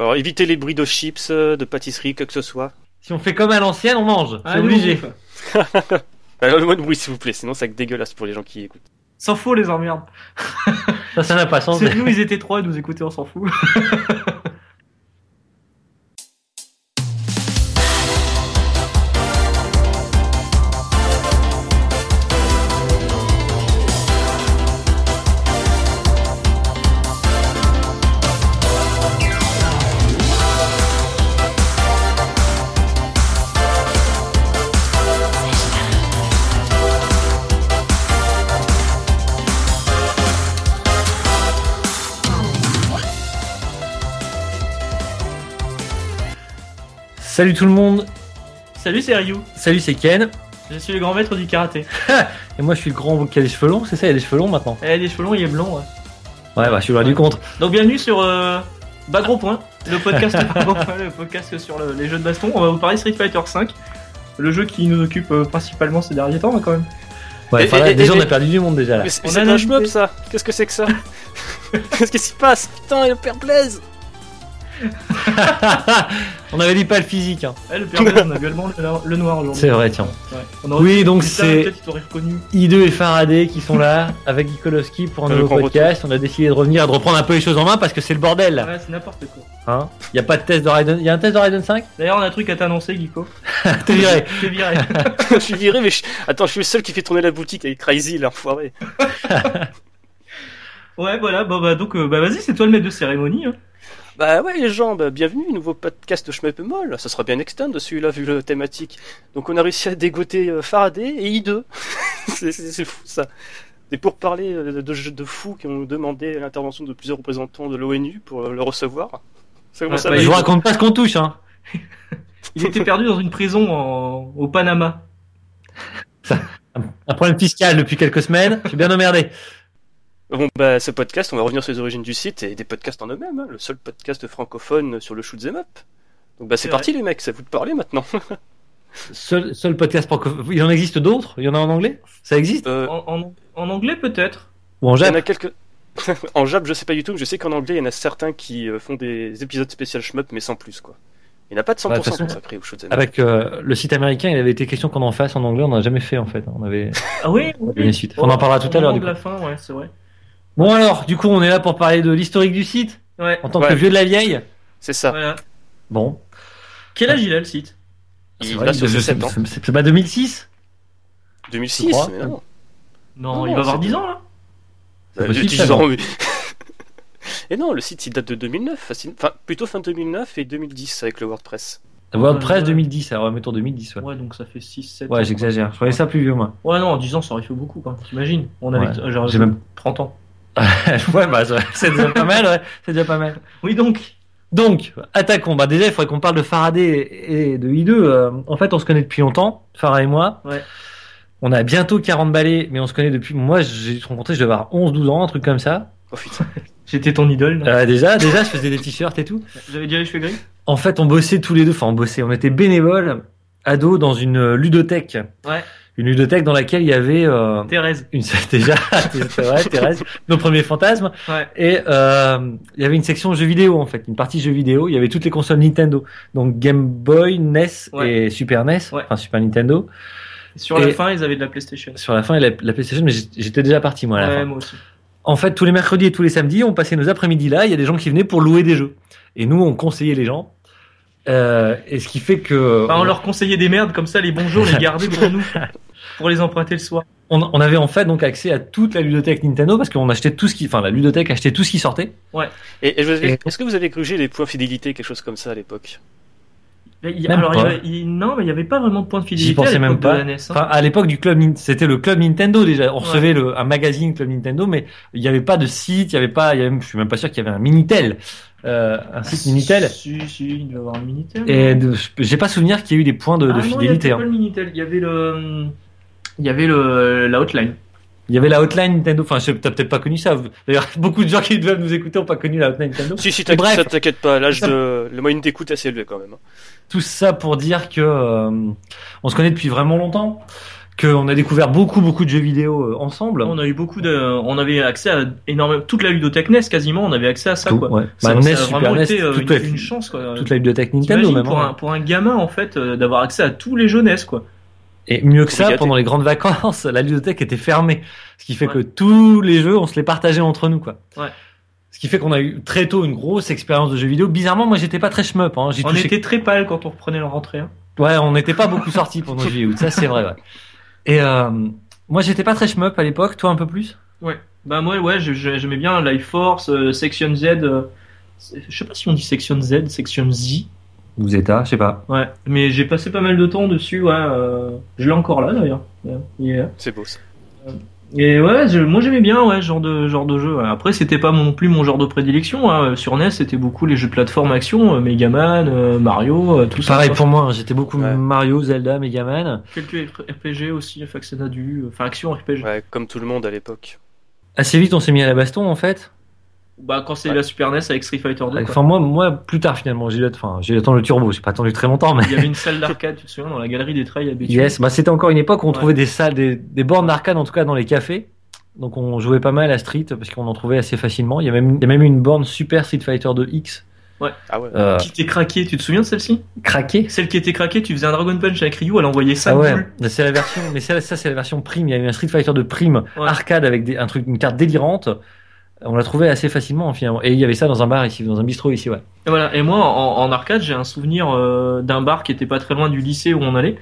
Alors, évitez les bruits de chips, euh, de pâtisserie, quoi que ce soit. Si on fait comme à l'ancienne, on mange. Ah, C'est nous, obligé. Alors, le moins de bruit, s'il vous plaît, sinon c'est dégueulasse pour les gens qui écoutent. S'en fout, les emmerdes. Ça, ça n'a pas sens. C'est nous, ils étaient trois, ils nous écoutaient, on s'en fout. Salut tout le monde. Salut, c'est Ryu. Salut, c'est Ken. Je suis le grand maître du karaté. Et moi, je suis le grand qui a des cheveux longs. C'est ça, il y a des cheveux longs maintenant. Eh, les cheveux longs, il est blond. ouais. Ouais, bah, je suis loin du contre. Donc, bienvenue sur euh, Bas Gros Point, le podcast, le podcast sur le- les jeux de baston. On va vous parler Street Fighter V, le jeu qui nous occupe euh, principalement ces derniers temps, hein, quand même. Ouais, Et- enfin, là, et- déjà, et- on a perdu du monde déjà là. Mais c'est On mais a un shmup, ça Qu'est-ce que c'est que ça? Qu'est-ce qui s'y passe? Putain, il perd Blaise on avait dit pas le physique. Hein. Eh, le on a le, le noir aujourd'hui. C'est vrai, tiens. Ouais. Oui, donc c'est Peut-être il t'aurait reconnu. I2 et Faraday qui sont là avec Nikolowski pour un nouveau podcast. On a décidé de revenir et de reprendre un peu les choses en main parce que c'est le bordel là. Ouais, c'est n'importe quoi. Hein? Il y a pas de test de Raiden. Il y a un test de Raiden 5 D'ailleurs, on a un truc à t'annoncer, Geeko. T'es viré. T'es viré. Je suis viré, mais je... attends, je suis le seul qui fait tourner la boutique avec Crazy, l'enfoiré. ouais, voilà, bon, bah, donc, euh, bah, vas-y, c'est toi le maître de cérémonie. Hein. Bah ouais les gens, bah, bienvenue, nouveau podcast Shmup Moll. Ça sera bien extend celui-là vu le thématique. Donc on a réussi à dégoter euh, Faraday et I2. c'est, c'est- c'est fou ça. Et pour parler euh, de jeux de fous qui ont demandé l'intervention de plusieurs représentants de l'ONU pour euh, le recevoir. Ça commence Ouais, à bah, Je aller. vous raconte pas ce qu'on touche. Hein. Il était perdu dans une prison en... au Panama. Un problème fiscal depuis quelques semaines. Je suis bien emmerdé. Bon bah ce podcast, on va revenir sur les origines du site et des podcasts en eux-mêmes. hein. Le seul podcast francophone sur le shoot'em up. Donc bah c'est parti les mecs, c'est à vous de parler maintenant. Seul, seul podcast francophone. Il en existe d'autres? Il y en a en anglais? Ça existe? Euh, En, en- en anglais, peut-être. Ou en Il y en jap a quelques. en Jap, je sais pas du tout, mais je sais qu'en anglais, il y en a certains qui euh, font des épisodes spécial shmup, mais sans plus, quoi. Il n'y en a pas de 100% Ouais, de toute façon, consacré au shoot'em up. Avec euh, le site américain, il avait été question qu'on en fasse en anglais. On n'en a jamais fait en fait. On avait Ah oui. On en parlera tout à l'heure. Moment coup. de la fin, ouais, c'est vrai. Bon alors, du coup, on est là pour parler de l'historique du site Ouais, en tant Ouais. que vieux de la vieille. C'est ça. voilà. Bon, Quel âge il a le site? Il là sur ses c'est 7 ans. c'est- pas 2006 2006, Je crois. mais non. Non, Non, il va avoir c'est- 10 ans là. C'est Euh, possible, j'ai ça, 10 ans, oui. Et non, le site il date de 2009, facile- enfin plutôt fin 2009 et 2010 avec le WordPress. WordPress Ouais, ouais. 2010, alors mettons 2010. Ouais, Ouais, donc ça fait 6, 7 ouais j'exagère. Je voyais ça plus vieux moi. Ouais, non, en 10 ans, ça aurait fait beaucoup même. T'imagines? On avait Ouais. genre J'ai même- 30 ans. ouais, bah c'est déjà pas mal, ouais. C'est déjà pas mal. Oui, donc. Donc, attaquons. Bah déjà, il faudrait qu'on parle de Faraday et de I2. Euh, en fait, on se connaît depuis longtemps, Farah et moi. Ouais. On a bientôt 40 balais, mais on se connaît depuis. Moi, j'ai rencontré, je devais avoir 11-12 ans, un truc comme ça. Oh putain. J'étais ton idole. Euh, déjà, déjà, je faisais des t-shirts et tout. J'avais déjà les cheveux gris? En fait, on bossait tous les deux. Enfin, on bossait. On était bénévoles, ados, dans une ludothèque. Ouais. Une ludothèque dans laquelle il y avait euh, Thérèse. une déjà, c'est vrai, Thérèse, nos premiers fantasmes. Ouais. Et euh, il y avait une section jeux vidéo en fait, une partie jeux vidéo. Il y avait toutes les consoles Nintendo, donc Game Boy, NES Ouais. et Super NES, Ouais. enfin Super Nintendo. Sur la fin, ils avaient de la PlayStation. Sur la fin, il y a la, la PlayStation, mais j'étais déjà parti moi à la fin. moi aussi. En fait, tous les mercredis et tous les samedis, on passait nos après-midi là. Il y a des gens qui venaient pour louer des jeux, et nous on conseillait les gens. Euh, et ce qui fait que Enfin, on leur conseillait des merdes comme ça, les bons jours, les garder pour nous. Pour les emprunter le soir. on, on avait en fait donc accès à toute la ludothèque Nintendo parce qu'on achetait tout ce qui, enfin la ludothèque achetait tout ce qui sortait. Et, et je- Et- est-ce que vous avez grugé les points fidélité, quelque chose comme ça à l'époque? Il alors, il avait- il- non, mais il n'y avait pas vraiment de point de fidélité. J'y pensais à même l'époque pas. de la NES, hein. Enfin, à l'époque du club, c'était le club Nintendo déjà. On Ouais. recevait le, un magazine club Nintendo, mais il n'y avait pas de site, il y avait pas, il y avait, je suis même pas sûr qu'il y avait un Minitel, euh, un site Minitel. Si, si, il y avoir un Minitel. Et de- j'ai pas souvenir qu'il y ait eu des points de, de Ah non, fidélité. Il y avait hein. pas le Minitel, il y avait le. Il y avait le, la hotline. Il y avait la hotline Nintendo. Enfin, t'as peut-être pas connu ça. D'ailleurs, beaucoup de gens qui doivent nous écouter ont pas connu la hotline Nintendo. Si, si, t'inquiète, ça t'inquiète pas, l'âge de. Le moyenne d'écoute est assez élevé quand même. hein. Tout ça pour dire que euh, on se connaît depuis vraiment longtemps, qu'on a découvert beaucoup beaucoup de jeux vidéo euh, ensemble. On a eu beaucoup de, on avait accès à énormément, toute la ludothèque NES quasiment, on avait accès à ça, Tout, quoi. ouais. Ça, Bah, ça NES, a Super vraiment NES, été euh, toute une, la- une chance, quoi. toute la bibliothèque Nintendo même. pour hein. un, pour un gamin, en fait, d'avoir accès à tous les jeux NES, quoi. Et mieux que ça, pendant les grandes vacances, la bibliothèque était fermée. Ce qui fait Ouais. que tous les jeux, on se les partageait entre nous, quoi. Ouais. Ce qui fait qu'on a eu très tôt une grosse expérience de jeux vidéo. Bizarrement, moi, j'étais pas très shmup. Hein. On était très pâle quand on reprenait la rentrée. hein. Ouais, on n'était pas beaucoup sortis pour nos jeux vidéo. Ça, c'est vrai, ouais. Et euh, moi, j'étais pas très shmup à l'époque. Toi, un peu plus? Bah moi, ouais, j'aimais bien Life Force, euh, Section Z. euh, je sais pas si on dit Section Z, Section Z. Vous êtes à, je sais pas. Ouais, mais j'ai passé pas mal de temps dessus. Ouais, euh, je l'ai encore là d'ailleurs. C'est beau ça. Et ouais, je- moi j'aimais bien ouais, ce genre de genre de jeu. Après, c'était pas non plus mon genre de prédilection. Hein. Sur NES, c'était beaucoup les jeux de plateforme action, euh, Megaman, euh, Mario, euh, tout ça. Pareil pour moi. hein. J'étais beaucoup Ouais. Mario, Zelda, Megaman. Quelques RPG aussi, enfin que ça a dû, enfin action RPG. Ouais, comme tout le monde à l'époque. Assez vite, on s'est mis à la baston, en fait. Bah quand c'est Ouais. la Super NES avec Street Fighter 2. quoi. Enfin, moi, moi, plus tard, finalement. J'ai eu, enfin, j'ai eu attendu le turbo. J'ai pas attendu très longtemps, mais. Il y avait une salle d'arcade, tu te souviens, dans la galerie des trails à Béthune. Yes, bah c'était encore une époque où on Ouais. trouvait des salles, des, des bornes d'arcade en tout cas dans les cafés. Donc on jouait pas mal à Street parce qu'on en trouvait assez facilement. Il y a même, il y a même une borne Super Street Fighter 2 X Ah ouais. euh, Qui était craquée, tu te souviens de celle-ci? craquée? Celle qui était craquée, tu faisais un Dragon Punch avec Ryu, elle envoyait 5 Ah ouais, c'est la version, mais ça, ça c'est la version prime. Il y a eu un Street Fighter de prime Ouais. arcade avec des, un truc, une carte délirante. On l'a trouvé assez facilement finalement. Et il y avait ça dans un bar ici, dans un bistrot ici, ouais. Et voilà. Et moi, en, en arcade, j'ai un souvenir euh, d'un bar qui était pas très loin du lycée où on allait.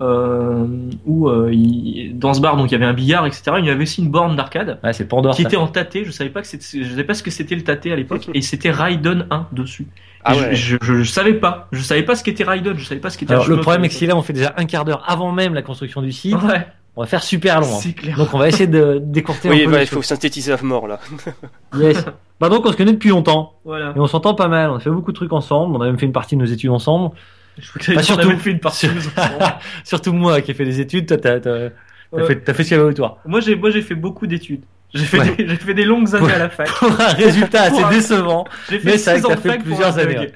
Euh, où euh, il- dans ce bar, donc il y avait un billard, etc. Il y avait aussi une borne d'arcade Ouais, c'est Pandore. qui ça. était en tâté. Je savais pas que c'était, je savais pas ce que c'était le tâté à l'époque, et c'était Raiden 1 dessus. Ah ouais. je, je, je savais pas, je savais pas ce qu'était Raiden, je savais pas ce qu'était. Le problème est que si là on fait déjà un quart d'heure avant même la construction du site, Ouais, on va faire super long. hein. c'est clair. Donc on va essayer de décourter Oui, un peu bah, il faut choses. synthétiser à mort là. Yes. Bah donc on se connaît depuis longtemps. Voilà. Et on s'entend pas mal, on a fait beaucoup de trucs ensemble, on a même fait une partie de nos études ensemble. Je crois que Bah, on surtout- avait fait une partie. nous ensemble. Surtout moi qui ai fait des études, toi t'as t'as- Ouais. fait, t'as fait ce qu'il y avait autour. Moi, j'ai, moi, j'ai fait beaucoup d'études. J'ai fait, Ouais. des, j'ai fait des longues années Ouais. à la fac. Pour un résultat assez un- décevant, J'ai fait mais c'est vrai que fait plusieurs années. ouais.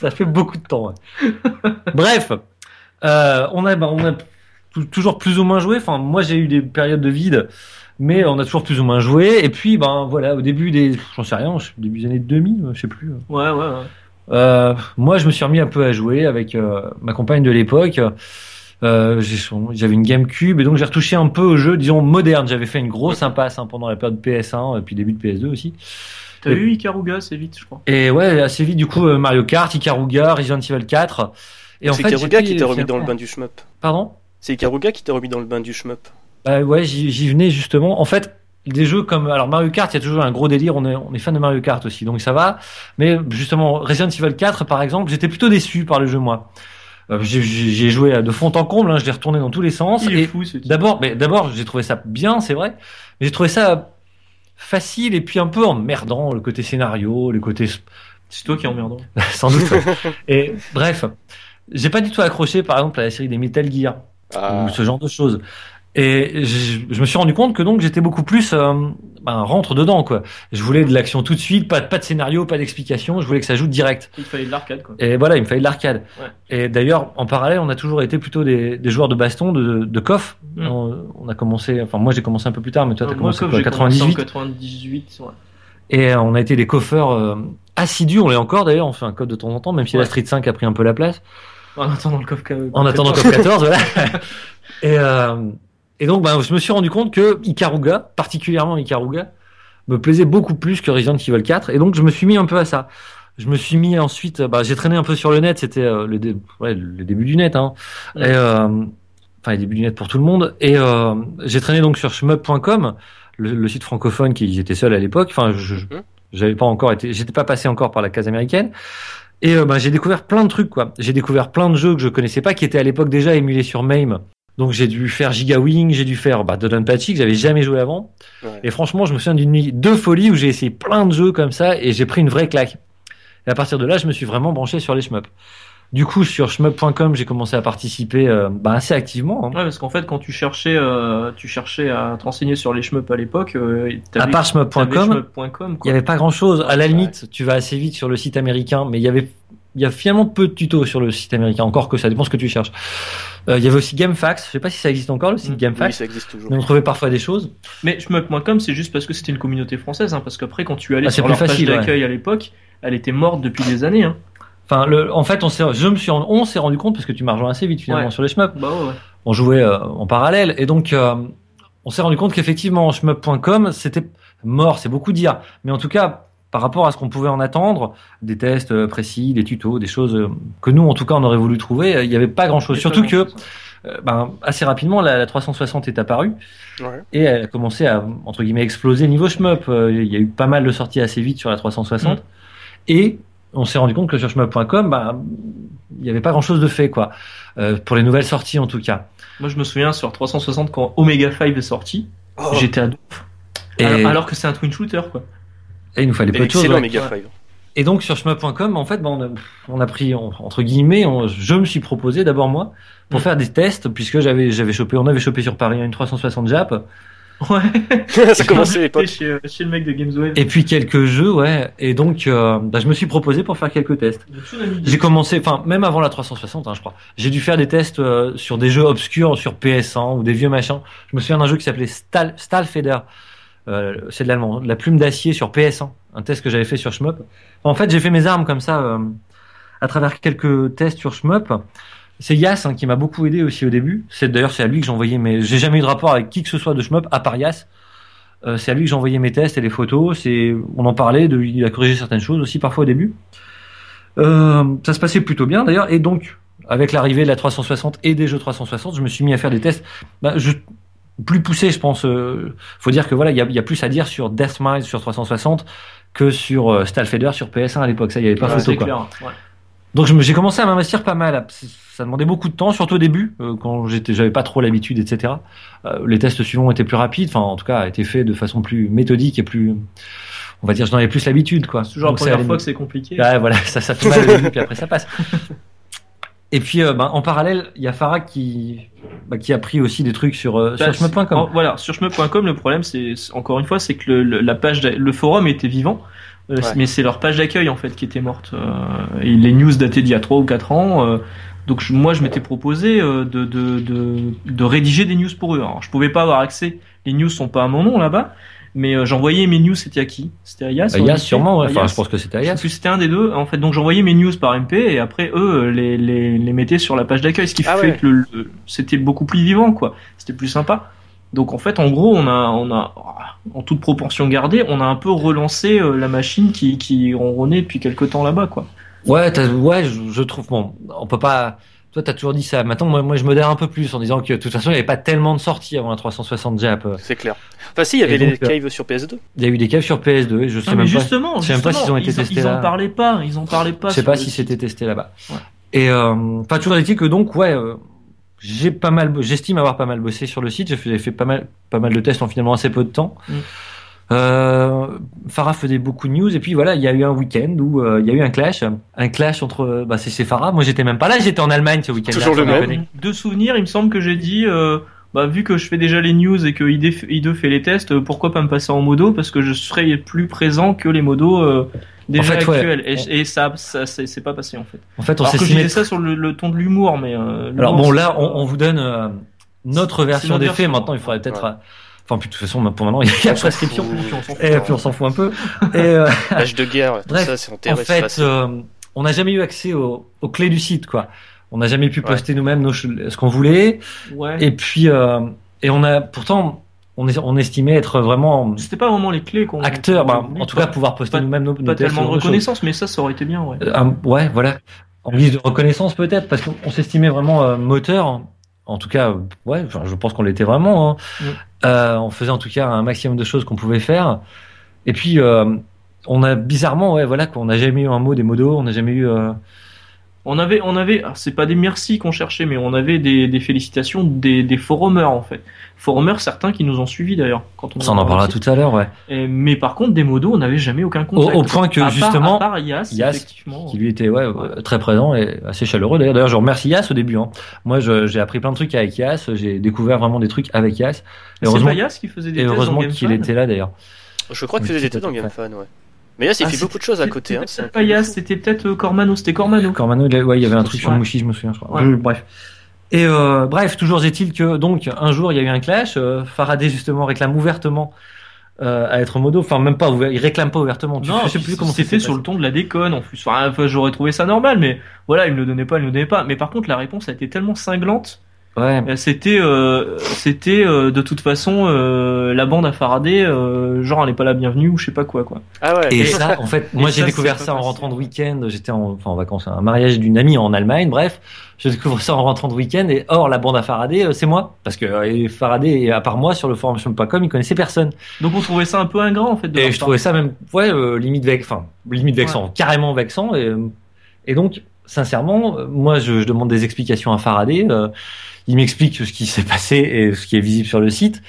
Ça fait beaucoup de temps. ouais. Bref, euh, on a, bah, on a toujours plus ou moins joué. Enfin, moi j'ai eu des périodes de vide, mais on a toujours plus ou moins joué. Et puis, ben voilà, au début des, j'en sais rien, au début des années 2000, je sais plus. Ouais, ouais, ouais. Euh, moi, je me suis remis un peu à jouer avec euh, ma compagne de l'époque. Euh, J'avais une GameCube et donc j'ai retouché un peu aux jeux, disons modernes. J'avais fait une grosse impasse hein, pendant la période PS1 et puis début de PS2 aussi. T'as eu Ikaruga assez vite, je crois. Et ouais, assez vite du coup euh, Mario Kart, Ikaruga, Resident Evil 4. Et en C'est fait, Ikaruga qui t'a remis dans le bain du shmup. Pardon? C'est Ikaruga qui t'a remis dans le bain du shmup. Bah ouais, j'y venais justement. En fait, des jeux comme alors Mario Kart, il y a toujours un gros délire. On est on est fan de Mario Kart aussi, donc ça va. Mais justement, Resident Evil 4, par exemple, j'étais plutôt déçu par le jeu moi. Euh, j'ai- joué de fond en comble, hein, je l'ai retourné dans tous les sens. Il est Et fou, d'abord, mais d'abord, j'ai trouvé ça bien, c'est vrai. Mais j'ai trouvé ça facile et puis un peu emmerdant le côté scénario, le côté C'est toi qui es emmerdant. sans doute. et bref, j'ai pas du tout accroché par exemple à la série des Metal Gear Ah. ou ce genre de choses. Et je, je me suis rendu compte que donc j'étais beaucoup plus euh, ben, rentre dedans quoi. Je voulais de l'action tout de suite, pas, pas de scénario, pas d'explication. Je voulais que ça joue direct. Il fallait de l'arcade, quoi. Et voilà, il me fallait de l'arcade. Ouais. Et d'ailleurs, en parallèle, on a toujours été plutôt des, des joueurs de baston, de, de KOF. Mm. On, on a commencé, enfin moi j'ai commencé un peu plus tard, mais toi t'as Euh, Moi, commencé en 98. 98, ouais. Et euh, on a été des coffeurs euh, assidus, on l'est encore d'ailleurs, on fait un code de temps en temps, même si Ouais. la Street 5 a pris un peu la place. En attendant le coffre. En attendant COP 14, voilà. Et, euh, et donc, ben, je me suis rendu compte que Ikaruga, particulièrement Ikaruga, me plaisait beaucoup plus que Resident Evil 4. Et donc, je me suis mis un peu à ça. Je me suis mis ensuite, bah, j'ai traîné un peu sur le net, c'était euh, le, dé- ouais, le début du net, hein. Et, euh, enfin, le début du net pour tout le monde. Et euh, j'ai traîné donc sur shmup.com, le, le site francophone qui j'étais seul à l'époque. Enfin, je, Mhm. j'avais pas encore été, j'étais pas passé encore par la case américaine. Et euh, bah, j'ai découvert plein de trucs, quoi. J'ai découvert plein de jeux que je connaissais pas, qui étaient à l'époque déjà émulés sur MAME. Donc j'ai dû faire Giga Wing, j'ai dû faire bah, Dodonpachi que j'avais jamais joué avant. Ouais. Et franchement, je me souviens d'une nuit de folie où j'ai essayé plein de jeux comme ça et j'ai pris une vraie claque. Et à partir de là, je me suis vraiment branché sur les shmups. Du coup, sur shmup.com, j'ai commencé à participer euh, bah, assez activement. hein. Ouais, parce qu'en fait, quand tu cherchais, euh, tu cherchais à te renseigner sur les shmups à l'époque, euh, À part shmup.com, il y quoi. avait pas grand chose. À la Ouais. limite, tu vas assez vite sur le site américain, mais il y avait il y a finalement peu de tutos sur le site américain, encore que ça dépend ce que tu cherches. Euh, il y avait aussi GameFAQs, je sais pas si ça existe encore le site Oui, GameFAQs, ça existe toujours. mais on trouvait parfois des choses. Mais shmup.com, c'est juste parce que c'était une communauté française, hein, parce qu'après, quand tu allais Ah, sur leur facile, page ouais. d'accueil à l'époque, elle était morte depuis des années. Hein. Enfin, le, en fait, on s'est, je me suis, rendu- on s'est rendu compte parce que tu m'as rejoint assez vite finalement Ouais. sur les shmups. Bah ouais, ouais. on jouait euh, en parallèle et donc euh, on s'est rendu compte qu'effectivement shmup.com c'était mort, c'est beaucoup dire, mais en tout cas par rapport à ce qu'on pouvait en attendre, des tests euh, précis, des tutos, des choses euh, que nous en tout cas on aurait voulu trouver, euh, il n'y avait pas grand chose. Surtout que euh, ben, assez rapidement la, la 360 est apparue Ouais. et elle a commencé à entre guillemets exploser niveau shmup. Il y a eu pas mal de sorties assez vite sur la 360 Mm. et on s'est rendu compte que sur shmup.com, ben, il n'y avait pas grand chose de fait quoi, Euh, pour les nouvelles sorties en tout cas. Moi, je me souviens sur 360 quand Omega 5 est sorti, Oh, j'étais à deux. Et, Alors, alors que c'est un twin shooter, quoi. et il nous fallait et peu de choses. excellent ouais. Mega Ouais. 5. Et donc sur shmup.com, en fait, ben, on, a, on a pris on- entre guillemets, on- je me suis proposé d'abord moi pour Mm. faire des tests puisque j'avais j'avais chopé, on avait chopé sur Paris une 360 Jap Ouais. ça commençait l'époque. Chez, chez le mec de et puis quelques jeux, ouais. Et donc euh, ben, je me suis proposé pour faire quelques tests. J'ai commencé, enfin même avant la 360, hein, je crois. J'ai dû faire des tests euh, sur des jeux obscurs sur PS1 ou des vieux machins. Je me souviens d'un jeu qui s'appelait Stahl, Stahlfeder. Euh, c'est de l'allemand, la plume d'acier sur PS1. Un test que j'avais fait sur Shmup. En fait, j'ai fait mes armes comme ça euh, à travers quelques tests sur Shmup. C'est Yas hein, qui m'a beaucoup aidé aussi au début. C'est d'ailleurs c'est à lui que j'envoyais mes. J'ai jamais eu de rapport avec qui que ce soit de Shmup à part Yas. Euh, c'est à lui que j'envoyais mes tests et les photos. C'est on en parlait. De... Il a corrigé certaines choses aussi parfois au début. Euh, ça se passait plutôt bien d'ailleurs. Et donc avec l'arrivée de la 360 et des jeux 360, je me suis mis à faire des tests. Bah, je plus poussés, je pense. Euh, faut dire que voilà, il y a, il y a plus à dire sur Deathmise sur 360 que sur euh, sur PS1 à l'époque. Ça, il y avait pas Ouais, photo quoi. Ouais. Donc j'ai commencé à m'investir pas mal. Ça demandait beaucoup de temps, surtout au début, euh, quand j'étais, j'avais pas trop l'habitude, etc. Euh, les tests suivants étaient plus rapides, enfin en tout cas étaient faits de façon plus méthodique et plus, on va dire, j'en avais plus l'habitude, quoi. C'est toujours la Donc, première fois que c'est compliqué. Ouais, voilà, ça, ça fait mal au début, puis après ça passe. Et puis, euh, ben, en parallèle, il y a Farah qui, bah, qui a pris aussi des trucs sur, euh, Bah, sur Voilà, sur shmup.com, le problème, c'est encore une fois, c'est que le, le- la page, le forum était vivant, Ouais. mais c'est leur page d'accueil en fait qui était morte. euh, et les news dataient d'il y a 3 ou 4 ans. euh, donc je- moi, je m'étais proposé euh, de, de, de, de rédiger des news pour eux. Alors je pouvais pas avoir accès. Les news sont pas à mon nom là-bas, mais euh, j'envoyais mes news. C'était à qui? C'était à Yas Yas, sûrement, ouais. Enfin, je pense que c'était à Yas. plus, c'était un des deux. En fait, donc j'envoyais mes news par MP et après eux les, les, les mettaient sur la page d'accueil, ce qui Ah fait ouais. que le, le- c'était beaucoup plus vivant, quoi. C'était plus sympa. Donc en fait, en gros, on a, on a, en toute proportion gardée, on a un peu relancé euh, la machine qui, qui ronronnait depuis quelque temps là-bas, quoi. Ouais, t'as- ouais, je, je trouve bon, on peut pas. Toi, t'as toujours dit ça. Maintenant, moi, moi, je modère un peu plus en disant que de toute façon, il n'y avait pas tellement de sorties avant la 360 Jap. C'est clair. Enfin, si, il y avait donc, euh, caves sur PS2. Il y a eu des caves sur PS2 et je sais Non, même pas. justement, je sais même pas justement, s'ils ont été ils, testés ils en là. parlaient pas, ils en parlaient pas. Je sais pas si c'était testé là-bas. Ouais. Et euh, enfin, toujours est-il que donc, ouais, euh, j'ai pas mal, j'estime avoir pas mal bossé sur le site. J'ai fait, pas mal, pas mal de tests en finalement assez peu de temps. Mm. Euh, Farah faisait beaucoup de news et puis voilà, il y a eu un week-end où euh, il y a eu un clash, un clash entre, bah c'est c'est Farah. Moi, j'étais même pas là, j'étais en Allemagne ce week-end. Toujours le même. De souvenirs, il me semble que j'ai dit, euh, bah, vu que je fais déjà les news et que ID, f- ID fait les tests, euh, pourquoi pas me passer en modo? Parce que je serai plus présent que les modos euh, déjà En fait, ouais. actuels. Et, et ça, ça c'est pas passé en fait. En fait, on Alors que je s'estimait disais ça sur le, le ton de l'humour, mais euh, Alors bon, là, on, on vous donne euh, notre version notre des faits. Maintenant, il faudrait peut-être. Ouais. euh, Enfin, puis de toute façon, pour maintenant, il y a prescription. fout. Et puis on s'en fout un peu. Et euh, L'âge de guerre, tout Bref, ça, c'est en fait, euh, on n'a jamais eu accès aux, aux clés du site, quoi. On n'a jamais pu Ouais. poster nous-mêmes nos ce qu'on voulait. Ouais. Et puis, euh, et on a pourtant, on, est, on estimait être vraiment C'était pas vraiment les clés qu'on. acteur. qu'on bah, en tout pas- cas, pouvoir poster nous-mêmes nos, nos Pas tests, tellement de reconnaissance, mais ça, ça aurait été bien, ouais. Euh, ouais, voilà. En guise de reconnaissance peut-être, parce qu'on on s'estimait vraiment euh, moteur. En tout cas, euh, ouais, enfin, je pense qu'on l'était vraiment. Hein. Euh, on faisait en tout cas un maximum de choses qu'on pouvait faire. Et puis, euh, on a bizarrement, ouais, voilà, qu'on n'a jamais eu un mot des modos, on n'a jamais eu. On avait, on avait, alors, c'est pas des merci qu'on cherchait, mais on avait des, des félicitations des, des forumers en fait. Forumers, certains qui nous ont suivis d'ailleurs. Quand on ça, on en parlera tout à l'heure, ouais. Et- mais par contre, des modos, on n'avait jamais aucun contact. Au- au point que, À part- justement, à part Yas, Yas, effectivement. Qui lui était ouais, euh, très présent et assez chaleureux. D'ailleurs, d'ailleurs, je remercie Yas au début. Hein. Moi, je- j'ai appris plein de trucs avec Yas. J'ai découvert vraiment des trucs avec Yas. Et C'est heureusement, pas Yas qui faisait des et heureusement dans qu'il était là d'ailleurs. Je crois que faisait des tests dans GameFan, ouais. Mais Yas, il Ah, fait c'était- beaucoup de choses à c'était côté. Hein, Yas, c'était peut-être euh, Cormano, c'était Cormano. Cormano, il a- ouais, il y avait un truc sur Ouais. Mouchi, je me souviens, je crois. Ouais. Euh, bref. Et euh, bref, toujours est-il que donc un jour il y a eu un clash. euh, Faraday justement réclame ouvertement euh, à être modo. Enfin même pas ouvert, il réclame pas ouvertement. Tu- Non, je sais plus comment c'était sur le ton de la déconne en plus. Enfin, enfin, j'aurais trouvé ça normal, mais voilà, il me le donnait pas, il me le donnait pas. Mais par contre, la réponse a été tellement cinglante. Ouais. Euh, C'était, euh, c'était euh, de toute façon euh, la bande à Faraday, euh, genre elle est pas la bienvenue ou je sais pas quoi quoi. Ah ouais. Et ça, en fait, moi et j'ai découvert ça en facile. rentrant de week-end. J'étais en, enfin, en vacances, un mariage d'une amie en Allemagne. Bref, je découvre ça en rentrant de week-end. Et or, la bande à Faraday, euh, c'est moi. Parce que euh, Faraday, à part moi, sur le forum.com, il connaissait personne. Donc on trouvait ça un peu ingrat en fait. De Et je part. trouvais ça même, ouais, euh, limite vex, enfin, limite vexant, carrément vexant. Et, et donc, sincèrement, moi, je, je demande des explications à Faraday. Il m'explique ce qui s'est passé et ce qui est visible sur le site.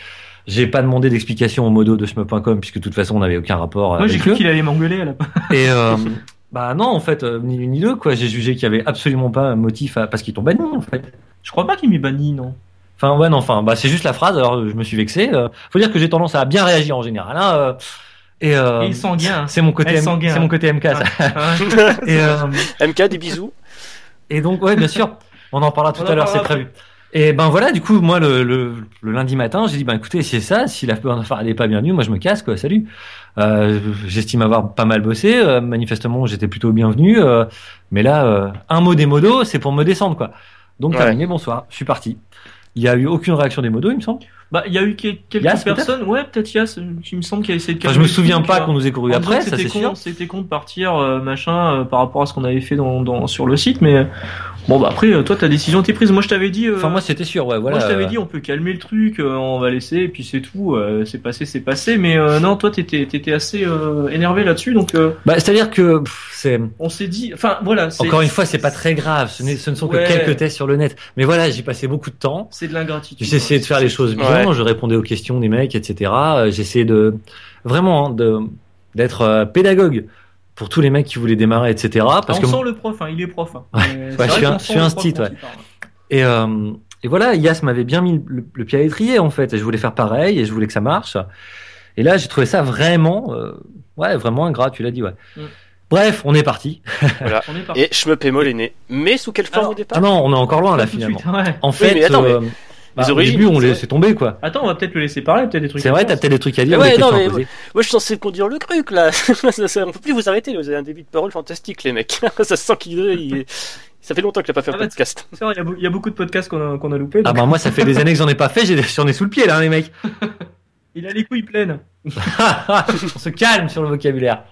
J'ai pas demandé d'explication au modo de shmup.com puisque de toute façon on n'avait aucun rapport Moi j'ai cru qu'il allait m'engueuler à la Et euh, bah non, en fait, euh, ni l'une ni deux quoi. J'ai jugé qu'il y avait absolument pas un motif à... parce qu'ils t'ont banni en fait. Je crois pas qu'il m'ait banni non. Enfin ouais, non, enfin, bah c'est juste la phrase. Alors je me suis vexé. euh. faut dire que j'ai tendance à bien réagir en général. Hein, euh, et euh, Et il sanguin. c'est mon côté, c'est mon côté MK. Ça. Et, euh, MK, des bisous. et donc ouais, bien sûr, on en parlera tout On à l'heure, c'est prévu. Et ben voilà, du coup, moi le, le, le lundi matin, j'ai dit ben écoutez, c'est ça, si la elle est pas bienvenue, moi je me casse quoi, salut. Euh, J'estime avoir pas mal bossé, euh, manifestement j'étais plutôt bienvenu, euh, mais là euh, un mot des modos, c'est pour me descendre quoi. Donc Ouais. terminé, bonsoir, je suis parti. Il y a eu aucune réaction des modos, il me semble? Bah il y a eu que- quelques personnes. Ouais peut-être Yas. Il me semble qu'il a essayé de. Enfin, je me souviens pas qu'on nous ait couru après, ça c'est c'était sûr. con, C'était con de partir euh, machin euh, par rapport à ce qu'on avait fait dans, dans sur le site, mais bon bah après euh, toi ta décision était prise. Moi je t'avais dit. euh, Enfin moi c'était sûr, ouais, voilà. moi je t'avais dit on peut calmer le truc, euh, on va laisser et puis c'est tout. euh, c'est passé, c'est passé. Mais euh, non toi t'étais t'étais assez euh, énervé là-dessus, donc euh, Bah c'est-à-dire que pff, c'est on s'est dit. Enfin voilà. c'est- encore une fois, c'est pas très grave, ce, n'est- ce ne sont Ouais. que quelques tests sur le net. Mais voilà, j'ai passé beaucoup de temps. C'est de l'ingratitude. J'ai essayé de faire les choses bien, Ouais. je répondais aux questions des mecs, etc. Euh, J'essayais de vraiment hein, de d'être euh, pédagogue pour tous les mecs qui voulaient démarrer, etc. Parce on que sent le prof, hein, il est prof. Hein. Ouais. Je suis un- je sent suis le un prof stit, ouais. et euh, et voilà, Yas m'avait bien mis le, le pied à l'étrier en fait, et je voulais faire pareil, et je voulais que ça marche. Et là, j'ai trouvé ça vraiment, euh, ouais, vraiment ingrat. Tu l'as dit, ouais. Mm. Bref, on est parti. Voilà. On est parti. Et Shmup est est né. Mais sous quelle forme Alors, au départ Ah non, on est encore loin là finalement. suite, ouais. En fait, mais attends, euh, bah, au origines, début, on c'est vrai. laissait tomber quoi. Attends, on va peut-être le laisser parler, peut-être des trucs. C'est vrai, t'as peut-être des trucs à dire. Ouais, non, mais-. Moi, je suis censé conduire le truc, là. Ça- on peut plus vous arrêter. Vous avez un début de parole fantastique, les mecs. ça se sent qu'il il- Ça fait longtemps qu'il a pas fait un Ah bah, podcast. Vrai, Il y, a beau- il y a beaucoup de podcasts qu'on a, qu'on a loupés. Ah bah moi, ça fait des années que j'en ai pas fait. j'ai- J'en ai sous le pied là, hein, les mecs. Il a les couilles pleines. on se calme sur le vocabulaire.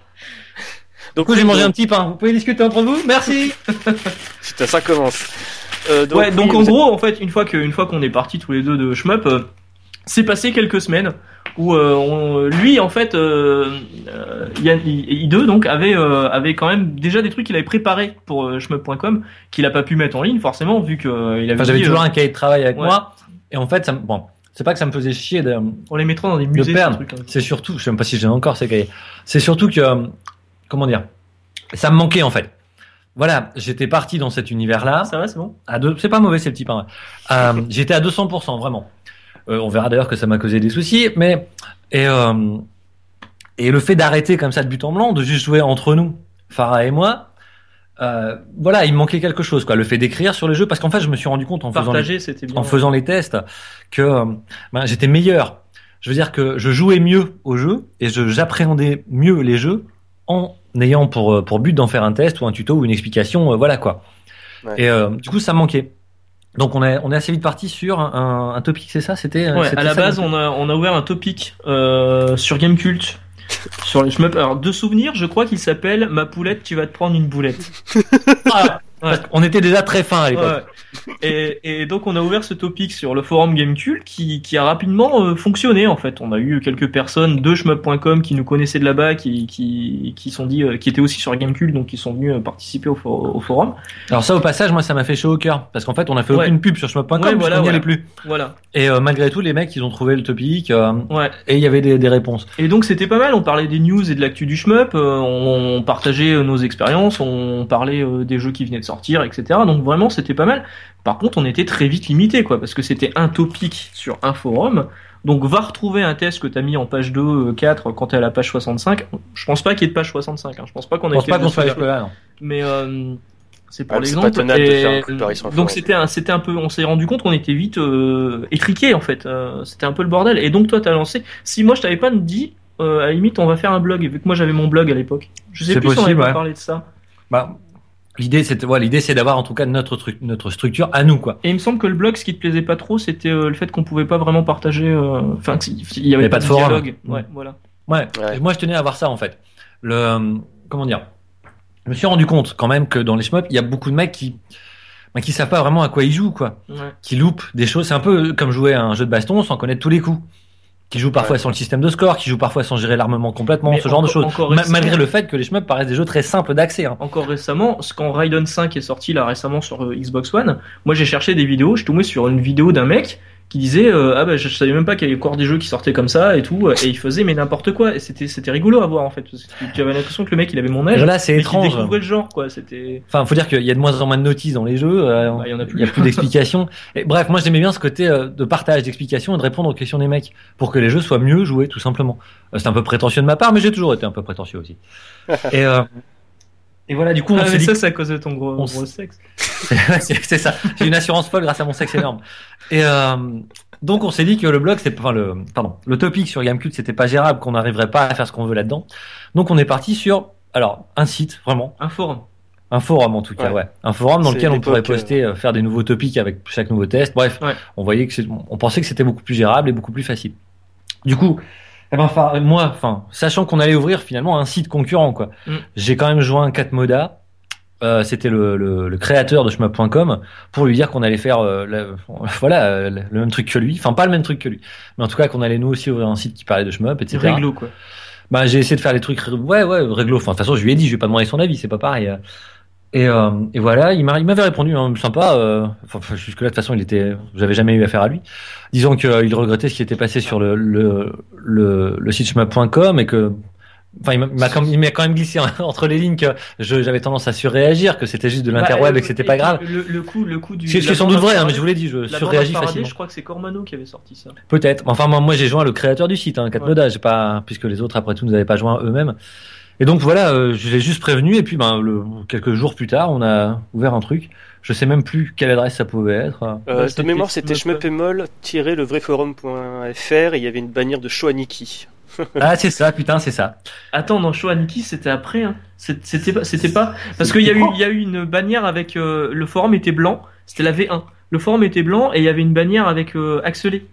Donc, Du coup, j'ai mangé un petit pain. Vous pouvez discuter entre vous? Merci. Putain, ça commence. Euh, donc, ouais, donc oui, en gros, en fait, une fois que, une fois qu'on est partis tous les deux de Shmup, euh, c'est passé quelques semaines où euh, on- lui, en fait, euh, euh, Yann, I- I2 donc avait, euh, avait quand même déjà des trucs qu'il avait préparés pour euh, Shmup.com qu'il a pas pu mettre en ligne forcément vu que il avait Enfin, j'avais dit, toujours euh, un cahier de travail avec ouais. moi. Et en fait, ça me... bon, c'est pas que ça me faisait chier de, on les mettra dans des de musées. hein. C'est surtout, je sais même pas si j'ai encore ces cahiers. C'est surtout que, comment dire, ça me manquait en fait. Voilà, j'étais parti dans cet univers-là. Ça va, c'est bon? À deux, c'est pas mauvais, c'est le petit pain. Euh, j'étais à 200%, vraiment. Euh, on verra d'ailleurs que ça m'a causé des soucis, mais et euh, et le fait d'arrêter comme ça de but en blanc, de juste jouer entre nous, Farah et moi, euh, voilà, il me manquait quelque chose, quoi. Le fait d'écrire sur les jeux, parce qu'en fait, je me suis rendu compte en faisant les, bien. en faisant les tests que ben, j'étais meilleur. Je veux dire que je jouais mieux aux jeux et j'appréhendais mieux les jeux en ayant pour euh, pour but d'en faire un test ou un tuto ou une explication, euh, voilà quoi. Ouais. Et euh, du coup, ça me manquait. Donc on est on est assez vite parti sur un, un, un topic, c'est ça? C'était Ouais, c'était à la ça, base, on a, on a ouvert un topic euh, sur Gamecult. Sur les shmup. Alors, de souvenir, je crois qu'il s'appelle Ma poulette, tu vas te prendre une boulette. Ah, Ouais. on était déjà très fin à l'époque. Ouais. Et, et donc on a ouvert ce topic sur le forum Gamecult qui, qui a rapidement euh, fonctionné en fait. On a eu quelques personnes de shmup.com qui nous connaissaient de là-bas, qui, qui, qui sont dit, euh, qui étaient aussi sur Gamecult, donc qui sont venus euh, participer au, for- au forum. Alors ça au passage, moi ça m'a fait chaud au cœur parce qu'en fait on a fait Ouais. aucune pub sur shmup.com voilà, qu'on n'y voilà. allait plus. Voilà. Et euh, malgré tout, les mecs ils ont trouvé le topic euh, Ouais. et il y avait des, des réponses. Et donc c'était pas mal. On parlait des news et de l'actu du shmup. euh, on, on partageait nos expériences. On parlait des jeux qui venaient de sortir, etc. Donc vraiment c'était pas mal. Par contre, on était très vite limité, quoi, parce que c'était un topic sur un forum. Donc va retrouver un test que t'as mis en page 2, euh, 4 quand t'es à la page 65. Je pense pas qu'il y ait de page 65. Hein. Je pense pas qu'on Je ait pense été pas qu'on soit là. non. Mais euh, c'est pour Ah, l'exemple. Et donc c'était un, c'était un peu, on s'est rendu compte qu'on était vite euh, étriqué en fait. Euh, c'était un peu le bordel. Et donc toi t'as lancé. Si moi je t'avais pas dit, euh, à la limite on va faire un blog. Vu que moi j'avais mon blog à l'époque. Je sais plus si on avait ouais. parlé de ça. Bah, l'idée, c'est ouais, l'idée, c'est d'avoir en tout cas notre truc, notre structure à nous, quoi. Et il me semble que le blog, ce qui te plaisait pas trop, c'était euh, le fait qu'on pouvait pas vraiment partager. euh, Enfin, qu'il il y avait Mais pas, pas de forum. dialogue. Mm. Ouais, voilà. Ouais. Ouais. Et moi, je tenais à voir ça en fait. Le euh, comment dire? Je me suis rendu compte quand même que dans les shmups, il y a beaucoup de mecs qui bah, qui savent pas vraiment à quoi ils jouent, quoi. Ouais. Qui loupent des choses. C'est un peu comme jouer à un jeu de baston sans connaître tous les coups. Qui jouent parfois Ouais. sans le système de score, qui jouent parfois sans gérer l'armement complètement, Mais ce genre de choses. Ma- malgré le fait que les shmups paraissent des jeux très simples d'accès. Hein. Encore récemment, ce- quand Raiden 5 est sorti là récemment sur euh, Xbox One, moi j'ai cherché des vidéos, je suis tombé sur une vidéo d'un mec qui disait euh, ah bah je savais même pas qu'il y avait encore des jeux qui sortaient comme ça et tout et il faisait mais n'importe quoi et c'était c'était rigolo à voir en fait parce que tu avais l'impression que le mec il avait mon âge là, c'est étrange. découvrait le genre quoi c'était Enfin, faut dire qu'il y a de moins en moins de notices dans les jeux. euh, Bah, il y en a plus. Il y a plus d'explications. Et bref, moi j'aimais bien ce côté euh, de partage, d'explication et de répondre aux questions des mecs pour que les jeux soient mieux joués, tout simplement. Euh, c'est un peu prétentieux de ma part, mais j'ai toujours été un peu prétentieux aussi. et, euh, et voilà, du coup, on ah, dit ça c'est à cause de ton gros, on gros s- sexe c'est ça. J'ai une assurance folle grâce à mon sexe énorme. Et euh, donc on s'est dit que le blog, c'est enfin le pardon, le topic sur Gamecube, c'était pas gérable, qu'on n'arriverait pas à faire ce qu'on veut là-dedans. Donc on est parti sur alors un site vraiment, un forum un forum en tout cas, ouais, Ouais. un forum dans lequel on pourrait poster, euh, faire des nouveaux topics avec chaque nouveau test. Bref, Ouais. on voyait que on pensait que c'était beaucoup plus gérable et beaucoup plus facile. Du coup, eh ben, enfin, moi, enfin, sachant qu'on allait ouvrir finalement un site concurrent, quoi, Mm. j'ai quand même joint Katmoda. Euh, c'était le, le, le créateur de shmup.com pour lui dire qu'on allait faire euh, la- voilà le même truc que lui enfin pas le même truc que lui mais en tout cas qu'on allait nous aussi ouvrir un site qui parlait de shmup etc réglo quoi bah, j'ai essayé de faire les trucs, ouais, ouais, réglo. Enfin, de toute façon, je lui ai dit, je vais pas demander son avis, c'est pas pareil. Euh. Et, euh, et voilà, il m'a- il m'avait répondu, hein, sympa. Euh, enfin, jusque là, de toute façon, il était, j'avais jamais eu affaire à lui. Disons qu'il regrettait ce qui était passé sur le le le, le site shmup.com et que, enfin, il m'a- quand, quand même glissé entre les lignes que j'avais tendance à surréagir, que c'était juste de l'interweb Bah, et que c'était pas grave. le, le coup le coup du Ce qui la est sans doute vrai, hein, mais je vous l'ai dit, je surréagis facilement. je crois que c'est Cormano qui avait sorti ça Peut-être. Enfin, moi, moi, j'ai joint le créateur du site, hein, Katmoda. J'ai pas, puisque les autres, après tout, nous avaient pas joint eux-mêmes. Et donc voilà, euh, je l'ai juste prévenu. Et puis, ben, le, quelques jours plus tard, on a ouvert un truc. Je sais même plus quelle adresse ça pouvait être. Euh, de mémoire, c'était shmuepemol-levraiforoum.fr et il y avait une bannière de Shoaniki. Ah, c'est ça, putain, c'est ça. Attends, non, Shoaniki, c'était après. Hein. C'était pas, c'était pas, parce qu'il y a eu, il y a eu une bannière avec euh, le forum était blanc. C'était la V1. Le forum était blanc et il y avait une bannière avec euh, Axelé.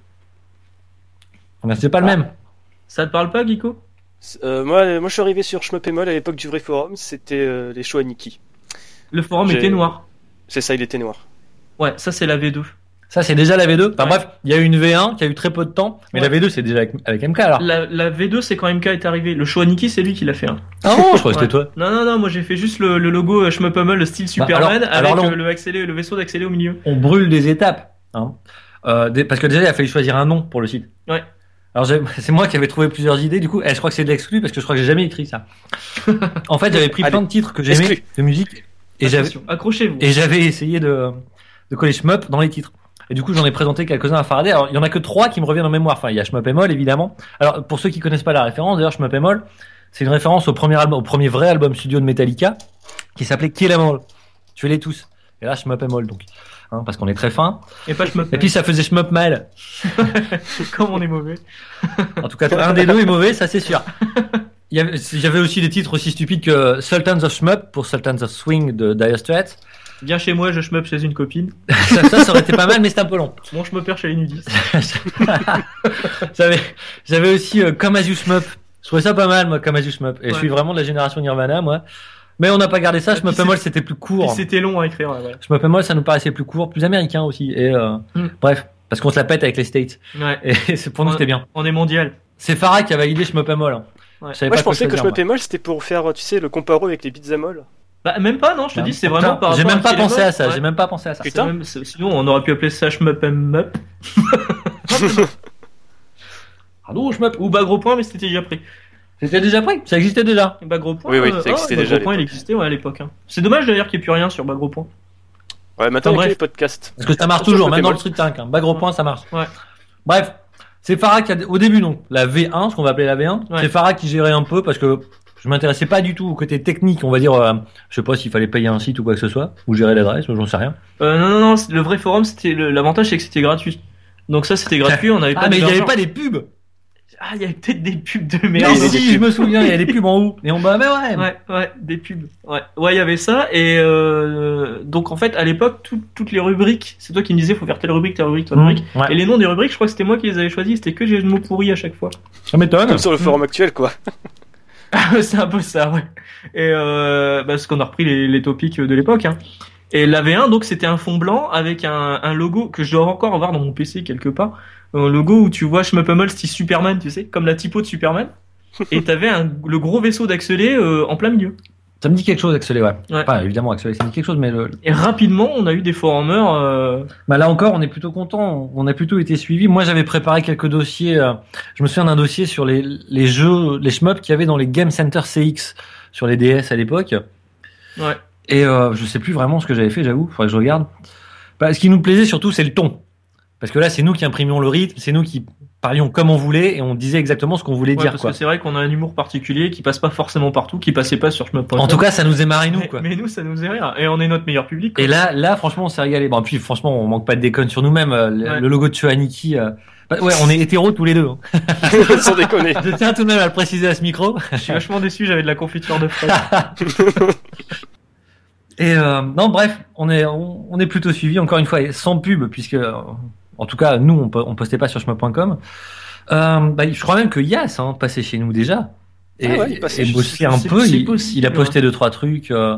Mais c'est pas le Ah. même. Ça te parle pas, Geeko Euh, moi, moi, je suis arrivé sur shmuepemol à l'époque du vrai forum, c'était euh, les Shoaniki. Le forum était noir. C'est ça, il était noir. Ouais, ça c'est la V2. Ça, c'est déjà la V2. Enfin, Ouais. bref, il y a eu une V1 qui a eu très peu de temps. Mais Ouais. la V2, c'est déjà avec, avec MK, alors. La, la V2, c'est quand MK est arrivé. Le Shoaniki, c'est lui qui l'a fait. Hein. Ah non, je crois que c'était toi. Non, non, non, moi j'ai fait juste le, le logo euh, Shmupummel, le style Superman, alors- avec alors on- euh, le, accélé, le vaisseau d'accélé au milieu. on brûle des étapes. Hein. Euh, des- parce que déjà, il a fallu choisir un nom pour le site. Ouais. Alors c'est moi qui avais trouvé plusieurs idées. Du coup, eh, je crois que c'est de l'exclu parce que je crois que j'ai jamais écrit ça. en fait, j'avais pris Allez, plein de titres que j'aimais de musique et j'avais accrochez-vous. et j'avais essayé de de coller shmup dans les titres. Et du coup, j'en ai présenté quelques-uns à Faraday. Alors, il y en a que trois qui me reviennent en mémoire. Enfin, il y a Shmup et Moll, évidemment. Alors, pour ceux qui connaissent pas la référence, d'ailleurs, Shmup et Moll, c'est une référence au premier album, au premier vrai album studio de Metallica, qui s'appelait Kill 'Em All. Tuez-les tous. Et là, Shmup et Moll, donc. Hein, parce qu'on est très fin. Et pas Shmup. Et puis, ça faisait Shmup mal. comme on est mauvais. En tout cas, un des deux est mauvais, ça c'est sûr. Il y avait- J'avais aussi des titres aussi stupides que Sultans of Shmup pour Sultans of Swing de Dire Straits. Viens chez moi, je shmup chez une copine. ça, ça, ça aurait été pas mal, mais c'est un peu long. Moi, je me perds chez les nudistes. J'avais, aussi euh, Come As You Shmup. Je trouvais ça pas mal, moi, Come As You Shmup. Et je suis vraiment de la génération Nirvana, moi. Mais on n'a pas gardé ça. Et c'est- Moll, c'était plus court. C'était long à écrire, ouais, voilà. Et Moll, ça nous paraissait plus court, plus américain aussi. Et euh, Mm. bref, parce qu'on se la pète avec les States. Ouais. Et c'est pour nous, c'était bien. On est mondial. C'est Farah qui a validé et Moll. hein. Ouais. Je savais Moi, pas je pensais que choisir, moi. shmuepemol c'était pour faire, tu sais, le comparo avec les pizzamol. Bah, même pas, non, je te Ah, dis, c'est vraiment par J'ai même pas pensé à ça. J'ai même pas pensé à ça. Putain. même- sinon, on aurait pu appeler ça Shmup em Up. Pardon, Shmup. Ou bas gros point, mais c'était déjà pris. C'était déjà pris. Ça existait déjà. Et bas gros point. Oui, oui, euh, ça existait Bas déjà à Gros point, il existait, ouais, à l'époque. hein. C'est dommage d'ailleurs qu'il n'y ait plus rien sur bas gros point. Ouais, maintenant, Enfin, avec bref. les podcasts. Parce que ça marche toujours, même dans le street tank. Hein. Bas gros point, ça marche. Ouais. Bref, C'est Farah qui a, au début donc la V1, ce qu'on va appeler la V1, Ouais. c'est Farah qui gérait un peu parce que je m'intéressais pas du tout au côté technique, on va dire. euh, je sais pas s'il fallait payer un site ou quoi que ce soit, ou gérer l'adresse, j'en sais rien. Euh, non, non, non, le vrai forum, c'était le- l'avantage, c'est que c'était gratuit. Donc ça, c'était gratuit, on n'avait pas Ah mais il y avait pas des pubs. Ah, il y avait peut-être des pubs de Mais merde. des si, je me souviens, il y a des pubs en haut et en bas. Mais ouais. Ouais, ouais, des pubs. Ouais, ouais, il y avait ça. Et euh, donc en fait, à l'époque, tout- toutes les rubriques, c'est toi qui me disais, faut faire telle rubrique, telle rubrique, telle Mmh, rubrique. ouais. Et les noms des rubriques, je crois que c'était moi qui les avais choisis. C'était que des mots pourris à chaque fois. Ça m'étonne. Comme sur le forum actuel, quoi. c'est un peu ça, ouais. Et euh, parce qu'on a repris les, les topics de l'époque. Hein. Et la V1, donc c'était un fond blanc avec un, un logo que je dois encore avoir dans mon PC quelque part. Un logo où tu vois Schmuppemol style Superman, tu sais, comme la typo de Superman. Et t'avais un, le gros vaisseau d'Axelé euh, en plein milieu. Ça me dit quelque chose, Axelé, ouais. Ouais. Évidemment, Axelé, ça me dit quelque chose, mais le... Et rapidement, on a eu des forumers. Euh... bah là encore, on est plutôt content. On a plutôt été suivi. Moi, j'avais préparé quelques dossiers. euh, Je me souviens d'un dossier sur les, les jeux, les shmups qu'il y avait dans les Game Center CX sur les DS à l'époque. Ouais. Et euh, je sais plus vraiment ce que j'avais fait, j'avoue. Faudrait que je regarde. Bah, ce qui nous plaisait surtout, c'est le ton. Parce que là, c'est nous qui imprimions le rythme, c'est nous qui parlions comme on voulait et on disait exactement ce qu'on voulait Ouais, dire. parce Quoi. que c'est vrai qu'on a un humour particulier qui passe pas forcément partout, qui passait pas sur Shmup.com. En tout cas, ça nous émarrait nous. mais, Quoi. mais nous, ça nous faisait rire. Et on est notre meilleur public. quoi. Et là, là, franchement, on s'est régalé. Bon, puis franchement, on manque pas de déconne sur nous-mêmes. euh, Le, Ouais. le logo de Chuaniki. Euh... bah, ouais, on est hétéros tous les deux. hein. Sans déconner. Je tiens tout de même à le préciser à ce micro. Je suis vachement déçu, j'avais de la confiture de fraise. Et euh, non, bref, on est on, on est plutôt suivi encore une fois et sans pub puisque euh, en tout cas nous on, on postait pas sur chemin.com. Euh, bah, je crois même que Yas hein, passait chez nous déjà et, Ah ouais, il passait et bossait un peu. Il, possible, il a posté deux trois trucs euh,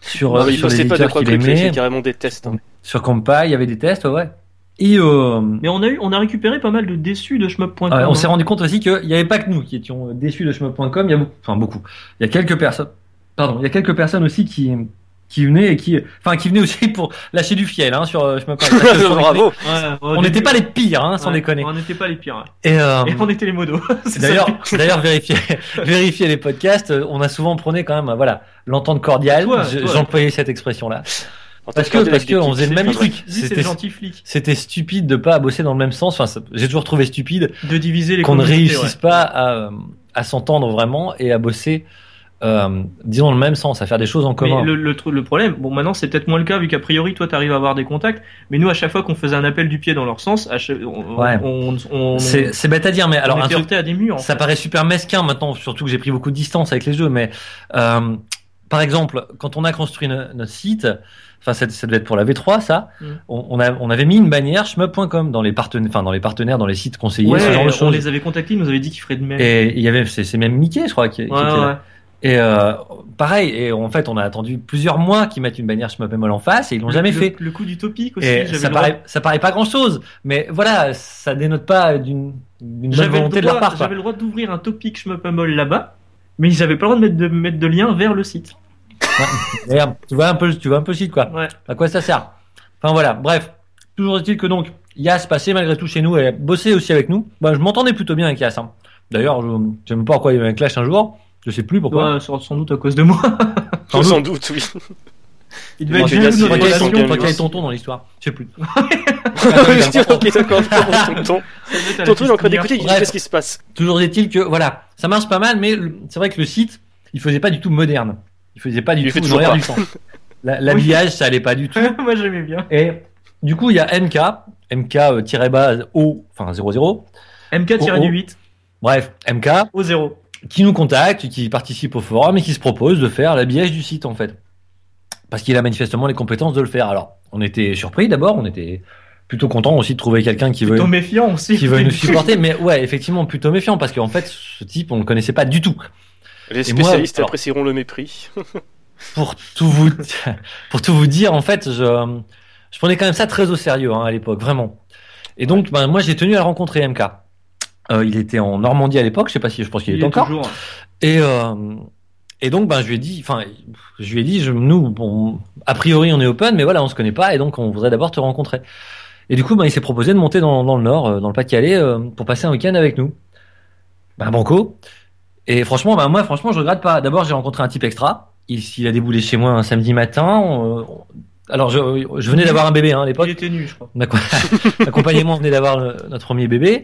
sur Non, mais il sur les postait pas de éditeurs quoi qu'il truc, il fait aimait, carrément des tests. hein. sur Compile, il y avait des tests, ouais. Et euh, Mais on a eu, on a récupéré pas mal de déçus de Shmup.com. Ouais, on s'est hein. rendu compte aussi qu'il n'y avait pas que nous qui étions déçus de shmup.com. Il y a beaucoup, enfin beaucoup. Il y a quelques personnes, pardon, il y a quelques personnes aussi qui qui venaient et qui, enfin qui venaient aussi pour lâcher du fiel hein, sur euh, shmup.com. Bravo. Ouais, au On n'était pas les pires, hein, sans ouais, déconner. On n'était pas les pires. Et, euh, Et on était les modos. D'ailleurs, d'ailleurs vérifier, vérifier les podcasts. euh, On a souvent prôné quand même, voilà, l'entente cordiale. Je-. J'employais cette expression-là. Parce que parce que on faisait le même truc. C'était le gentil flic. c'était stupide de pas bosser dans le même sens. Enfin, j'ai toujours trouvé stupide De diviser les qu'on ne réussisse ouais. pas à, euh, à s'entendre vraiment et à bosser, euh, disons, dans le même sens, à faire des choses en commun. Mais le, le, le problème, bon maintenant c'est peut-être moins le cas vu qu'a priori toi t'arrives à avoir des contacts, mais nous à chaque fois qu'on faisait un appel du pied dans leur sens, à chaque- on, Ouais. on, on, C'est c'est bête à dire, mais on alors un truc, à des murs. ça fait. paraît super mesquin maintenant, surtout que j'ai pris beaucoup de distance avec les jeux, mais euh, par exemple, quand on a construit no- notre site, enfin ça, ça devait être pour la V3 ça, Mm. on, on, a, on avait mis une bannière shmup.com dans les partenaires, enfin dans les partenaires, dans les sites conseillers, Ouais, ce genre de on choses. les avait contactés, ils nous avaient dit qu'ils feraient de même. Et il y avait, c'est c'est même Mickey, je crois, qui, qui ouais, était là. Ouais. Et euh, pareil, et en fait, on a attendu plusieurs mois qu'ils mettent une bannière shmup.mol en face et ils l'ont jamais le- fait. Le coup du topic aussi, Et ça droit- paraît, ça paraît pas grand chose, mais voilà, ça dénote pas d'une bonne le volonté de leur part. j'avais le droit d'ouvrir un topic Shmuppumble là-bas, mais ils avaient pas le droit de mettre de, mettre de lien vers le site. D'ailleurs, tu vois un peu, tu vois un peu le site, quoi. Ouais. À quoi ça sert? Enfin voilà, bref. Toujours est-il que donc Yas passait malgré tout chez nous et bossait aussi avec nous. Bah, je m'entendais plutôt bien avec Yas. hein. D'ailleurs, je ne sais même pas pourquoi il y avait un clash un jour. Je sais plus pourquoi. Ouais, sans, sans doute à cause de moi. Sans Sans, doute. doute, oui. Il devait être jaloux de notre qu'il y avait relation, tonton- dans l'histoire. Je sais plus. ok, d'accord. Tonton, tonton, il est en train d'écouter, il dit Bref. qu'est-ce qui se passe Toujours est-il que voilà, ça marche pas mal, mais c'est vrai que le site, il faisait pas du tout moderne. Il faisait pas du Il tout pas. du temps. La- L'habillage, ça allait pas du tout. moi j'aimais bien. Et du coup, il y a MK, MK-base O, enfin 00. MK-8 Bref, MK, au 0. Qui nous contacte, qui participe au forum et qui se propose de faire l'habillage du site en fait. Parce qu'il a manifestement les compétences de le faire. Alors, on était surpris d'abord, on était plutôt content aussi de trouver quelqu'un qui veut Plutôt méfiant aussi. qui veut nous supporter, mais ouais, effectivement plutôt méfiant parce qu'en fait, ce type, on le connaissait pas du tout. Les Et moi, spécialistes alors- apprécieront le mépris. Pour tout vous, pour tout vous dire, en fait, je, je prenais quand même ça très au sérieux hein, à l'époque, vraiment. Et donc, ben, moi, j'ai tenu à le rencontrer MK. Euh, il était en Normandie à l'époque, je sais pas si, je pense qu'il Il est encore. toujours. Et euh, et donc, ben, je lui ai dit, enfin, je lui ai dit, je, nous, bon, a priori, on est open, mais voilà, on se connaît pas, et donc, on voudrait d'abord te rencontrer. Et du coup, ben, il s'est proposé de monter dans, dans le Nord, euh, dans le Pas-de-Calais, euh, pour passer un week-end avec nous. Ben, banco. Et franchement, ben, moi, franchement, je regrette pas. D'abord, j'ai rencontré un type extra. Il, il a déboulé chez moi un samedi matin. euh, alors, je, je venais d'avoir un bébé hein, à l'époque. Il était nu, je crois. On acco- Accompagnement, on venait d'avoir notre premier bébé.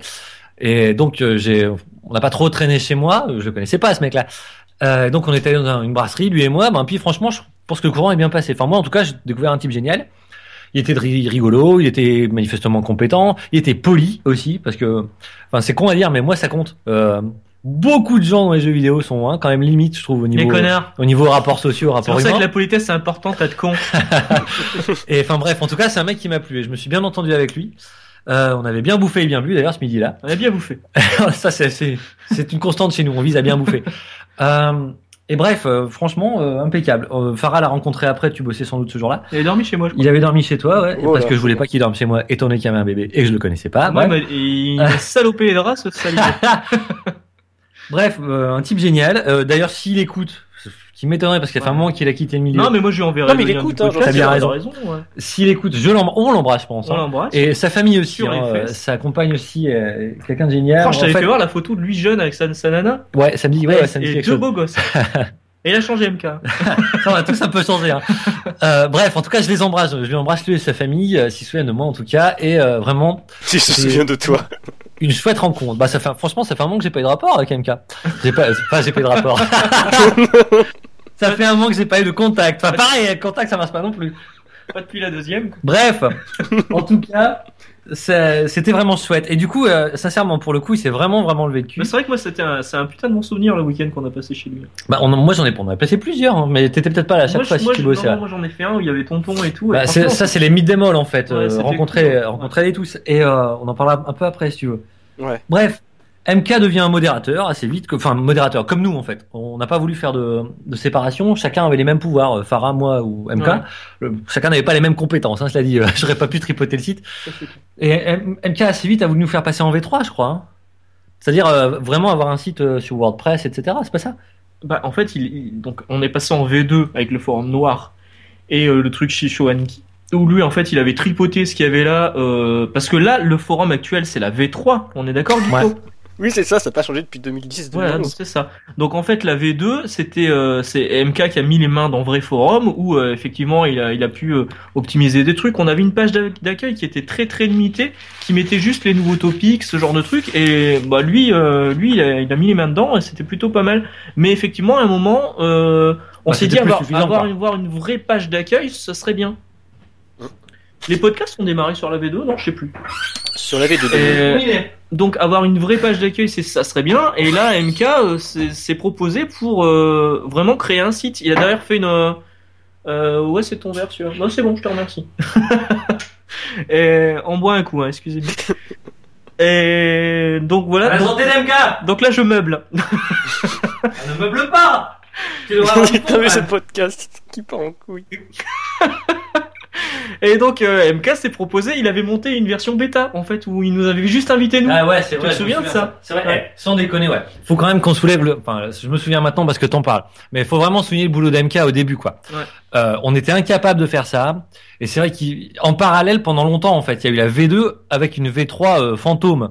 Et donc euh, j'ai, on n'a pas trop traîné chez moi. Je le connaissais pas ce mec-là. Euh, donc on était allé dans une brasserie, lui et moi. Ben puis franchement, je pense que le courant est bien passé. Enfin moi en tout cas, j'ai découvert un type génial. Il était ri- rigolo, il était manifestement compétent, il était poli aussi parce que, enfin c'est con à dire, mais moi ça compte. Euh, beaucoup de gens dans les jeux vidéo sont hein, quand même limite, je trouve au niveau Les connards. au niveau rapports sociaux, C'est rapports pour ça que humains. la politesse c'est important, t'as de con. Et enfin bref, en tout cas c'est un mec qui m'a plu et je me suis bien entendu avec lui. Euh, on avait bien bouffé et bien bu d'ailleurs ce midi-là. On a bien bouffé. ça c'est c'est c'est une constante chez nous, on vise à bien bouffer. Euh, et bref, euh, franchement euh, impeccable. Euh, Farah l'a rencontré après, tu bossais sans doute ce jour-là. Il a dormi chez moi, je crois. Il avait dormi chez toi, ouais, Oh parce là, que je voulais pas qu'il dorme chez moi, étant donné qu'il y avait un bébé et que je le connaissais pas. Moi, Bref. il m'a salopé les draps, ce. Bref, euh, un type génial. Euh, D'ailleurs, s'il écoute, qui m'étonnerait parce qu'il fait un Ouais. moment qu'il a quitté le milieu. Non, mais moi je lui enverrai Non, mais il écoute, hein, a sûr. raison. ouais. S'il écoute, je on l'embrasse, je pense. On hein. l'embrasse. Et sa famille aussi, hein, euh, sa compagne aussi, euh, quelqu'un de génial. Franchement, je t'avais fait- fait voir la photo de lui jeune avec sa, sa nana. Ouais, ça me dit, ouais, ouais, ça me dit et quelque deux chose. beaux gosses. et il a changé MK. Ça, on a tous un peu changé. Hein. Euh, bref, en tout cas, je les embrasse. Je lui embrasse lui et sa famille, euh, s'ils se souviennent de moi en tout cas, et euh, vraiment Si je me C'est- souviens de toi. une chouette rencontre. Bah, ça fait, franchement, ça fait un moment que j'ai pas eu de rapport avec MK. J'ai pas, j'ai pas eu de rapport. ça fait un moment que j'ai pas eu de contact. Enfin, pareil, contact, ça marche pas non plus. Pas depuis la deuxième. Bref, en tout cas, ça- c'était vraiment chouette. Et du coup, euh, sincèrement, pour le coup, il s'est vraiment, vraiment levé le cul. Mais c'est vrai que moi, c'était un, c'est un putain de bon souvenir le week-end qu'on a passé chez lui. Bah, on, moi, j'en ai, on en a passé plusieurs, hein, mais t'étais peut-être pas là à chaque moi, fois je- si moi, tu bossais. moi, j'en ai fait un où il y avait tonton et tout. et Bah, ça, c'est les mid démol en fait. Ouais, euh, rencontrer, cool, ouais. rencontrer les tous. Et euh, on en parlera un peu après si tu veux. Ouais. Bref, MK devient un modérateur assez vite, que- enfin modérateur comme nous en fait. On n'a pas voulu faire de, de séparation. Chacun avait les mêmes pouvoirs, euh, Farah, moi ou MK. Ouais. Le- chacun n'avait pas les mêmes compétences. Hein, cela dit, euh, j'aurais pas pu tripoter le site. Et M- MK assez vite a voulu nous faire passer en V3, je crois. hein. C'est-à-dire euh, vraiment avoir un site euh, sur WordPress, etc. C'est pas ça? Bah, en fait, il, il- donc, on est passé en V2 avec le forum noir et le truc Shisho Anki. Où lui, en fait, il avait tripoté ce qu'il y avait là. euh, parce que là, le forum actuel, c'est la V3. On est d'accord, Ouais. Oui, c'est ça, ça n'a pas changé depuis 2010. Voilà, donc 2011. c'est ça. Donc en fait, la V2, c'était euh, c'est MK qui a mis les mains dans vrai forum où euh, effectivement il a il a pu euh, optimiser des trucs. On avait une page d'a- d'accueil qui était très très limitée, qui mettait juste les nouveaux topics, ce genre de trucs. Et bah lui euh, lui il a, il a mis les mains dedans et c'était plutôt pas mal. Mais effectivement, à un moment, euh, on Bah, s'est dit avoir avoir une, voir une vraie page d'accueil, ça serait bien. Les podcasts ont démarré sur la V2, non, je sais plus. Sur la V2. Et donc avoir une vraie page d'accueil, c'est ça serait bien. Et là, MK euh, s'est proposé pour euh, vraiment créer un site. Il a d'ailleurs fait une. euh, euh, ouais, c'est ton verre, sûr. Non, c'est bon, je te remercie. Et on boit un coup, hein, excusez-moi. Et donc voilà. La Donc, santé d'MK donc là, je meuble. Ne meuble pas Tu du T'as vu ce podcast qui part en couille. Et donc euh, MK s'est proposé. Il avait monté une version bêta en fait où il nous avait juste invité nous. Ah ouais, c'est Tu vrai. te je me souviens de ça C'est vrai. Ouais. eh, sans déconner, ouais. Faut quand même qu'on soulève le. Enfin, je me souviens maintenant parce que t'en parles. Mais il faut vraiment souligner le boulot d'MK au début, quoi. Ouais. Euh, on était incapable de faire ça. Et c'est vrai qu'en parallèle, pendant longtemps, en fait, il y a eu la V2 avec une V3 euh, fantôme.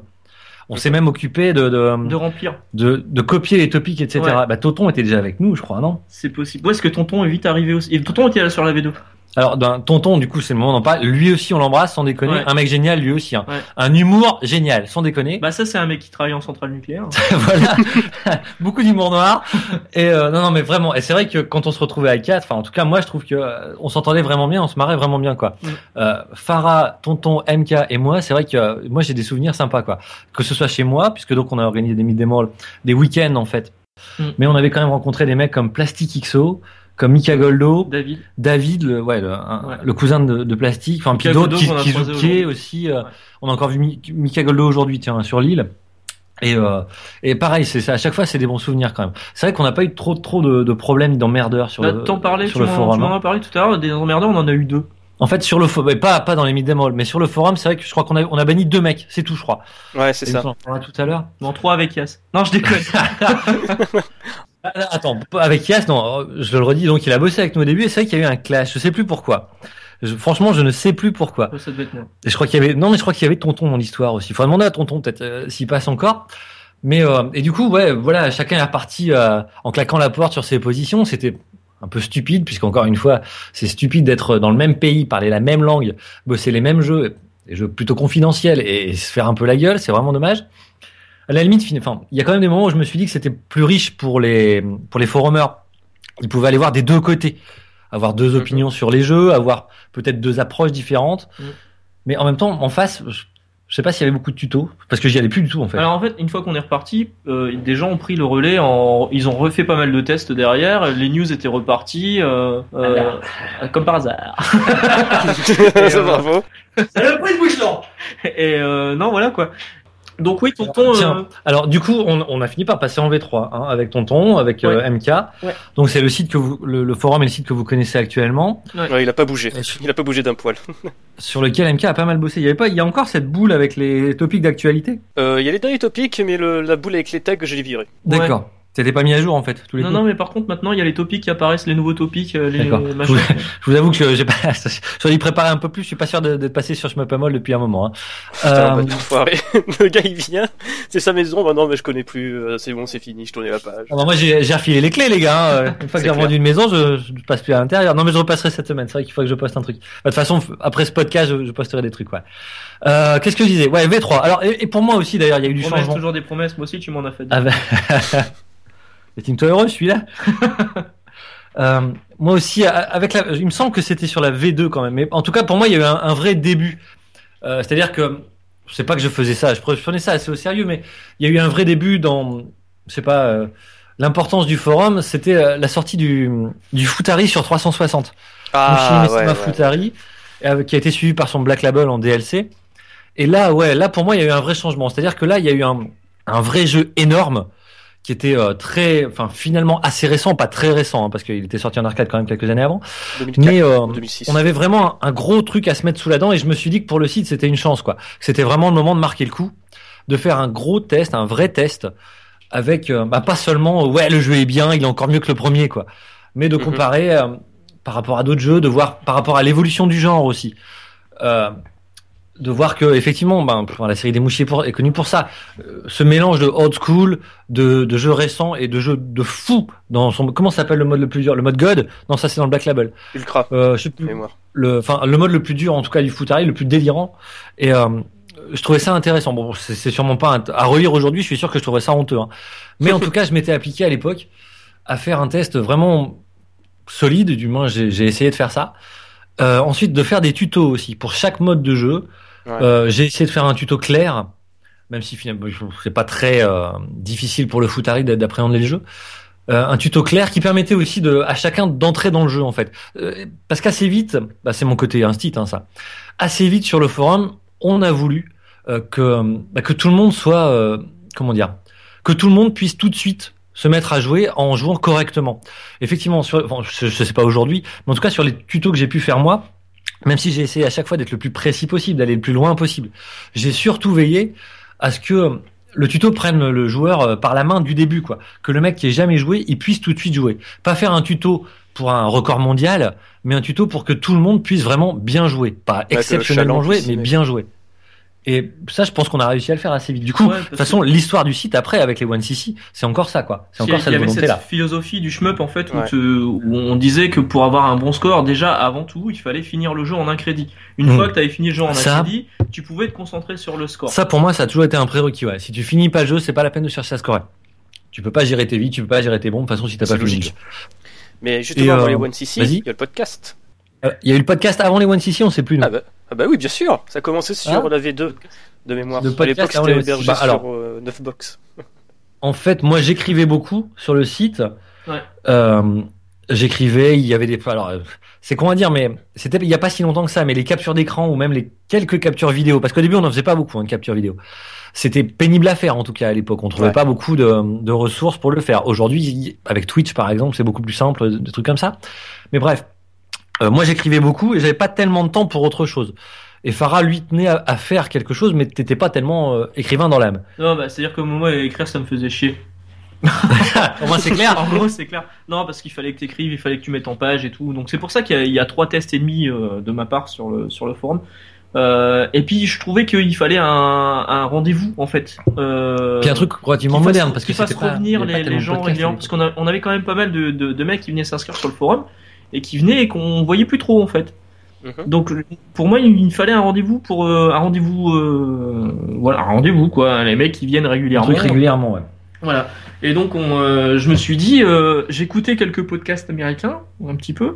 On s'est même occupé de de, de remplir. de de copier les topics, etc. Ouais. Bah, Toton était déjà avec nous, je crois, non? C'est possible. Ouais, est-ce que Tonton est vite arrivé aussi Et Tonton était là sur la V2. Alors, ben, Tonton, du coup, c'est le moment d'en parler. Lui aussi, on l'embrasse, sans déconner. Ouais. Un mec génial, lui aussi. hein. Ouais. Un humour génial, sans déconner. Bah ça, c'est un mec qui travaille en centrale nucléaire. voilà, beaucoup d'humour noir. Et euh, non, non, mais vraiment. Et c'est vrai que quand on se retrouvait à quatre, enfin, en tout cas, moi, je trouve que euh, on s'entendait vraiment bien, on se marrait vraiment bien, quoi. Mm. Euh, Farah, Tonton, MK et moi, c'est vrai que euh, moi, j'ai des souvenirs sympas, quoi. Que ce soit chez moi, puisque donc on a organisé des mid des week-ends en fait. Mm. Mais on avait quand même rencontré des mecs comme Plastic XO, comme Mika Goldo, David. David, le, ouais, le, Ouais. le cousin de, de Plastic, enfin, puis Mika d'autres, Goldo qui, a qui aujourd'hui. aussi. euh, Ouais. On a encore vu Mi- Mika Goldo aujourd'hui, tiens, sur l'île. Et, euh, et pareil, c'est ça. À chaque fois, c'est des bons souvenirs quand même. C'est vrai qu'on n'a pas eu trop trop de, de problèmes d'emmerdeurs sur Bah, le parlais, sur le forum. tu m'en hein. as parlé tout à l'heure, des emmerdeurs, on en a eu deux. En fait, sur le forum, pas pas dans les mid mais sur le forum, c'est vrai que je crois qu'on a on a banni deux mecs, c'est tout, je crois. Ouais, c'est ça. On en parlera tout à l'heure. Non, trois avec Yas. Non, je déconne. Ah, Attends, avec Yas, non, je le redis. Donc, il a bossé avec nous au début et c'est vrai qu'il y a eu un clash. Je sais plus pourquoi. Je- franchement, je ne sais plus pourquoi. ça devait être moi. Et je crois qu'il y avait non mais je crois qu'il y avait Tonton dans l'histoire aussi. Il faudrait demander à Tonton peut-être euh, s'il passe encore. Mais euh, et du coup ouais voilà chacun est reparti euh, en claquant la porte sur ses positions. C'était un peu stupide puisqu'encore une fois c'est stupide d'être dans le même pays, parler la même langue, bosser les mêmes jeux, des jeux plutôt confidentiels et, se faire un peu la gueule. C'est vraiment dommage. À la limite, fin- enfin, il y a quand même des moments où je me suis dit que c'était plus riche pour les pour les forumers. Ils pouvaient aller voir des deux côtés, avoir deux Mhm. opinions sur les jeux, avoir peut-être deux approches différentes. Mhm. Mais en même temps, en face, je, je sais pas s'il y avait beaucoup de tutos parce que j'y allais plus du tout en fait. Alors en fait, une fois qu'on est reparti, euh, des gens ont pris le relais, en... ils ont refait pas mal de tests derrière, les news étaient repartis, euh, euh, comme par hasard. euh, Bravo. C'est le prix de bouchon. Et euh, non, voilà quoi. Donc oui, tonton. Tiens, euh, alors du coup, on, on a fini par passer en V3 hein, avec Tonton, avec euh, MK. Ouais. Donc c'est le site que vous, le, le forum et le site que vous connaissez actuellement, Ouais, il a pas bougé. Il a pas bougé d'un poil. sur lequel MK a pas mal bossé. Il y avait pas, il y a encore cette boule avec les topics d'actualité? Euh, Il y a les derniers topics, mais le, la boule avec les tags, je l'ai viré. D'accord. C'était pas mis à jour en fait tous les Non, coups. non, mais par contre, maintenant, il y a les topics qui apparaissent, les nouveaux topics, euh, les D'accord. machins. Je vous avoue que j'ai pas, j'aurais dû préparer un peu plus. Je suis pas sûr de- d'être passé sur Shmuppamol depuis un moment. Hein. Putain, Euh, bah, enfoiré. le gars il vient, c'est sa maison, bah non mais je connais plus, euh, c'est bon c'est fini, je tournais la page. ah bah, moi j'ai j'ai refilé les clés les gars. hein. Une fois que j'ai vendu une maison, je, je passe plus à l'intérieur. Non mais je repasserai cette semaine. C'est vrai qu'il faut que je poste un truc. Bah, De toute façon, après ce podcast, je, je posterai des trucs. Ouais. Euh, Qu'est-ce que je disais? Ouais V3. Alors et, et pour moi aussi d'ailleurs, il y a eu du changement. toujours des promesses, moi aussi, tu m'en as fait. Ah bah... Est-il toi heureux celui-là Euh, Moi aussi, avec la... il me semble que c'était sur la V2 quand même. Mais en tout cas, pour moi, il y a eu un, un vrai début. Euh, C'est-à-dire que je sais pas que je faisais ça, je prenais ça assez au sérieux, mais il y a eu un vrai début dans, je sais pas, euh, l'importance du forum. C'était euh, la sortie du du Futari sur 360. Ah ouais, ouais. Futari, euh, qui a été suivi par son Black Label en DLC. Et là, ouais, là pour moi, il y a eu un vrai changement. C'est-à-dire que là, il y a eu un, un vrai jeu énorme qui était euh, très, enfin finalement assez récent, pas très récent, hein, parce qu'il était sorti en arcade quand même quelques années avant. 2004, Mais euh, 2006. on avait vraiment un, un gros truc à se mettre sous la dent, et je me suis dit que pour le site, c'était une chance, quoi. C'était vraiment le moment de marquer le coup, de faire un gros test, un vrai test, avec euh, bah, pas seulement euh, ouais le jeu est bien, il est encore mieux que le premier, quoi, mais de Mhm. comparer euh, par rapport à d'autres jeux, de voir par rapport à l'évolution du genre aussi. De voir que effectivement, ben, la série des Mouchiers pour- est connue pour ça. Euh, ce mélange de old school, de, de jeux récents et de jeux de fou dans son comment s'appelle le mode le plus dur, le mode God? Non, ça c'est dans le Black Label. Ultra, Euh, je sais plus le, enfin, le mode le plus dur, en tout cas, du Futari, le plus délirant. Et euh, je trouvais ça intéressant. Bon, c'est sûrement pas à relire aujourd'hui. Je suis sûr que je trouverais ça honteux. hein. Mais en tout cas, je m'étais appliqué à l'époque à faire un test vraiment solide. Du moins, j'ai j'ai essayé de faire ça. Euh, ensuite, de faire des tutos aussi pour chaque mode de jeu. Euh, j'ai essayé de faire un tuto clair, même si finalement c'est pas très euh, difficile pour le Futari d'a- d'appréhender le jeu. Euh, un tuto clair qui permettait aussi de, à chacun d'entrer dans le jeu en fait. Euh, parce qu'assez vite, bah, c'est mon côté instit hein, ça. Assez vite sur le forum, on a voulu euh, que bah, que tout le monde soit euh, comment dire, que tout le monde puisse tout de suite se mettre à jouer en jouant correctement. Effectivement, sur, enfin, je, je sais pas aujourd'hui, mais en tout cas sur les tutos que j'ai pu faire moi, même si j'ai essayé à chaque fois d'être le plus précis possible, d'aller le plus loin possible, j'ai surtout veillé à ce que le tuto prenne le joueur euh, par la main du début, quoi. Que le mec qui ait jamais joué, il puisse tout de suite jouer. Pas faire un tuto pour un record mondial, mais un tuto pour que tout le monde puisse vraiment bien jouer. Pas exceptionnellement jouer, mais bien jouer. Et ça, je pense qu'on a réussi à le faire assez vite. Du coup, Ouais, de toute façon, l'histoire du site après, avec les One CC, c'est encore ça, quoi. C'est encore il y cette avait cette volonté-là. philosophie du shmup en fait où, Ouais. te- où on disait que pour avoir un bon score déjà avant tout il fallait finir le jeu en un crédit. Une Mm. fois que tu avais fini le jeu en un crédit, tu pouvais te concentrer sur le score. Ça, pour moi, ça a toujours été un prérequis, ouais. Si tu finis pas le jeu, c'est pas la peine de chercher à scorer. Tu peux pas gérer tes vies, tu peux pas gérer tes bombes. De toute façon, si t'as pas fini le logique. jeu. Mais justement, euh, les One CC, vas-y. il y a le podcast. Euh, Il y a eu le podcast avant les One CC, on sait plus. Ah bah, ah bah oui, bien sûr. Ça a commencé sur Ah. la V2 de mémoire. À podcast l'époque, avant c'était hébergé Bah, sur alors. euh, 9 box. En fait, moi, j'écrivais beaucoup sur le site. Ouais. Euh, j'écrivais, il y avait des. Alors, euh, c'est con à dire, mais c'était il y a pas si longtemps que ça. Mais les captures d'écran ou même les quelques captures vidéo, parce qu'au début, on n'en faisait pas beaucoup hein, de captures vidéo. C'était pénible à faire en tout cas à l'époque. On trouvait Ouais. pas beaucoup de, de ressources pour le faire. Aujourd'hui, avec Twitch par exemple, c'est beaucoup plus simple, des trucs comme ça. Mais bref, euh, moi j'écrivais beaucoup et j'avais pas tellement de temps pour autre chose. Et Farah lui tenait à, à faire quelque chose, mais t'étais pas tellement euh, écrivain dans l'âme. Non, bah, c'est-à-dire que moi écrire ça me faisait chier. Au moins c'est clair. en gros, c'est clair. Non, parce qu'il fallait que t'écrives, il fallait que tu mettes en page et tout. Donc c'est pour ça qu'il y, y a trois tests et demi euh, de ma part sur le sur le forum. Euh, et puis je trouvais qu'il fallait un, un rendez-vous en fait. Euh, Puis un truc relativement moderne parce que fasse pas- revenir les, les gens régulièrement parce qu'on on avait quand même pas mal de, de, de mecs qui venaient s'inscrire sur le forum et qui venaient et qu'on voyait plus trop en fait. Mhm. Donc pour moi, il me fallait un rendez-vous pour euh, un rendez-vous, euh, voilà, un rendez-vous quoi. Les mecs qui viennent Un régulièrement. truc régulièrement, ouais. Voilà. Et donc, on, euh, je me suis dit, euh, j'écoutais quelques podcasts américains, un petit peu,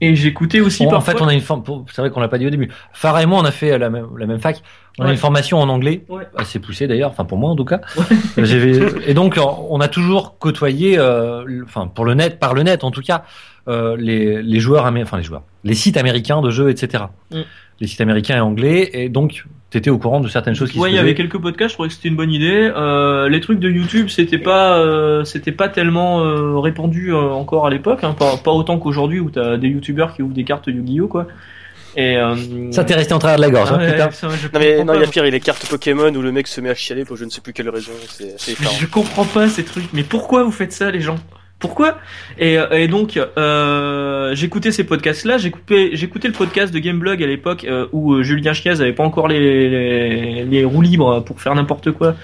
et j'écoutais aussi Bon, en parfois. fait, on a une forme. C'est vrai qu'on l'a pas dit au début. Farah et moi, on a fait la même, la même fac. On a Ouais. une formation en anglais, Ouais. assez poussée d'ailleurs. Enfin, pour moi en tout cas. J'ai- et donc, on a toujours côtoyé, euh, enfin, pour le net, par le net en tout cas, euh, les, les joueurs, enfin les joueurs, les sites américains de jeux, etc. Mm. Les sites américains et anglais. Et donc, t'étais au courant de certaines choses qui Ouais, se il y avait quelques podcasts, je trouvais que c'était une bonne idée. Euh, les trucs de YouTube, c'était pas, euh, c'était pas tellement euh, répandu euh, encore à l'époque, hein, pas, pas autant qu'aujourd'hui où t'as des YouTubeurs qui ouvrent des cartes Yu-Gi-Oh quoi. Et euh, Ça t'est resté en travers de la gorge, ah hein, ouais, putain. ça, je Non mais non, il y a pire, il y a les cartes Pokémon où le mec se met à chialer pour je ne sais plus quelle raison. C'est je comprends pas ces trucs. Mais pourquoi vous faites ça, les gens? Pourquoi? Et, et donc, euh, j'écoutais ces podcasts-là. J'écoutais, j'écoutais le podcast de Gameblog à l'époque euh, où euh, Julien Chiaz avait pas encore les, les, les roues libres pour faire n'importe quoi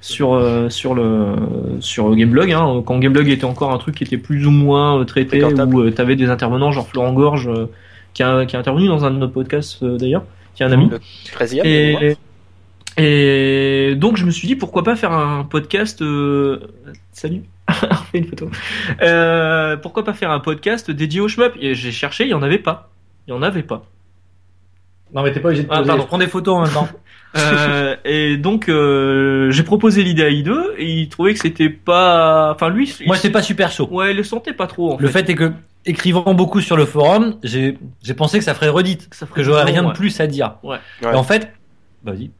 sur euh, sur le sur Gameblog. Hein, quand Gameblog était encore un truc qui était plus ou moins traité, où euh, t'avais des intervenants genre Florent Gorge euh, qui a qui a intervenu dans un de nos podcasts d'ailleurs, qui est un ami. Le 13e, de mémoire. Et, et donc je me suis dit pourquoi pas faire un podcast. euh, Salut, on fait une photo. Euh, pourquoi pas faire un podcast dédié au shmup? J'ai cherché, il y en avait pas. Il y en avait pas. Non, mais t'es pas obligé de Ah, poser. pardon. Je prends des photos en même temps. Euh, et donc euh, j'ai proposé l'idée à I2 et il trouvait que c'était pas. Enfin lui, Moi, c'est pas super chaud. Ouais, il le sentait pas trop. En Le fait. fait est que, écrivant beaucoup sur le forum, j'ai pensé que ça ferait redite, Ça ferait que j'aurais rien de plus à dire. Ouais. Et en fait, vas-y.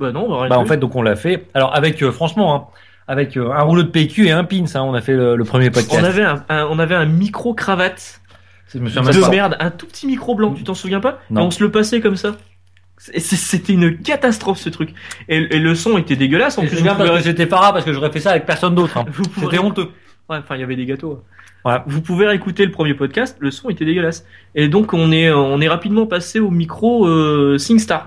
Bah non, bah, rien Bah, en fait, donc on l'a fait. Alors avec, euh, franchement, hein, avec euh, un rouleau de PQ et un pins, hein, on a fait le, le premier podcast. on avait un, un- on avait un micro cravate Je me souviens de merde, un tout petit micro blanc, tu t'en souviens pas? Non. Et on se le passait comme ça. C'était une catastrophe ce truc. Et, et le son était dégueulasse. En Et plus, je vous parce que parce que j'aurais fait ça avec personne d'autre. hein. vous pouvez- C'était honteux. Ouais, enfin, il y avait des gâteaux. Ouais. Vous pouvez réécouter le premier podcast, le son était dégueulasse. Et donc on est on est rapidement passé au micro euh, SingStar.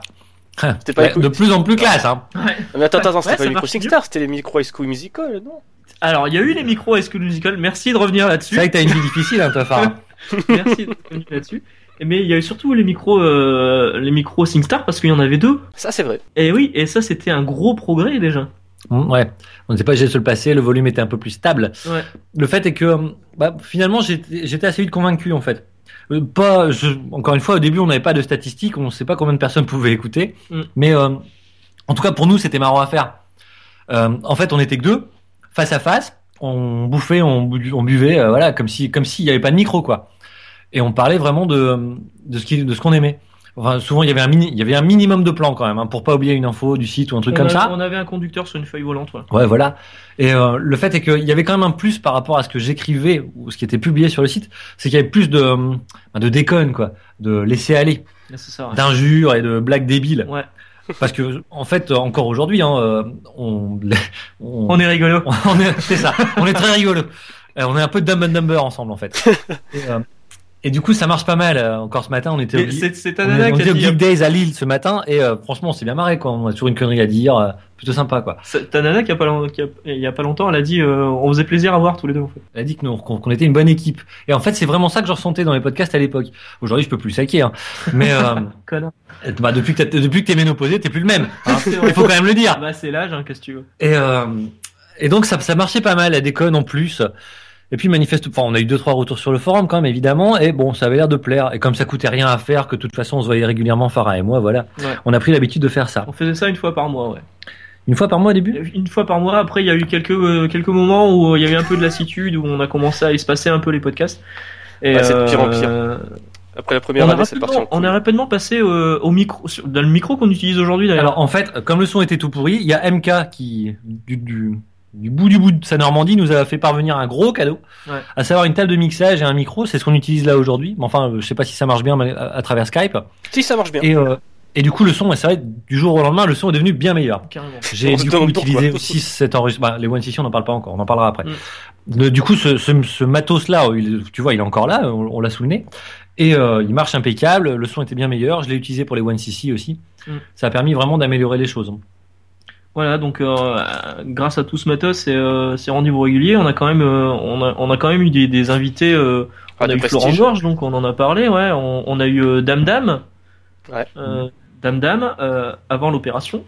C'était pas Ouais, les couilles. de plus en plus classe. Hein. Ouais. Mais attends, attends, Ouais, c'était pas ça les micro SingStar, c'était les micro High School Musical, non? Alors il y a eu les micros High School Musical. Merci de revenir là-dessus. C'est vrai que t'as une vie difficile, hein, toi, Farah. Merci de revenir là-dessus. Mais il y a eu surtout les micros euh, les micros SingStar parce qu'il y en avait deux. Ça, c'est vrai. Et oui, et ça c'était un gros progrès déjà. Mm, ouais. On n'était pas obligé de se le passer, le volume était un peu plus stable. Ouais. Le fait est que, euh, bah, finalement, j'étais j'étais assez vite convaincu, en fait. Euh, Pas, je, encore une fois, au début, on n'avait pas de statistiques, on ne sait pas combien de personnes pouvaient écouter. Mm. Mais, euh, en tout cas, pour nous, c'était marrant à faire. Euh, en fait, on était que deux, face à face. On bouffait, on, bu- on buvait, euh, voilà, comme si, comme s'il n'y avait pas de micro, quoi. Et on parlait vraiment de, de ce qui, de ce qu'on aimait. Enfin, souvent, il y avait un mini, il y avait un minimum de plans quand même, hein, pour pas oublier une info du site ou un truc on, comme a- ça. on avait un conducteur sur une feuille volante. Ouais. Ouais, voilà. Et euh, le fait est qu'il y avait quand même un plus par rapport à ce que j'écrivais ou ce qui était publié sur le site, c'est qu'il y avait plus de euh, de déconnes quoi, de laisser aller, ouais. d'injures et de blagues débiles. Ouais. Parce que en fait, encore aujourd'hui, hein, euh, on, on, On est rigolo. on est, c'est ça, on est très rigolo. Euh, on est un peu dumb and dumber ensemble en fait. Et, euh, et du coup, ça marche pas mal. Euh, Encore ce matin, on était au C'est on on était au. Geek Days à Lille ce matin et euh, franchement, on s'est bien marré quoi. On a toujours une connerie à dire, euh, plutôt sympa quoi. Ta nana qui a pas qui a- il y a pas longtemps, elle a dit euh, on faisait plaisir à voir tous les deux en fait. Elle a dit que nous- qu'on était une bonne équipe. Et en fait, c'est vraiment ça que je ressentais dans les podcasts à l'époque. Aujourd'hui, je peux plus saquer. Hein. Mais euh, bah, depuis que t'as- depuis que t'es ménopausé, t'es plus le même. hein. Il faut quand même le dire. Bah c'est l'âge, hein, qu'est-ce que tu veux. Et, euh, et donc ça, ça marchait pas mal, la déconne en plus. Et puis manifeste, enfin on a eu deux trois retours sur le forum quand même évidemment. Et bon, ça avait l'air de plaire. Et comme ça coûtait rien à faire, que de toute façon on se voyait régulièrement Farah et moi, voilà. Ouais. On a pris l'habitude de faire ça. On faisait ça une fois par mois, ouais. Une fois par mois au début? Une fois par mois. Après, il y a eu quelques euh, quelques moments où il y a eu un peu de lassitude, où on a commencé à espacer un peu les podcasts. Et Ouais, c'est de pire en pire. euh, Après la première année, c'est parti en on a rapidement passé euh, au micro, sur- dans le micro qu'on utilise aujourd'hui d'ailleurs. Alors en fait, comme le son était tout pourri, il y a MK qui du, du, du bout du bout de sa Normandie nous a fait parvenir un gros cadeau, Ouais. à savoir une table de mixage et un micro. C'est ce qu'on utilise là aujourd'hui. Mais Enfin, je sais pas si ça marche bien mais à, travers Skype. Si, ça marche bien. Et euh, et du coup, le son, c'est vrai, du jour au lendemain, le son est devenu bien meilleur. J'ai du coup utilisé aussi cet enregistrement. Bah, les One Session, on n'en parle pas encore, on en parlera après. Mm. Le- du coup, ce, ce, ce matos-là, il- tu vois, il est encore là, on, on l'a souligné. Et euh, il marche impeccable, le son était bien meilleur. Je l'ai utilisé pour les One CC aussi. Mm. Ça a permis vraiment d'améliorer les choses. Voilà, donc euh, grâce à tout ce matos et euh, ces rendez-vous réguliers, on a quand même, euh, on, a, on a quand même eu des, des invités. Euh, Ah, on a eu. Florent Gorge, donc on en a parlé. Ouais, on, on a eu euh, Dame Dame. Ouais. Euh, Dame Dame euh, avant l'opération.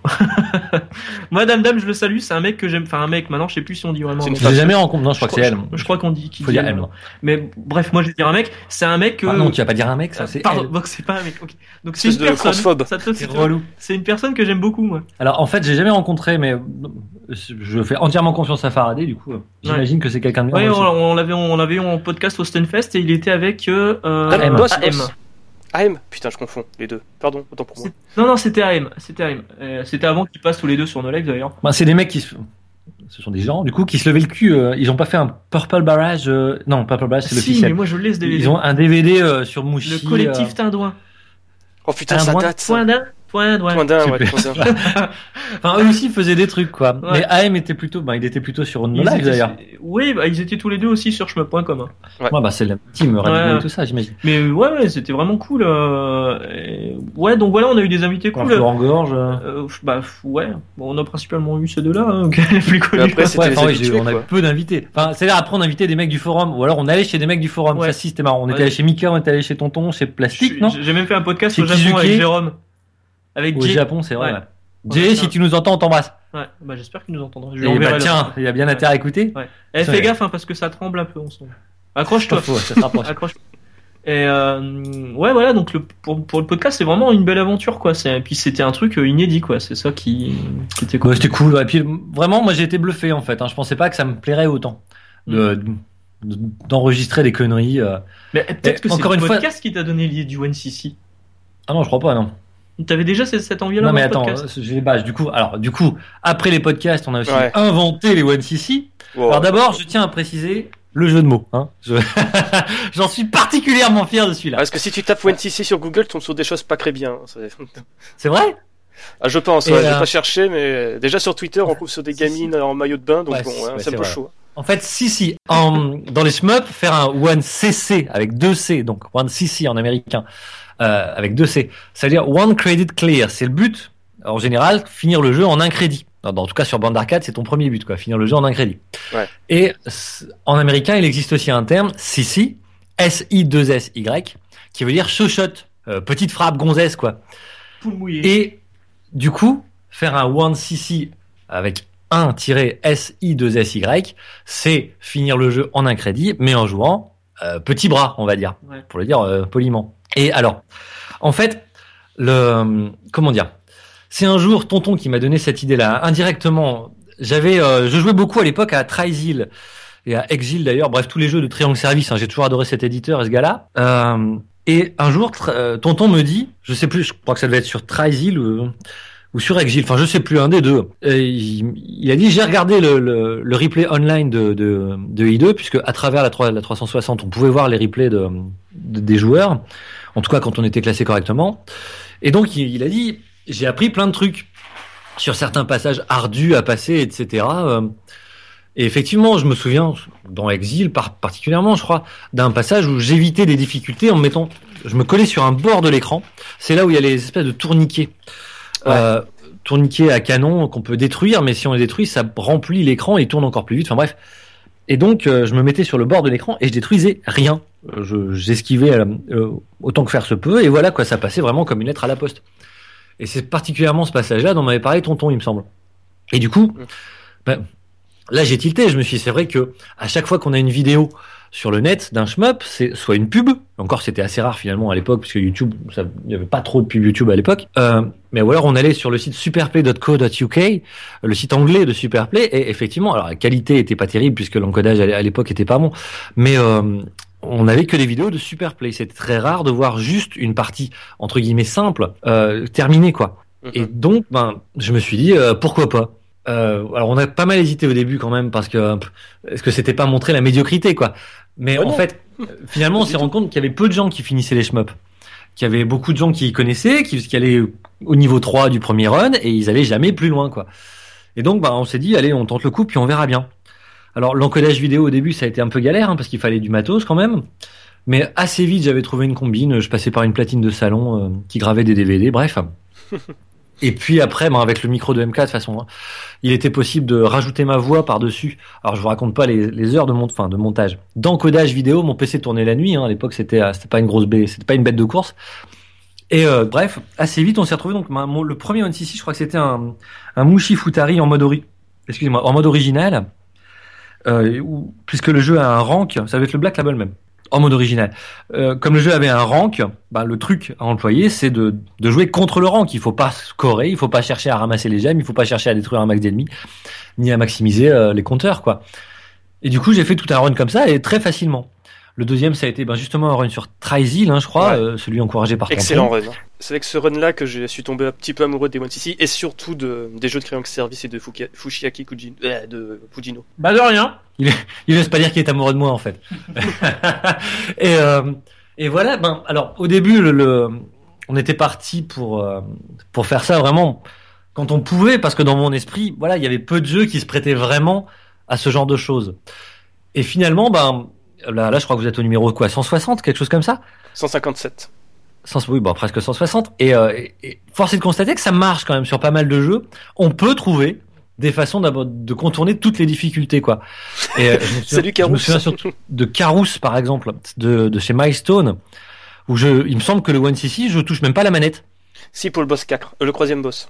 Moi, Dame Dame, je le salue. C'est un mec que j'aime. Enfin, un mec. Maintenant, je sais plus si on dit vraiment. C'est un une mec. Je l'ai jamais rencontré. Non, je crois que c'est elle. Je, crois qu'on dit qu'il Faut dit dire elle. elle. non. Mais bref, moi, je vais dire un mec. C'est un mec que. Ah non, tu vas pas dire un mec, ça Euh, c'est Pardon, donc c'est pas un mec. Donc c'est une de personne. transphobe. Ça te- C'est relou. C'est une personne que j'aime beaucoup, moi. Alors en fait, j'ai jamais rencontré, mais je fais entièrement confiance à Faraday. Du coup, j'imagine que c'est quelqu'un de bien. Oui, on, l'avait, on l'avait eu en podcast au Stunfest et il était avec euh, euh, AM, Putain, je confonds les deux. Pardon, autant pour moi. Non, non, c'était AM. C'était AM. Euh, c'était avant qu'ils passent tous les deux sur nos lives d'ailleurs. Ben, c'est des mecs qui se... Ce sont des gens, du coup, qui se levaient le cul. euh, ils ont pas fait un Purple Barrage. euh, Non, Purple Barrage, c'est Si, mais moi je l'ai ce DVD. Ils ont un DVD euh, sur Mouchi. Le collectif Tindouin. Oh putain, Un ça date. ça. Point d'un, point d'un. Ouais, Super. point d'un. Enfin, eux aussi faisaient des trucs, quoi. Ouais. Mais AM était plutôt, ben, il était plutôt sur No étaient- d'ailleurs. Oui, bah, ils étaient tous les deux aussi sur shmup.com. hein. Ouais, bah, c'est la team Radio Ouais. et tout ça, j'imagine. Mais ouais, ouais, c'était vraiment cool. euh, et- Ouais, donc voilà, on a eu des invités Quoi, cool. Florent Gorge. euh, Euh, bah ouais, bon, on a principalement eu ces deux-là, hein, les plus connus. Après, c'était Ouais, les enfin, oui, habitués, on a quoi. peu d'invités. Enfin, c'est-à-dire après on invitait des mecs du forum, ou alors on allait chez des mecs du forum. Ouais. Ça si c'était marrant. On était allé chez Mika, on était allé chez Tonton, chez Plastique, J'ai- non J'ai même fait un podcast au Japon avec Jérôme. Avec Au Jay. Japon, c'est vrai. Ouais. ouais. Jay, Ouais, si tu nous entends, on t'embrasse. Ouais, bah j'espère qu'il nous entendra. Je Et bah tiens, il y a bien intérêt à écouter. Eh, fais gaffe, hein, parce que ça tremble un peu en ce moment. Accroche-toi. ça se rapproche. Accroche. Et euh, ouais, voilà. Donc le, pour, pour le podcast, c'est vraiment une belle aventure, quoi. C'est, puis c'était un truc euh, inédit, quoi. C'est ça qui, qui était cool. Ouais, c'était cool. ouais. Et puis vraiment, moi j'ai été bluffé en fait. hein. Je pensais pas que ça me plairait autant de de- d'enregistrer des conneries. euh. Mais peut-être que c'est encore le une fois- podcast qui t'a donné l'idée du OneCC. Ah non, je crois pas, non. T'avais déjà cette, cette envie-là Non mais attends, j'ai les bâches. Du coup, alors du coup, après les podcasts, on a aussi Ouais. inventé les One CC. Wow. Alors d'abord, je tiens à préciser le jeu de mots. Hein. Je- J'en suis particulièrement fier de celui-là. Parce que si tu tapes WNCC sur Google, tu tombes sur des choses pas très bien. C'est- C'est vrai? Ah, je pense, ouais, j'ai euh, pas cherché, mais déjà sur Twitter, on trouve sur des gamines en maillot de bain, donc Ouais, bon, c'est un c'est peu vrai. chaud. En fait, si, si. En, dans les shmups, faire un one CC avec deux C, donc one CC en américain, euh, avec deux C, ça veut dire one credit clear. C'est le but, en général, finir le jeu en un crédit. En en tout cas, sur bande d'arcade, c'est ton premier but, quoi, finir le jeu en un crédit. Ouais. Et en américain, il existe aussi un terme, CC, S-I-2-S-Y, qui veut dire shot, euh, petite frappe gonzesse, quoi. Et du coup, faire un one CC avec 1-SI2SY, c'est finir le jeu en un crédit, mais en jouant euh, petit bras, on va dire, Ouais. pour le dire euh, poliment. Et alors, en fait, le comment dire, c'est un jour Tonton qui m'a donné cette idée-là indirectement. J'avais, euh, je jouais beaucoup à l'époque à Trizil et à Exil d'ailleurs. Bref, tous les jeux de Triangle Service. hein, J'ai toujours adoré cet éditeur et ce gars-là. Euh, et un jour, euh, Tonton me dit, je sais plus, je crois que ça devait être sur Trizil ou, ou sur Exil, enfin je sais plus, un des deux. Et il, a dit, j'ai regardé le, le, le replay online de, de, de I2, puisque à travers la, 3, la 360, on pouvait voir les replays de, de- des joueurs, en tout cas quand on était classé correctement. Et donc il, a dit, j'ai appris plein de trucs sur certains passages ardus à passer, etc. Euh, Et effectivement, je me souviens, dans Exil par, particulièrement, je crois, d'un passage où j'évitais des difficultés en me mettant, je me collais sur un bord de l'écran. C'est là où il y a les espèces de tourniquets. Ouais. Euh, tourniquets à canon qu'on peut détruire, mais si on les détruit, ça remplit l'écran et tourne encore plus vite. Enfin bref. Et donc, euh, je me mettais sur le bord de l'écran et je détruisais rien. Euh, Je, euh, euh, autant que faire se peut, et voilà quoi, ça passait vraiment comme une lettre à la poste. Et c'est particulièrement ce passage-là dont m'avait parlé Tonton, il me semble. Et du coup, ben, là j'ai tilté, je me suis dit, c'est vrai que à chaque fois qu'on a une vidéo sur le net d'un shmup, c'est soit une pub, encore c'était assez rare finalement à l'époque, puisque YouTube, il n'y avait pas trop de pub YouTube à l'époque, euh, mais ou alors on allait sur le site superplay.co.uk, le site anglais de Superplay, et effectivement, alors la qualité était pas terrible, puisque l'encodage à l'époque était pas bon, mais euh, on n'avait que des vidéos de Superplay, c'était très rare de voir juste une partie, entre guillemets, simple, euh, terminée quoi. Et Mhm. donc, ben, je me suis dit, euh, pourquoi pas? Euh, Alors, on a pas mal hésité au début quand même, parce que pff, est-ce que c'était pas montrer la médiocrité, quoi Mais Oh en non. fait, euh, finalement, on s'est rendu compte qu'il y avait peu de gens qui finissaient les shmups, qu'il y avait beaucoup de gens qui connaissaient, qui, qui allaient au niveau 3 du premier run, et ils allaient jamais plus loin, quoi. Et donc, ben, on s'est dit, allez, on tente le coup, puis on verra bien. Alors, l'encodage vidéo au début, ça a été un peu galère, hein, parce qu'il fallait du matos quand même. Mais assez vite, j'avais trouvé une combine. Je passais par une platine de salon euh, qui gravait des DVD. Bref. Et puis après, ben, avec le micro de MK, de toute façon, il était possible de rajouter ma voix par-dessus. Alors je vous raconte pas les, heures de, enfin, de montage. D'encodage vidéo, mon PC tournait la nuit. Hein, à l'époque, c'était euh, c'était pas une grosse bête, c'était pas une bête de course. Et euh, bref, assez vite, on s'est retrouvé. Donc ma- mon- le premier One CC, je crois que c'était un, un Mushi Futari en mode excusez-moi, en mode original, euh, puisque le jeu a un rank, ça va être le Black Label même, en mode original. Euh, comme le jeu avait un rank, bah, le truc à employer, c'est de, de jouer contre le rank. Il faut pas scorer, il faut pas chercher à ramasser les gemmes, il faut pas chercher à détruire un max d'ennemis, ni à maximiser euh, les compteurs, quoi. Et du coup, j'ai fait tout un run comme ça et très facilement. Le deuxième, ça a été ben, justement un run sur Trysil, hein, je crois, Ouais. euh, celui encouragé par Excellent Tonton. run. hein. C'est avec ce run-là que je suis tombé un petit peu amoureux des One CC et surtout de, des jeux de Crayon Service et de Fuki- Fushiaki Kujino, euh, de Fujino. Bah de rien. Il laisse pas dire qu'il est amoureux de moi en fait. et, euh, et voilà. Ben alors au début, le, le- on était parti pour euh, pour faire ça vraiment quand on pouvait, parce que dans mon esprit, voilà, il y avait peu de jeux qui se prêtaient vraiment à ce genre de choses. Et finalement, ben là, là, je crois que vous êtes au numéro quoi, 160, quelque chose comme ça? 157. 100, oui, bon, presque 160. Et, euh, et- et force est de constater que ça marche quand même sur pas mal de jeux. On peut trouver des façons de contourner toutes les difficultés, quoi. Et, euh, je me souviens- Salut Je me Carousse. souviens surtout de Carous, par exemple, de, de chez Milestone, où je, il me semble que le One CC, je touche même pas la manette. Si pour le boss 4, euh, le troisième boss.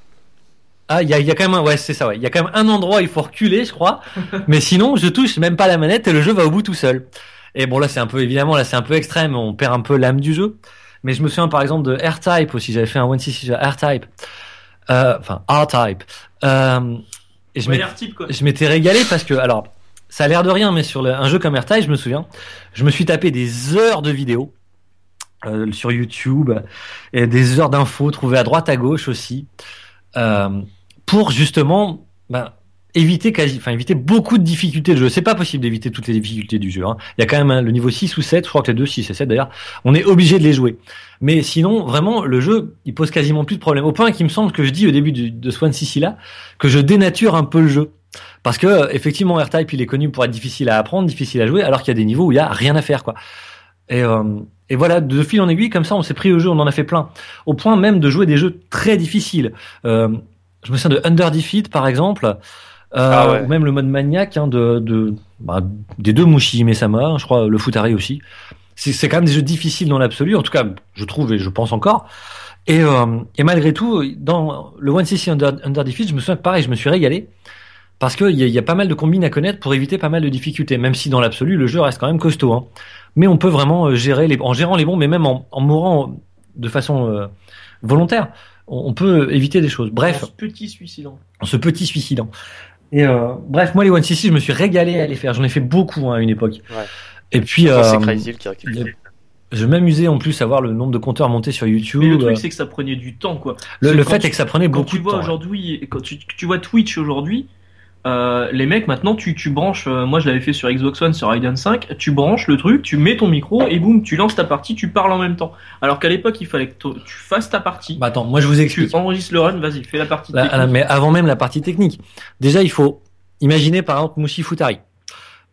Ah, il y a, il y a quand même un, ouais, c'est ça, ouais. Il y a quand même un endroit où il faut reculer, je crois. mais sinon, je touche même pas la manette et le jeu va au bout tout seul. Et bon, là, c'est un peu, évidemment, là, c'est un peu extrême. On perd un peu l'âme du jeu. Mais je me souviens, par exemple, de R-Type aussi. J'avais fait un One CC sur R-Type. Euh, enfin, R-Type. Euh, et je Ouais, m'étais- régalé parce que, alors, ça a l'air de rien, mais sur le- un jeu comme R-Type, je me souviens, je me suis tapé des heures de vidéos euh, sur YouTube et des heures d'infos trouvées à droite à gauche aussi euh, pour justement ben, éviter quasi, enfin éviter beaucoup de difficultés de jeu. C'est pas possible d'éviter toutes les difficultés du jeu. hein. Il y a quand même un- le niveau 6 ou 7, je crois que les deux 6 et 7 d'ailleurs, on est obligé de les jouer. Mais sinon, vraiment, le jeu, il pose quasiment plus de problèmes. Au point qu'il me semble que je dis au début du- de Swan là, que je dénature un peu le jeu. Parce que, effectivement, R-Type, il est connu pour être difficile à apprendre, difficile à jouer, alors qu'il y a des niveaux où il y a rien à faire, quoi. Et, euh, et voilà, de fil en aiguille, comme ça, on s'est pris au jeu, on en a fait plein. Au point même de jouer des jeux très difficiles. Euh, je me souviens de Under Defeat, par exemple, Ah ouais. ou même le mode maniaque hein, de, de bah, des deux Mushi Mesama, hein, je crois, le Futari aussi. C'est quand même des jeux difficiles dans l'absolu, en tout cas, je trouve et je pense encore. Et, euh, et malgré tout, dans le One CC Under, Under Defeat, je me souviens que pareil, je me suis régalé. Parce qu'il y, a- il y a pas mal de combines à connaître pour éviter pas mal de difficultés, même si dans l'absolu, le jeu reste quand même costaud. Hein. Mais on peut vraiment euh, gérer les, en gérant les bons, mais même en, en mourant de façon euh, volontaire, on, on peut éviter des choses. Bref, Ce petit suicidant. ce petit suicidant. Et euh, bref, moi les One CC, je me suis régalé à les faire. J'en ai fait beaucoup hein, à une époque. Ouais. Et puis, c'est euh, Crazy je m'amusais en plus à voir le nombre de compteurs montés sur YouTube. Mais le Euh, truc c'est que ça prenait du temps quoi. le, le quand fait tu- est que ça prenait Quand beaucoup tu de vois temps. ouais. aujourd'hui, quand tu, tu vois Twitch aujourd'hui, euh, les mecs maintenant tu, tu branches, euh, moi je l'avais fait sur Xbox One, sur Raiden 5, tu branches le truc, tu mets ton micro et boum, tu lances ta partie, tu parles en même temps. Alors qu'à l'époque il fallait que tu fasses ta partie, Bah attends, moi je vous tu explique. enregistres le run, vas-y, fais la partie. Là, technique. mais avant même la partie technique, déjà il faut imaginer par exemple Mushi Futari.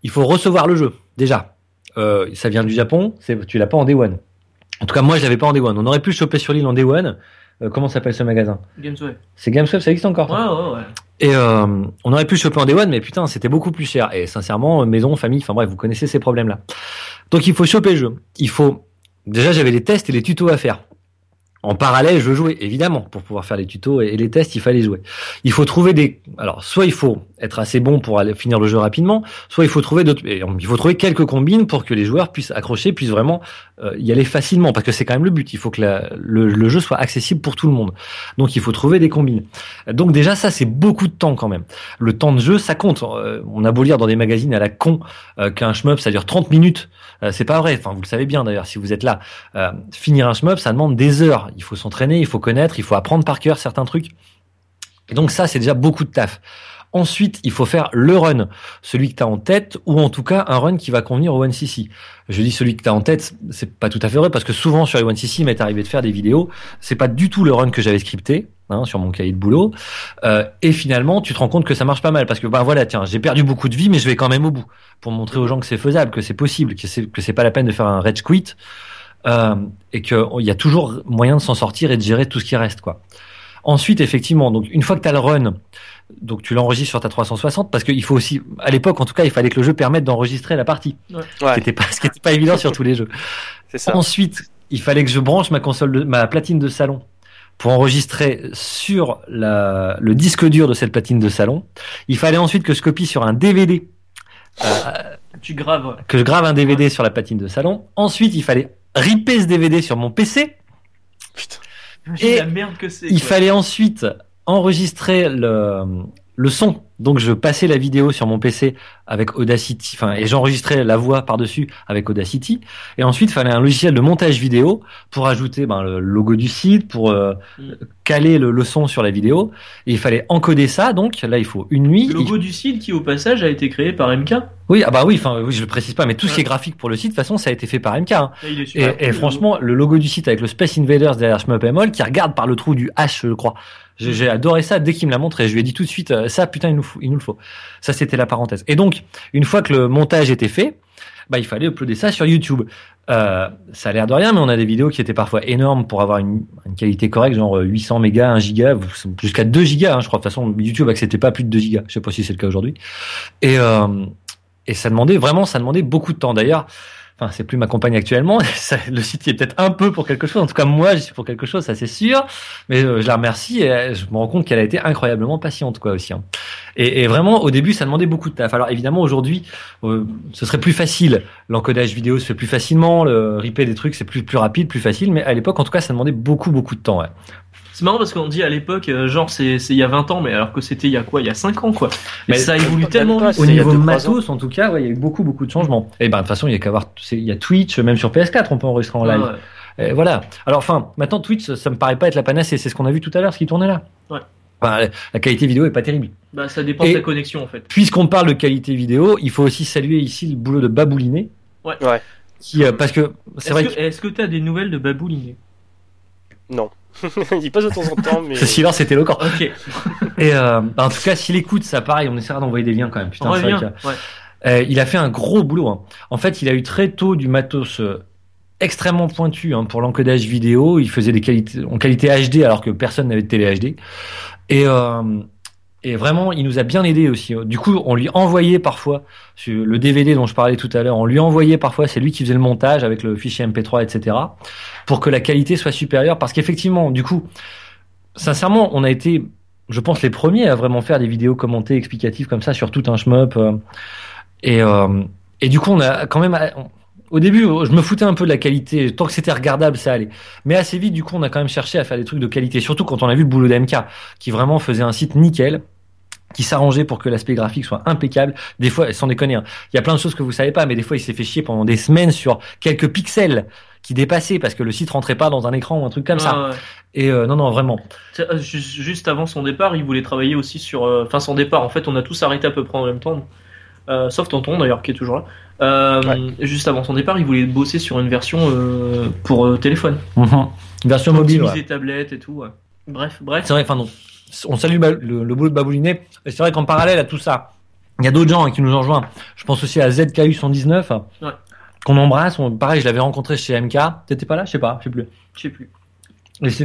Il faut recevoir le jeu déjà. Euh, ça vient du Japon, tu l'as pas en Day One. En tout cas moi je l'avais pas en Day One. On aurait pu le choper sur l'île en Day One. Euh, comment s'appelle ce magasin? Gamesway. C'est Gamesweb, ça existe encore Ouais, ouais, ouais. Et euh, on aurait pu choper en Day One, mais putain, c'était beaucoup plus cher. Et sincèrement, euh, maison, famille, enfin bref, vous connaissez ces problèmes-là. Donc il faut choper le jeu. Il faut. Déjà, j'avais les tests et les tutos à faire. En parallèle, je jouais, évidemment, pour pouvoir faire les tutos et les tests, il fallait jouer. Il faut trouver des. Alors, soit il faut être assez bon pour finir le jeu rapidement, soit il faut trouver d'autres. Il faut trouver quelques combines pour que les joueurs puissent accrocher, puissent vraiment euh, y aller facilement, parce que c'est quand même le but. Il faut que le jeu soit accessible pour tout le monde. Donc, il faut trouver des combines. Donc déjà, ça c'est beaucoup de temps quand même. Le temps de jeu, ça compte. Euh, on a beau lire dans des magazines à la con euh, qu'un shmup ça dure 30 minutes. Euh, c'est pas vrai. Enfin, vous le savez bien d'ailleurs si vous êtes là. Euh, finir un shmup, ça demande des heures. Il faut s'entraîner, il faut connaître, il faut apprendre par cœur certains trucs. Et donc ça, c'est déjà beaucoup de taf. Ensuite, il faut faire le run, celui que tu as en tête, ou en tout cas un run qui va convenir au 1cc. Je dis celui que tu as en tête, c'est pas tout à fait vrai, parce que souvent sur les 1cc, il m'est arrivé de faire des vidéos, c'est pas du tout le run que j'avais scripté, hein, sur mon cahier de boulot, euh, et finalement, tu te rends compte que ça marche pas mal, parce que ben voilà, tiens, j'ai perdu beaucoup de vie, mais je vais quand même au bout, pour montrer aux gens que c'est faisable, que c'est possible, que c'est que c'est pas la peine de faire un rage quit, euh, et qu'il y a toujours moyen de s'en sortir et de gérer tout ce qui reste, quoi. Ensuite, effectivement, donc une fois que tu as le run, donc tu l'enregistres sur ta 360 parce qu'il faut aussi, à l'époque en tout cas, il fallait que le jeu permette d'enregistrer la partie, Ouais. ce qui n'était pas, ce qui était pas évident sur tous les jeux. C'est ça. Ensuite, il fallait que je branche ma console, de, ma platine de salon pour enregistrer sur la, le disque dur de cette platine de salon. Il fallait ensuite que je copie sur un DVD, euh, Tu graves. que je grave un DVD sur la platine de salon. Ensuite, il fallait ripper ce DVD sur mon PC. Putain. Et la merde que c'est. Il quoi. fallait ensuite enregistrer le, le son. Donc je passais la vidéo sur mon PC avec Audacity, enfin et j'enregistrais la voix par-dessus avec Audacity. Et ensuite, il fallait un logiciel de montage vidéo pour ajouter ben, le logo du site, pour euh, Mm. Caler le, le son sur la vidéo. Et il fallait encoder ça. Donc là, il faut une nuit. Le logo du site qui, au passage, a été créé par MK. Oui, ah bah oui, enfin oui, je le précise pas, mais tout ce qui est Ouais. graphique pour le site, de toute façon, ça a été fait par MK. hein. Et le franchement, le logo du site avec le Space Invaders derrière Shmup et Moll qui regarde par le trou du H, je crois. J'ai adoré ça dès qu'il me l'a montré. Je lui ai dit tout de suite, euh, ça, putain, il nous, faut, il nous le faut. Ça, c'était la parenthèse. Et donc, une fois que le montage était fait, bah, il fallait uploader ça sur YouTube. Euh, ça a l'air de rien, mais on a des vidéos qui étaient parfois énormes pour avoir une, qualité correcte, genre euh, 800 mégas, 1 giga, jusqu'à 2 gigas, hein, je crois. De toute façon, YouTube acceptait pas plus de 2 gigas. Je sais pas si c'est le cas aujourd'hui. Et, euh, et ça demandait vraiment, ça demandait beaucoup de temps. D'ailleurs, enfin, c'est plus ma compagne actuellement. Le site y est peut-être un peu pour quelque chose. En tout cas, moi, je suis pour quelque chose, ça c'est sûr. Mais euh, je la remercie et euh, je me rends compte qu'elle a été incroyablement patiente, quoi, aussi. hein. Et, vraiment, au début, ça demandait beaucoup de taf. Alors évidemment, aujourd'hui, euh, ce serait plus facile. L'encodage vidéo se fait plus facilement, le replay des trucs, c'est plus plus rapide, plus facile. Mais à l'époque, en tout cas, ça demandait beaucoup beaucoup de temps. C'est marrant parce qu'on dit à l'époque, euh, genre c'est c'est il y a 20 ans, mais alors que c'était il y a quoi? Il y a 5 ans quoi. Mais Mais ça évolue tellement vite. Au C'est il y a niveau matos, en tout cas, ouais, il y a eu beaucoup beaucoup de changements. Et ben de toute façon, il y a qu'à voir, il y a Twitch, même sur PS4, on peut enregistrer en Ouais, live. ouais. Et voilà. Alors, enfin, maintenant Twitch, ça me paraît pas être la panacée. C'est ce qu'on a vu tout à l'heure, ce qui tournait là. Ouais. Enfin, la qualité vidéo est pas terrible. Bah ça dépend Et- de ta connexion en fait. Puisqu'on parle de qualité vidéo, il faut aussi saluer ici le boulot de Babouliné. Ouais. Qui, euh, parce que c'est Est-ce vrai que est-ce que t'as des nouvelles de Babou Liné Non. il passe de temps en temps, mais. ce silence est éloquent. Ok. Et euh, en tout cas, s'il écoute, ça pareil, on essaiera d'envoyer des liens quand même. Putain, On c'est vrai revient. que- Ouais. Euh, il a fait un gros boulot. hein. En fait, il a eu très tôt du matos euh, extrêmement pointu hein, pour l'encodage vidéo. Il faisait des qualités en qualité HD alors que personne n'avait de télé HD. Et, euh, et vraiment, il nous a bien aidé aussi. Du coup, on lui envoyait parfois le DVD dont je parlais tout à l'heure. On lui envoyait parfois, c'est lui qui faisait le montage avec le fichier MP3, etc. pour que la qualité soit supérieure. Parce qu'effectivement, du coup, sincèrement, on a été, je pense, les premiers à vraiment faire des vidéos commentées, explicatives comme ça sur tout un shmup. euh, et, euh, et du coup, on a quand même. Au début, je me foutais un peu de la qualité. Tant que c'était regardable, ça allait. Mais assez vite, du coup, on a quand même cherché à faire des trucs de qualité. Surtout quand on a vu le boulot d'MK, qui vraiment faisait un site nickel, qui s'arrangeait pour que l'aspect graphique soit impeccable. Des fois, sans déconner, hein, il y a plein de choses que vous savez pas, mais des fois, il s'est fait chier pendant des semaines sur quelques pixels qui dépassaient parce que le site rentrait pas dans un écran ou un truc comme ça. Ah, ouais. Et euh, non, non, vraiment. Euh, ju- Juste avant son départ, il voulait travailler aussi sur. euh, Enfin, son départ, en fait, on a tous arrêté à peu près en même temps. Euh, sauf Tonton d'ailleurs, qui est toujours là. Juste avant son départ, il voulait bosser sur une version pour téléphone. Mhm. Une version mobile. ouais. Optimiser tablette et tout. ouais. Bref, bref. C'est vrai, enfin non. On salue le, le boulot de Baboulinet. Et c'est vrai qu'en parallèle à tout ça, il y a d'autres gens hein, qui nous ont rejoints. Je pense aussi à ZKU 119, Ouais. qu'on embrasse. On- pareil, je l'avais rencontré chez MK. T'étais pas là? Je sais pas, je sais plus. Je sais plus.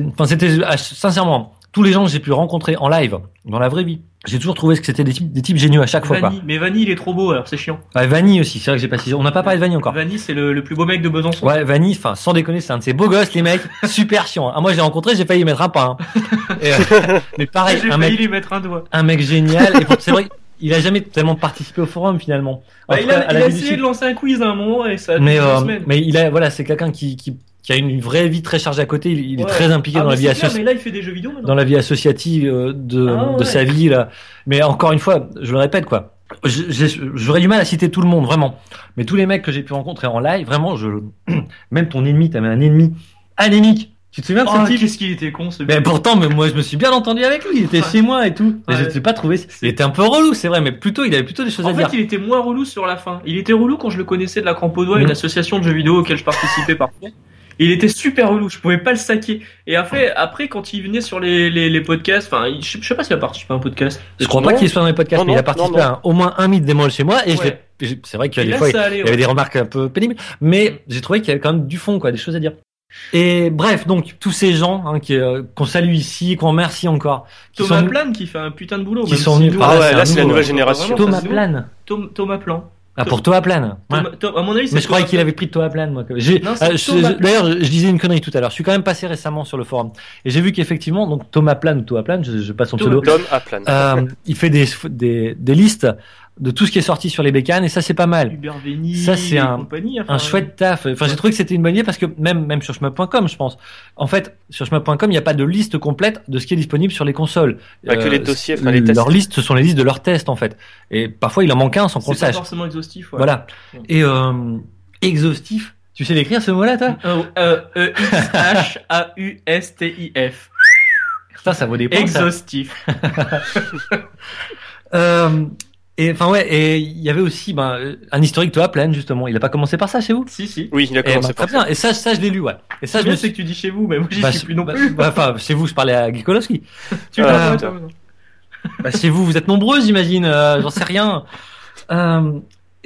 Enfin, c'était ah, sincèrement tous les gens que j'ai pu rencontrer en live, dans la vraie vie. J'ai toujours trouvé que c'était des types, des types géniaux à chaque fois. Quoi. Mais Vanny, il est trop beau, alors c'est chiant. Ouais, Vanny aussi. C'est vrai que j'ai pas. On n'a pas parlé de Vanny encore. Vanny, c'est le, le plus beau mec de Besançon. Ouais, Vanny, enfin, sans déconner, c'est un de ces beaux gosses, les mecs, super chiant. Ah, moi, je l'ai rencontré, j'ai failli y mettre un pas. hein. Euh, mais pareil, J'ai un failli mec, lui mettre un doigt. un mec génial. Et c'est vrai, il a jamais tellement participé au forum finalement. En Bah, il a, il essayé de lancer un quiz à un moment et ça a mais, euh, semaines. mais il a, voilà, c'est quelqu'un qui, qui, qui a une vraie vie très chargée à côté. Il, il est très impliqué Ah, dans la vie associative. mais là, il fait des jeux vidéo maintenant. dans la vie associative euh, de, Ah, de sa vie là. Mais encore une fois, je le répète quoi. J'aurais du mal à citer tout le monde vraiment, mais tous les mecs que j'ai pu rencontrer en live, vraiment, je même ton ennemi, t'avais un ennemi anémique. Tu te souviens de Oh, ce type qu'est-ce qu'il était con ce Mais pourtant, mais moi je me suis bien entendu avec lui. Il était chez moi et tout. Mais je t'ai pas trouvé. Il était un peu relou, c'est vrai, mais plutôt il avait plutôt des choses En à fait, dire. il était moins relou sur la fin. Il était relou quand je le connaissais de la Crampe au doigt, Mhm. une association de jeux vidéo auquel je participais parfois. Il était super relou, je pouvais pas le saquer. Et après, après quand il venait sur les, les, les podcasts, enfin, je, je sais pas s'il a participé à un podcast. Je crois Non. pas qu'il soit dans les podcasts, Non, mais il a participé non, non. à un- au moins un mythe démol chez moi et je Ouais. c'est vrai qu'il y a Et des là, fois ça allait, il y ouais. avait des remarques un peu pénibles, mais Mhm. j'ai trouvé qu'il y avait quand même du fond, quoi, des choses à dire. Et bref, donc tous ces gens hein, qui, euh, qu'on salue ici, qu'on remercie encore, qui Thomas sont Plan qui fait un putain de boulot. qui même sont si venus- nous, Ah ouais, là c'est la nouvelle génération. Thomas nous. Plan. Tom- Thomas Plan. Ah, pour Thomas Plan. Ouais. Thomas- Tom- à mon avis, Mais je croyais qu'il avait pris de Thomas Plan, moi. Euh, D'ailleurs, je, je disais une connerie tout à l'heure. Je suis quand même passé récemment sur le forum et j'ai vu qu'effectivement, donc Thomas Plan ou Thomas Plan, je, je passe son Thomas pseudo, Tom à plan. euh, il fait des, des, des listes de tout ce qui est sorti sur les bécanes et ça c'est pas mal. Hubert Vény, Ça, c'est un- compagnie, enfin, Un chouette taf. Enfin, j'ai trouvé que c'était une bonne idée parce que même même sur shmup.com, je pense. En fait, sur shmup.com, il n'y a pas de liste complète de ce qui est disponible sur les consoles. Pas que les dossiers, enfin, les tests. Leurs listes, ce sont les listes de leurs tests en fait. Et parfois, il en manque un sans qu'on le C'est pas sache. forcément exhaustif. ouais. Voilà. Ouais. Et euh, exhaustif. Tu sais l'écrire ce mot-là, toi? Euh, euh, E X H A U S T I F. Ça, ça vaut des points. ça. Exhaustif. Euh, et enfin ouais, et il y avait aussi ben, un historique Thomas Plan justement. Il a pas commencé par ça chez vous? Si si. Oui, il a Eh commencé ben, par Très bien. Et ça, ça je l'ai lu, ouais. Et ça, Ça je me suis. que tu dis chez vous, mais moi j'y Bah, suis plus non bah, plus. bah, Enfin, chez vous, je parlais à Gikolowski. tu euh, l'as non. Bah, chez vous, vous êtes nombreux, j'imagine. euh, J'en sais rien. Euh,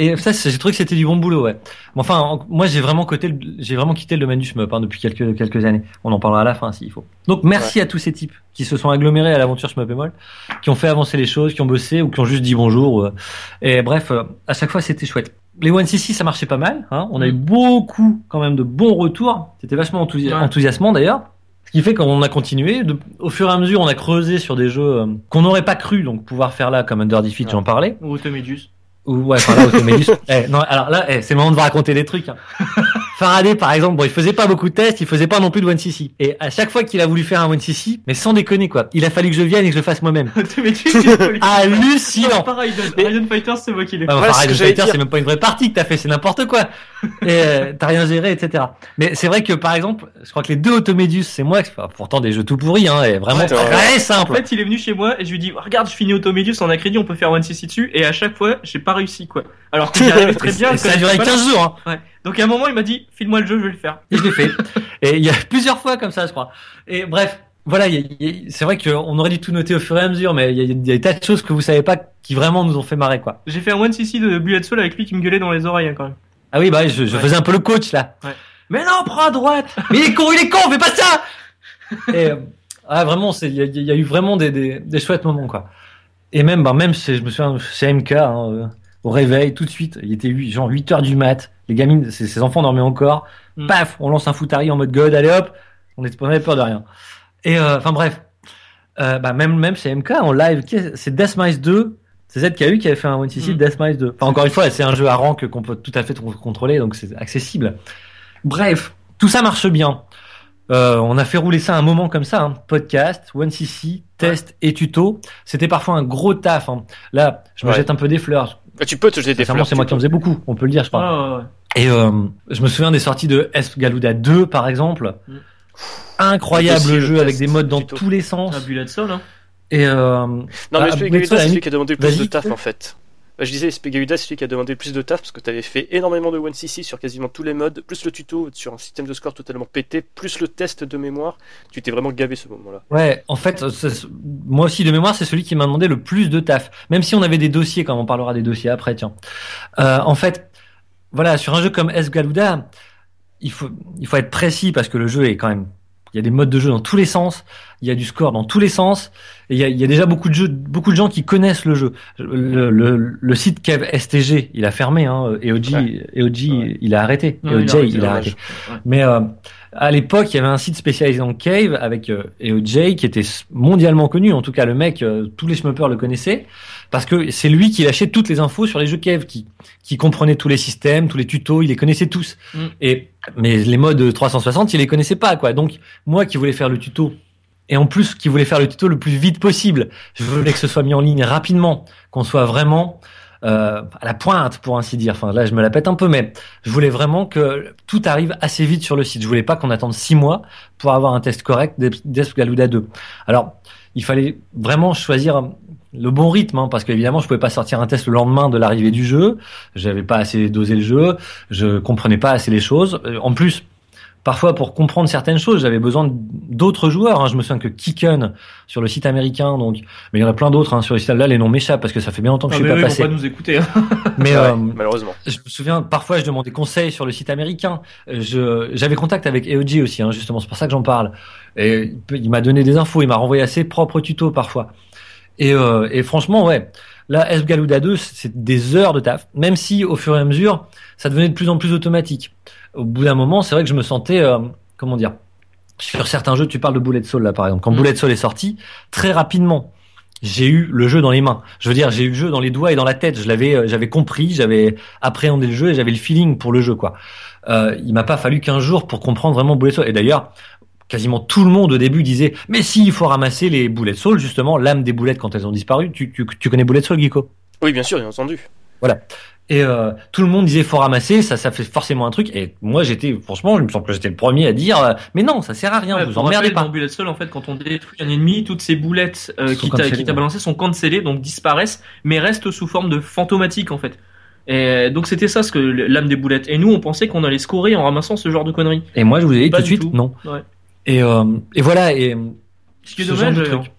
et ça, j'ai trouvé que c'était du bon boulot, ouais. Mais enfin, en- moi, j'ai vraiment côté, le- j'ai vraiment quitté le domaine du shmup hein, depuis quelques quelques années. On en parlera à la fin, s'il faut. Donc, merci à tous ces types qui se sont agglomérés à l'aventure shmup et molle, qui ont fait avancer les choses, qui ont bossé ou qui ont juste dit bonjour. euh. Et bref, euh, à chaque fois, c'était chouette. Les One CC, ça marchait pas mal. Hein. On a eu beaucoup, quand même, de bons retours. C'était vachement enthousi- Ouais. enthousiasmant, d'ailleurs. Ce qui fait qu'on a continué. De- au fur et à mesure, on a creusé sur des jeux euh, qu'on n'aurait pas cru donc pouvoir faire là, comme Under Defeat, Ouais. j'en parlais. Ou Automedius. Ou ouais, enfin là, Automedus. eh, non, alors là, eh, c'est le moment de vous raconter des trucs. Hein. Faraday, par exemple, bon, il faisait pas beaucoup de tests, il faisait pas non plus de One CC. Et à chaque fois qu'il a voulu faire un One CC, mais sans déconner quoi, il a fallu que je vienne et que je le fasse moi-même. Hallucinant. Mais- Raiden Fighters, c'est moi qui l'ai Bah, fait. Voilà Fighter, c'est même pas une vraie partie que t'as fait, c'est n'importe quoi. Et euh, t'as rien géré, etc. Mais c'est vrai que par exemple, je crois que les deux Automedius, c'est moi, enfin, pourtant des jeux tout pourris, hein, et vraiment Ouais, très ouais. En simple. fait, il est venu chez moi et je lui dis regarde, je finis Automedius en a crédit, on peut faire One CC dessus. Et à chaque fois, j'ai pas réussi quoi. Alors que j'y arrivais très bien. Et ça a duré pas 15 jours, hein. Ouais. Donc à un moment, il m'a dit file-moi le jeu, je vais le faire. Et je l'ai fait. Et il y a plusieurs fois comme ça, je crois. Et bref, voilà, c'est vrai qu'on aurait dû tout noter au fur et à mesure, mais il y a, il y a des tas de choses que vous savez pas qui vraiment nous ont fait marrer, quoi. J'ai fait un One CC de Bullet Soul avec lui qui me gueulait dans les oreilles hein, quand même. Ah oui, bah, je, je Ouais. faisais un peu le coach, là. Ouais. Mais non, prends à droite! Mais il est con, il est con, fais pas ça! Et, euh, ah, vraiment, c'est, il y a, il y a eu vraiment des, des, des chouettes moments, quoi. Et même, bah, même, je me souviens, chez MK, hein, euh, au réveil, tout de suite, il était huit- genre 8 heures du mat, les gamines, ses, ses enfants dormaient encore, Mm. paf, on lance un foutari en mode god, allez hop, on est- on avait peur de rien. Et, euh, enfin, bref. Euh, bah, même, même chez MK, en live, c'est Deathmise 2, c'est ZKU qui avait fait un One Mm. de Deathmise 2. Enfin, encore une fois, c'est un jeu à rank qu'on peut tout à fait tr- contrôler, donc c'est accessible. Bref, tout ça marche bien. Euh, on a fait rouler ça un moment comme ça, hein. podcast, One CC, test et tuto. C'était parfois un gros taf. hein. Là, je me Ouais. jette un peu des fleurs. Ah, Tu peux te jeter des fleurs. c'est moi qui en faisais beaucoup, on peut le dire, je crois. Ah, ouais. Et euh, je me souviens des sorties de S Galuda 2, par exemple. Mm. Incroyable Aussi, jeu avec des modes dans tous les sens. Ah, Bullet Soul, hein. Et euh, Non, Ah, mais la c'est celui qui a demandé le plus de taf en fait. Bah, je disais, Spegauda, c'est celui qui a demandé le plus de taf parce que tu avais fait énormément de 1cc sur quasiment tous les modes, plus le tuto sur un système de score totalement pété, plus le test de mémoire. Tu t'es vraiment gavé ce moment-là. Ouais, en fait, c'est- moi aussi de mémoire, c'est celui qui m'a demandé le plus de taf. Même si on avait des dossiers, comme on parlera des dossiers après, tiens. Euh, en fait, voilà, sur un jeu comme S Galuda, il faut, il faut être précis parce que le jeu est quand même, il y a des modes de jeu dans tous les sens, il y a du score dans tous les sens, et il y a, il y a déjà beaucoup de jeux, beaucoup de gens qui connaissent le jeu. Le, le, le site Kev STG, il a fermé, hein, EOG, Ouais. EOG, Ouais. il a arrêté, EOJ, arrêté, il a arrêté. Ouais. Mais euh, à l'époque, il y avait un site spécialisé dans Cave avec euh, EOJ qui était mondialement connu. En tout cas, le mec, euh, tous les schmuppers le connaissaient parce que c'est lui qui lâchait toutes les infos sur les jeux Cave, qui qui comprenait tous les systèmes, tous les tutos, il les connaissait tous. Mm. Et mais les modes 360, il les connaissait pas quoi. Donc moi qui voulais faire le tuto et en plus qui voulait faire le tuto le plus vite possible, je voulais que ce soit mis en ligne rapidement, qu'on soit vraiment euh, à la pointe pour ainsi dire. Enfin là, je me la pète un peu, mais je voulais vraiment que tout arrive assez vite sur le site. Je voulais pas qu'on attende six mois pour avoir un test correct d'Esp Galuda 2. Alors, il fallait vraiment choisir le bon rythme, hein, parce qu'évidemment, je pouvais pas sortir un test le lendemain de l'arrivée du jeu. J'avais pas assez dosé le jeu. Je comprenais pas assez les choses. Euh, En plus, parfois pour comprendre certaines choses, j'avais besoin d'autres joueurs. Hein. Je me souviens que Kicken sur le site américain, donc, mais il y en a plein d'autres hein, sur le site. Là, les noms m'échappent parce que ça fait bien longtemps que Ah, je suis eux, pas ils passé. vont pas nous écouter. hein. Mais Ouais, euh, malheureusement. je me souviens, parfois, je demandais conseil sur le site américain. Je, j'avais contact avec EOG aussi, hein, justement. C'est pour ça que j'en parle. Et il m'a donné des infos. Il m'a renvoyé à ses propres tutos parfois. Et, euh, et franchement, ouais. Là, S Galuda 2, c'est des heures de taf. Même si, au fur et à mesure, ça devenait de plus en plus automatique. Au bout d'un moment, c'est vrai que je me sentais, euh, comment dire, sur certains jeux, tu parles de Bullet Soul là, par exemple. Quand Mm. Bullet Soul est sorti, très rapidement, j'ai eu le jeu dans les mains. Je veux dire, j'ai eu le jeu dans les doigts et dans la tête. Je l'avais, euh, j'avais compris, j'avais appréhendé le jeu et j'avais le feeling pour le jeu, quoi. Euh, il m'a pas fallu qu'un jour pour comprendre vraiment Bullet Soul. Et d'ailleurs, quasiment tout le monde au début disait, mais si, il faut ramasser les Bullet Soul, justement, l'âme des boulettes quand elles ont disparu. Tu, tu, tu connais Bullet Soul, Geeko Oui, bien sûr, bien entendu. et euh, tout le monde disait faut ramasser, ça, ça fait forcément un truc. Et moi, j'étais, franchement, il me semble que j'étais le premier à dire, euh, mais non, ça sert à rien, Ouais, vous emmerdez pas. Bullet Soul, en fait, quand on détruit un ennemi, toutes ces boulettes euh, qui t'a cancellées, qui t'a ouais. balancé sont cancellées, donc disparaissent, mais restent sous forme de fantomatique en fait. Et donc c'était ça ce que l'âme des boulettes. Et nous, on pensait qu'on allait scorer en ramassant ce genre de conneries. Et moi, je vous ai dit Pas tout de suite, tout. non. Ouais. Et, euh, et voilà. Et Ce qui est ce genre de truc.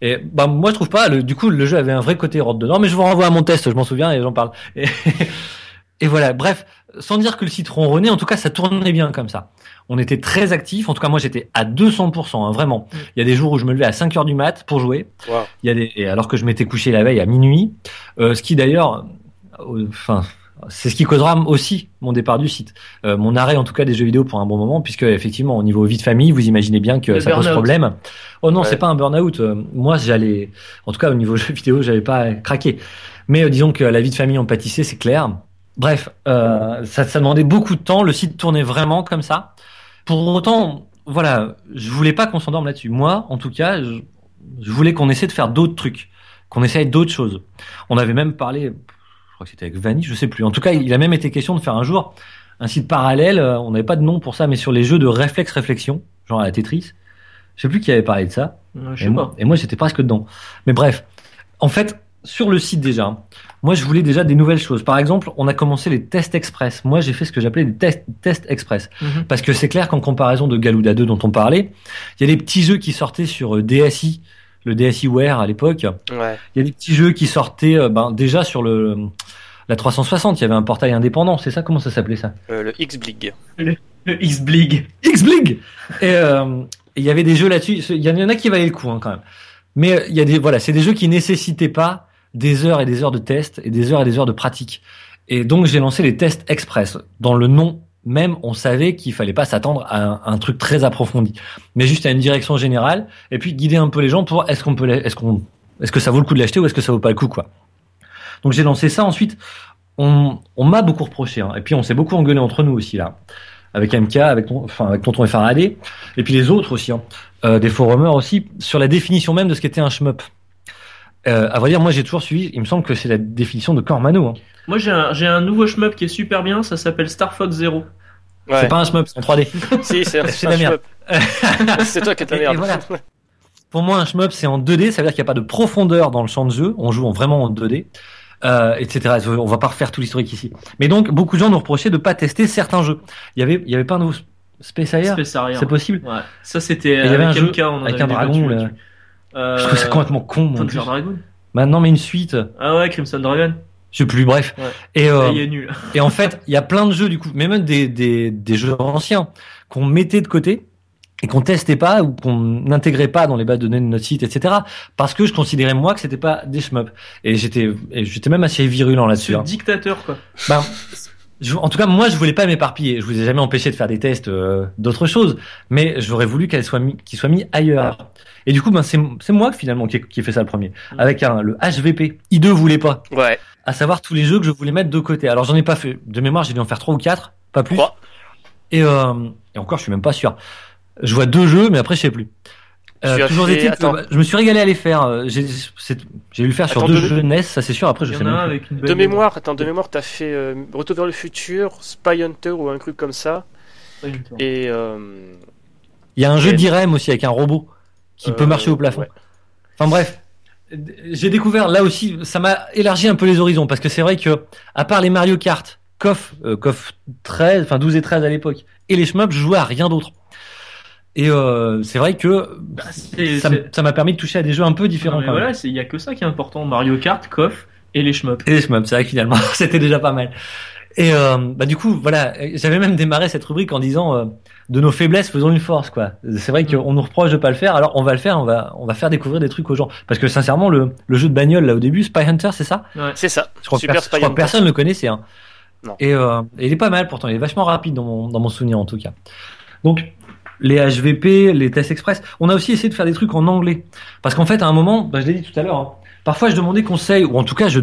Et bah moi je trouve pas. Le, du coup le jeu avait un vrai côté road dedans, mais je vous renvoie à mon test, je m'en souviens et j'en parle. Et, et voilà. Bref, sans dire que le site ronronnait, en tout cas ça tournait bien comme ça. On était très actifs. En tout cas moi j'étais à 200%, hein, vraiment. Mm. Il y a des jours où je me levais à 5 heures du mat pour jouer. Wow. Il y a des et alors que je m'étais couché la veille à minuit, euh, ce qui d'ailleurs, euh, enfin. C'est ce qui causera aussi mon départ du site, Euh, mon arrêt en tout cas des jeux vidéo pour un bon moment, puisque effectivement au niveau vie de famille, vous imaginez bien que Le ça pose problème. Oh non, Ouais. c'est pas un burn-out. Euh, moi, j'allais, en tout cas au niveau jeux vidéo, j'avais pas craqué. Mais euh, disons que la vie de famille en pâtissait, c'est clair. Bref, euh, ça, ça demandait beaucoup de temps. Le site tournait vraiment comme ça. Pour autant, voilà, je voulais pas qu'on s'endorme là-dessus. Moi, en tout cas, je, je voulais qu'on essaie de faire d'autres trucs, qu'on essaye d'autres choses. On avait même parlé, crois que c'était avec Vanny, je sais plus. En tout cas, il a même été question de faire un jour un site parallèle. euh, On n'avait pas de nom pour ça, mais sur les jeux de réflexe-réflexion, genre à la Tetris. Je sais plus qui avait parlé de ça. Je Et moi, et moi, j'étais presque dedans. Mais bref, en fait, sur le site déjà, moi, je voulais déjà des nouvelles choses. Par exemple, on a commencé les tests express. Moi, j'ai fait ce que j'appelais des tests, tests express. Mhm. Parce que c'est clair qu'en comparaison de Galuda 2 dont on parlait, il y a des petits jeux qui sortaient sur euh, DSi, le DSiWare à l'époque. Ouais. Il y a des petits jeux qui sortaient euh, ben, déjà sur le la 360. Il y avait un portail indépendant. C'est ça? Comment ça s'appelait ça? Euh, le X-Blig. Le X-Blig. X-Blig et, euh, il y avait des jeux là-dessus. Il y en a qui valaient le coup hein, quand même. Mais euh, il y a des voilà, c'est des jeux qui nécessitaient pas des heures et des heures de test et des heures et des heures de pratique. Et donc j'ai lancé les tests express. Dans le nom même, on savait qu'il fallait pas s'attendre à un, truc très approfondi, mais juste à une direction générale et puis guider un peu les gens pour est-ce qu'on peut, est-ce qu'on, est-ce que ça vaut le coup de l'acheter ou est-ce que ça vaut pas le coup quoi. Donc j'ai lancé ça. Ensuite, on, m'a beaucoup reproché hein. et puis on s'est beaucoup engueulé entre nous aussi là, avec MK, avec ton, enfin avec Tonton et Faraday et puis les autres aussi, hein. Euh, des forumers aussi sur la définition même de ce qu'était un shmup. Euh, à vrai dire, moi j'ai toujours suivi. Il me semble que c'est la définition de Cormano. Hein. Moi j'ai un, j'ai un nouveau shmup qui est super bien, ça s'appelle Star Fox Zero. Ouais. C'est pas un shmup, c'est en 3D. Si, c'est C'est un merde. shmup. C'est toi qui es de la Et- et merde. voilà. Pour moi, un shmup, c'est en 2D, ça veut dire qu'il n'y a pas de profondeur dans le champ de jeu. On joue en- vraiment en 2D, euh, etc. On va pas refaire tout l'historique ici. Mais donc, beaucoup de gens nous reprochaient de pas tester certains jeux. Il y avait, il y avait pas un nouveau Space Harrier? C'est possible Ouais. Ça c'était Et avec un MK, on avec un dragon, là. Euh, Je trouve ça complètement con. plus. Dragon. Maintenant, mais une suite, Ah ouais, Crimson Dragon. Je sais plus. Bref. Ouais. Et euh, il est nul. Et en fait, il y a plein de jeux du coup, mais même des, des, des jeux anciens qu'on mettait de côté et qu'on testait pas ou qu'on n'intégrait pas dans les bases de données de notre site, etc. Parce que je considérais moi que c'était pas des shmups. Et j'étais, et j'étais même assez virulent là-dessus. Hein. dictateur quoi. Ben, je- en tout cas, moi, je voulais pas m'éparpiller. Je vous ai jamais empêché de faire des tests euh, d'autres choses, mais j'aurais voulu qu'elle soit mis, qu'ils soient mis ailleurs. Et du coup, ben, c'est, c'est moi finalement qui ai, qui ai fait ça le premier, Mm. avec un, le HVP. I2 voulait pas Ouais. À savoir tous les jeux que je voulais mettre de côté. Alors j'en ai pas fait. De mémoire, j'ai dû en faire trois ou quatre, pas plus. Trois. Et, euh, et encore, je suis même pas sûr. Je vois deux jeux, mais après, je sais plus. Euh, toujours fait- bah, je me suis régalé à les faire. Euh, J'ai dû le faire sur Attends, deux de- jeux NES, ça c'est sûr. Après, je sais même avec une De mémoire, attends, de mémoire, t'as fait euh, Retour vers le futur, Spy Hunter ou un truc comme ça. Et. Euh, Il y a un jeu d'Irem aussi avec un robot qui peut marcher au plafond. ouais. Enfin bref, j'ai découvert là aussi, ça m'a élargi un peu les horizons parce que c'est vrai que à part les Mario Kart KOF, euh, KOF 13, enfin 12 et 13 à l'époque, et les shmups, je jouais à rien d'autre. Et euh, c'est vrai que bah, ça m'a permis de toucher à des jeux un peu différents. Non, voilà, c'est- il y a que ça qui est important. Mario Kart, KOF et les shmups. Et les shmups, c'est vrai que finalement, c'était déjà pas mal. Et euh, bah du coup, voilà, j'avais même démarré cette rubrique en disant euh, de nos faiblesses faisons une force, quoi. C'est vrai qu'on nous reproche de pas le faire, alors on va le faire, on va on va faire découvrir des trucs aux gens. Parce que sincèrement, le, le jeu de bagnole là au début, Spy Hunter, c'est ça? C'est ça. Je crois, que, Super pers- je crois Spy que personne ne le connaissait. Hein. Non. Et, euh, et il est pas mal pourtant, il est vachement rapide dans mon, dans mon souvenir en tout cas. Donc, les HVP, les tests express, on a aussi essayé de faire des trucs en anglais. Parce qu'en fait, à un moment, bah, je l'ai dit tout à l'heure, hein, parfois je demandais conseil, ou en tout cas, je,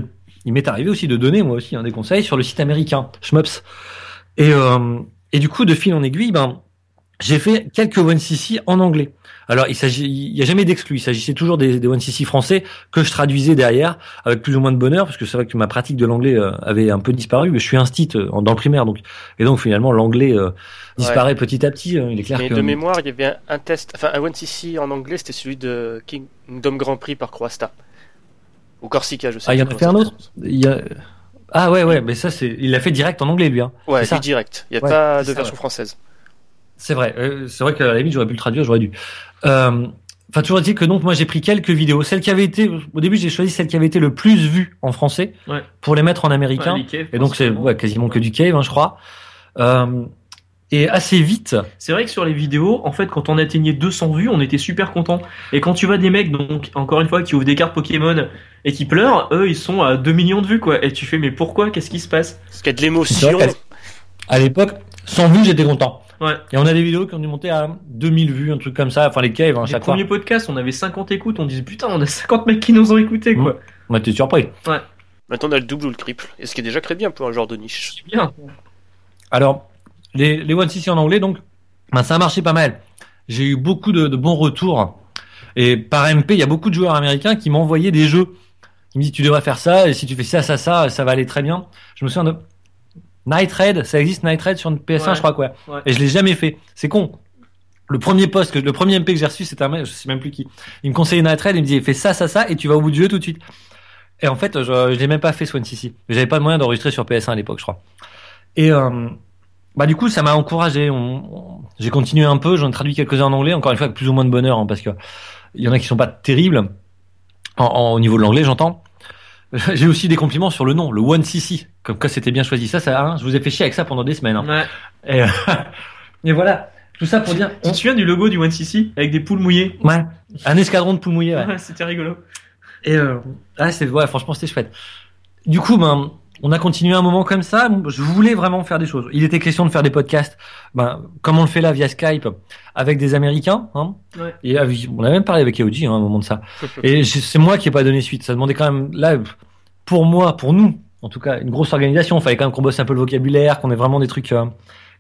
il m'est arrivé aussi de donner moi aussi hein, des conseils sur le site américain, Shmups. Et, euh, et du coup, de fil en aiguille, ben, j'ai fait quelques 1cc en anglais. Alors, il s'agit, il y a jamais d'exclus. Il s'agissait toujours des, des 1cc français que je traduisais derrière avec plus ou moins de bonheur, parce que c'est vrai que ma pratique de l'anglais euh, avait un peu disparu. Mais je suis instit euh, dans le primaire, donc et donc finalement l'anglais euh, disparaît petit à petit. euh, Il est clair Mais que de mémoire, il y avait un, un test, enfin un 1cc en anglais, c'était celui de Kingdom Grand Prix par Croasta. Ou Corsica, je sais. Ah, il y en a fait un autre il y a... ah ouais ouais, mais ça c'est, il l'a fait direct en anglais lui. Hein. Ouais, C'est lui direct. Il n'y a Ouais, pas de ça, version ouais. française. C'est vrai, euh, c'est vrai qu'à la limite j'aurais pu le traduire, j'aurais dû. Euh, Enfin, toujours dit que donc moi j'ai pris quelques vidéos, celles qui avaient été, au début j'ai choisi celles qui avaient été le plus vues en français Ouais. pour les mettre en américain. Ouais, les caves, Et donc c'est ouais, quasiment que du cave, hein, je crois. Euh, et assez vite, C'est vrai que sur les vidéos, en fait, quand on atteignait 200 vues, on était super content. Et quand tu vois des mecs, donc, encore une fois, qui ouvrent des cartes Pokémon et qui pleurent, eux, ils sont à 2 millions de vues, quoi. Et tu fais, mais pourquoi? Qu'est-ce qui se passe? Parce qu'il y a de l'émotion. à l'époque, sans vues j'étais content. Ouais. Et on a des vidéos qui ont dû monter à 2000 vues, un truc comme ça, enfin les caves, hein, à Les chaque fois. premiers podcasts, on avait 50 écoutes, on disait, putain, on a 50 mecs qui nous ont écoutés, quoi. On était surpris. Maintenant, on a le double ou le triple. Et ce qui est déjà très bien pour un genre de niche. C'est bien. Alors, les, les One CC en anglais, donc, ben, ça a marché pas mal. J'ai eu beaucoup de, de bons retours. Et par MP, il y a beaucoup de joueurs américains qui envoyé des jeux. Ils me disent, tu devrais faire ça, et si tu fais ça, ça, ça, ça va aller très bien. Je me souviens de Night Raid, ça existe Night Raid sur une PS1, Ouais. je crois, quoi. Ouais. Et je l'ai jamais fait. C'est con. Le premier poste, que, le premier MP que j'ai reçu, c'était un mec, je sais même plus qui. Il me conseillait Night Raid, il me disait, fais ça, ça, ça, et tu vas au bout du jeu tout de suite. Et en fait, je, je l'ai même pas fait Swan CC. J'avais pas de moyen d'enregistrer sur PS1 à l'époque, je crois. Et, euh, bah du coup ça m'a encouragé. On, j'ai continué un peu, j'en ai traduit quelques-uns en anglais, encore une fois avec plus ou moins de bonheur, hein, parce que il y en a qui sont pas terribles en, en- au niveau de l'anglais, j'entends. J'ai aussi des compliments sur le nom, le One CC, comme quoi c'était bien choisi. Ça, ça, hein, je vous ai fait chier avec ça pendant des semaines. hein. Ouais. Et, euh, et voilà, tout ça pour dire, Tu te souviens du logo du 1cc avec des poules mouillées? ouais, un escadron de poules mouillées. Ouais. Ouais, c'était rigolo. Et euh, ah, c'est ouais, franchement, c'était chouette. Du coup, ben, on a continué un moment comme ça. Je voulais vraiment faire des choses. Il était question de faire des podcasts, ben, comme on le fait là via Skype, avec des Américains. Hein, Ouais. et avec- on a même parlé avec Aoji hein, à un moment de ça. Et c'est moi qui ai pas donné suite. Ça demandait quand même là, pour moi, pour nous, en tout cas, une grosse organisation. Il fallait quand même qu'on bosse un peu le vocabulaire, qu'on ait vraiment des trucs, euh,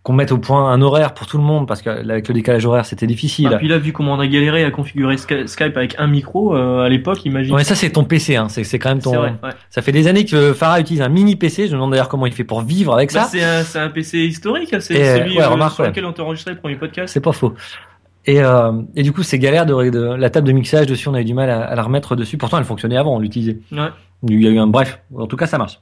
qu'on mette au point un horaire pour tout le monde, parce que là, avec le décalage horaire, c'était difficile. Et puis là, vu comment on a galéré à configurer Sky- Skype avec un micro, euh, à l'époque, imagine. Ouais, ça c'est ton PC, hein. c'est c'est quand même ton. C'est vrai, ouais. Ça fait des années que Farah utilise un mini PC. Je me demande d'ailleurs comment il fait pour vivre avec Bah, ça. c'est un, c'est un PC historique, c'est Et, celui ouais, euh, remarque, sur ouais. lequel on t'a enregistré le premier podcast. C'est pas faux. Et, euh, et du coup, c'est galère de, de la table de mixage dessus. On avait du mal à, à la remettre dessus. Pourtant, elle fonctionnait avant. On l'utilisait. Ouais. Il y a eu un bref. En tout cas, ça marche.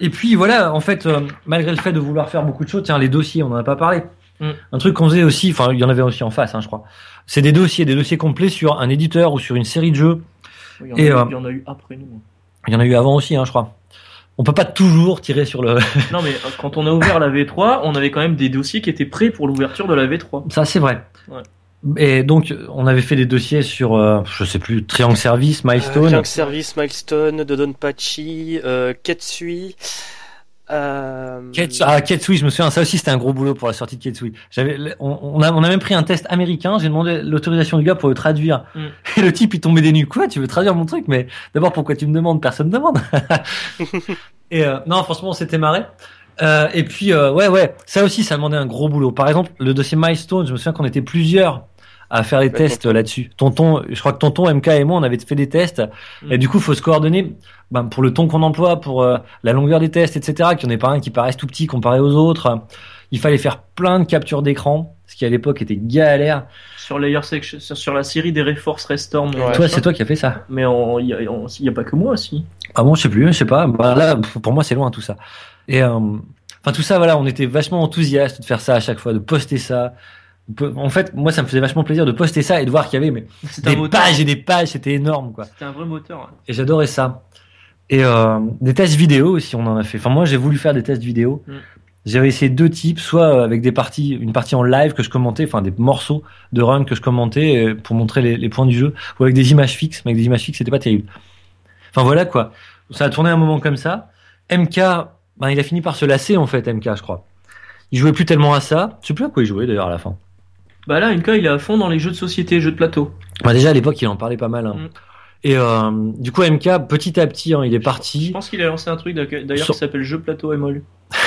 Et puis voilà, en fait, euh, malgré le fait de vouloir faire beaucoup de choses, tiens, les dossiers, on en a pas parlé. Mm. Un truc qu'on faisait aussi, enfin, il y en avait aussi en face, hein, je crois. C'est des dossiers, des dossiers complets sur un éditeur ou sur une série de jeux. Il y en, Et, a, eu- euh, il y en a eu après nous. Il y en a eu avant aussi, hein, je crois. On peut pas toujours tirer sur le. Non, mais euh, quand on a ouvert la V3, on avait quand même des dossiers qui étaient prêts pour l'ouverture de la V3. Ça, c'est vrai. Ouais. Et donc, on avait fait des dossiers sur, euh, je sais plus, Triangle Service, Milestone. Euh, Clank Service, Milestone, Dodonpachi, euh, Ketsui. Euh... Kets- ah, Ketsui, je me souviens, ça aussi c'était un gros boulot pour la sortie de Ketsui. J'avais, on, on a, on a même pris un test américain, j'ai demandé l'autorisation du gars pour le traduire. Mm. Et le type il tombait des nues. Quoi, tu veux traduire mon truc? Mais d'abord pourquoi tu me demandes? Personne ne demande. et euh, non, franchement, on s'était marré. Euh, et puis euh, ouais, ouais, ça aussi, ça demandait un gros boulot. Par exemple, le dossier Milestone, je me souviens qu'on était plusieurs à faire les Ouais, tests là-dessus. Tonton, je crois que Tonton, MK et moi, on avait fait des tests. Mm. Et du coup, faut se coordonner ben, pour le ton qu'on emploie, pour euh, la longueur des tests, etc. Qu'il n'y en ait pas un qui paraisse tout petit comparé aux autres. Il fallait faire plein de captures d'écran. ce qui à l'époque était galère. Sur Layer Section, sur, la série des Reforce Restorm. Ouais. toi, c'est toi qui as fait ça. Mais il n'y a, on- y a pas que moi aussi. Ah bon, je sais plus, je sais pas. Bah, là, pour moi, c'est loin tout ça. Et euh, enfin tout ça, voilà, on était vachement enthousiastes de faire ça à chaque fois, de poster ça. En fait, moi, ça me faisait vachement plaisir de poster ça et de voir qu'il y avait mais des moteur. pages et des pages, c'était énorme, quoi. C'était un vrai moteur. Et j'adorais ça. Et euh, des tests vidéo aussi, on en a fait. Enfin, moi, j'ai voulu faire des tests vidéo. Mm. J'avais essayé deux types, soit avec des parties, une partie en live que je commentais, enfin des morceaux de run que je commentais euh, pour montrer les, les points du jeu, ou avec des images fixes. Mais avec des images fixes, c'était pas terrible. Enfin voilà quoi. Ça a tourné un moment comme ça. MK, ben, il a fini par se lasser en fait, MK, je crois. Il jouait plus tellement à ça. Je sais plus à quoi il jouait d'ailleurs à la fin. Bah là, MK, il est à fond dans les jeux de société, jeux de plateau. Bah, déjà à l'époque, il en parlait pas mal. hein. Mm. Et euh, du coup, MK, petit à petit, hein, il est Je parti. pense qu'il a lancé un truc d'ailleurs Sur- qui s'appelle Jeu Plateau Emol.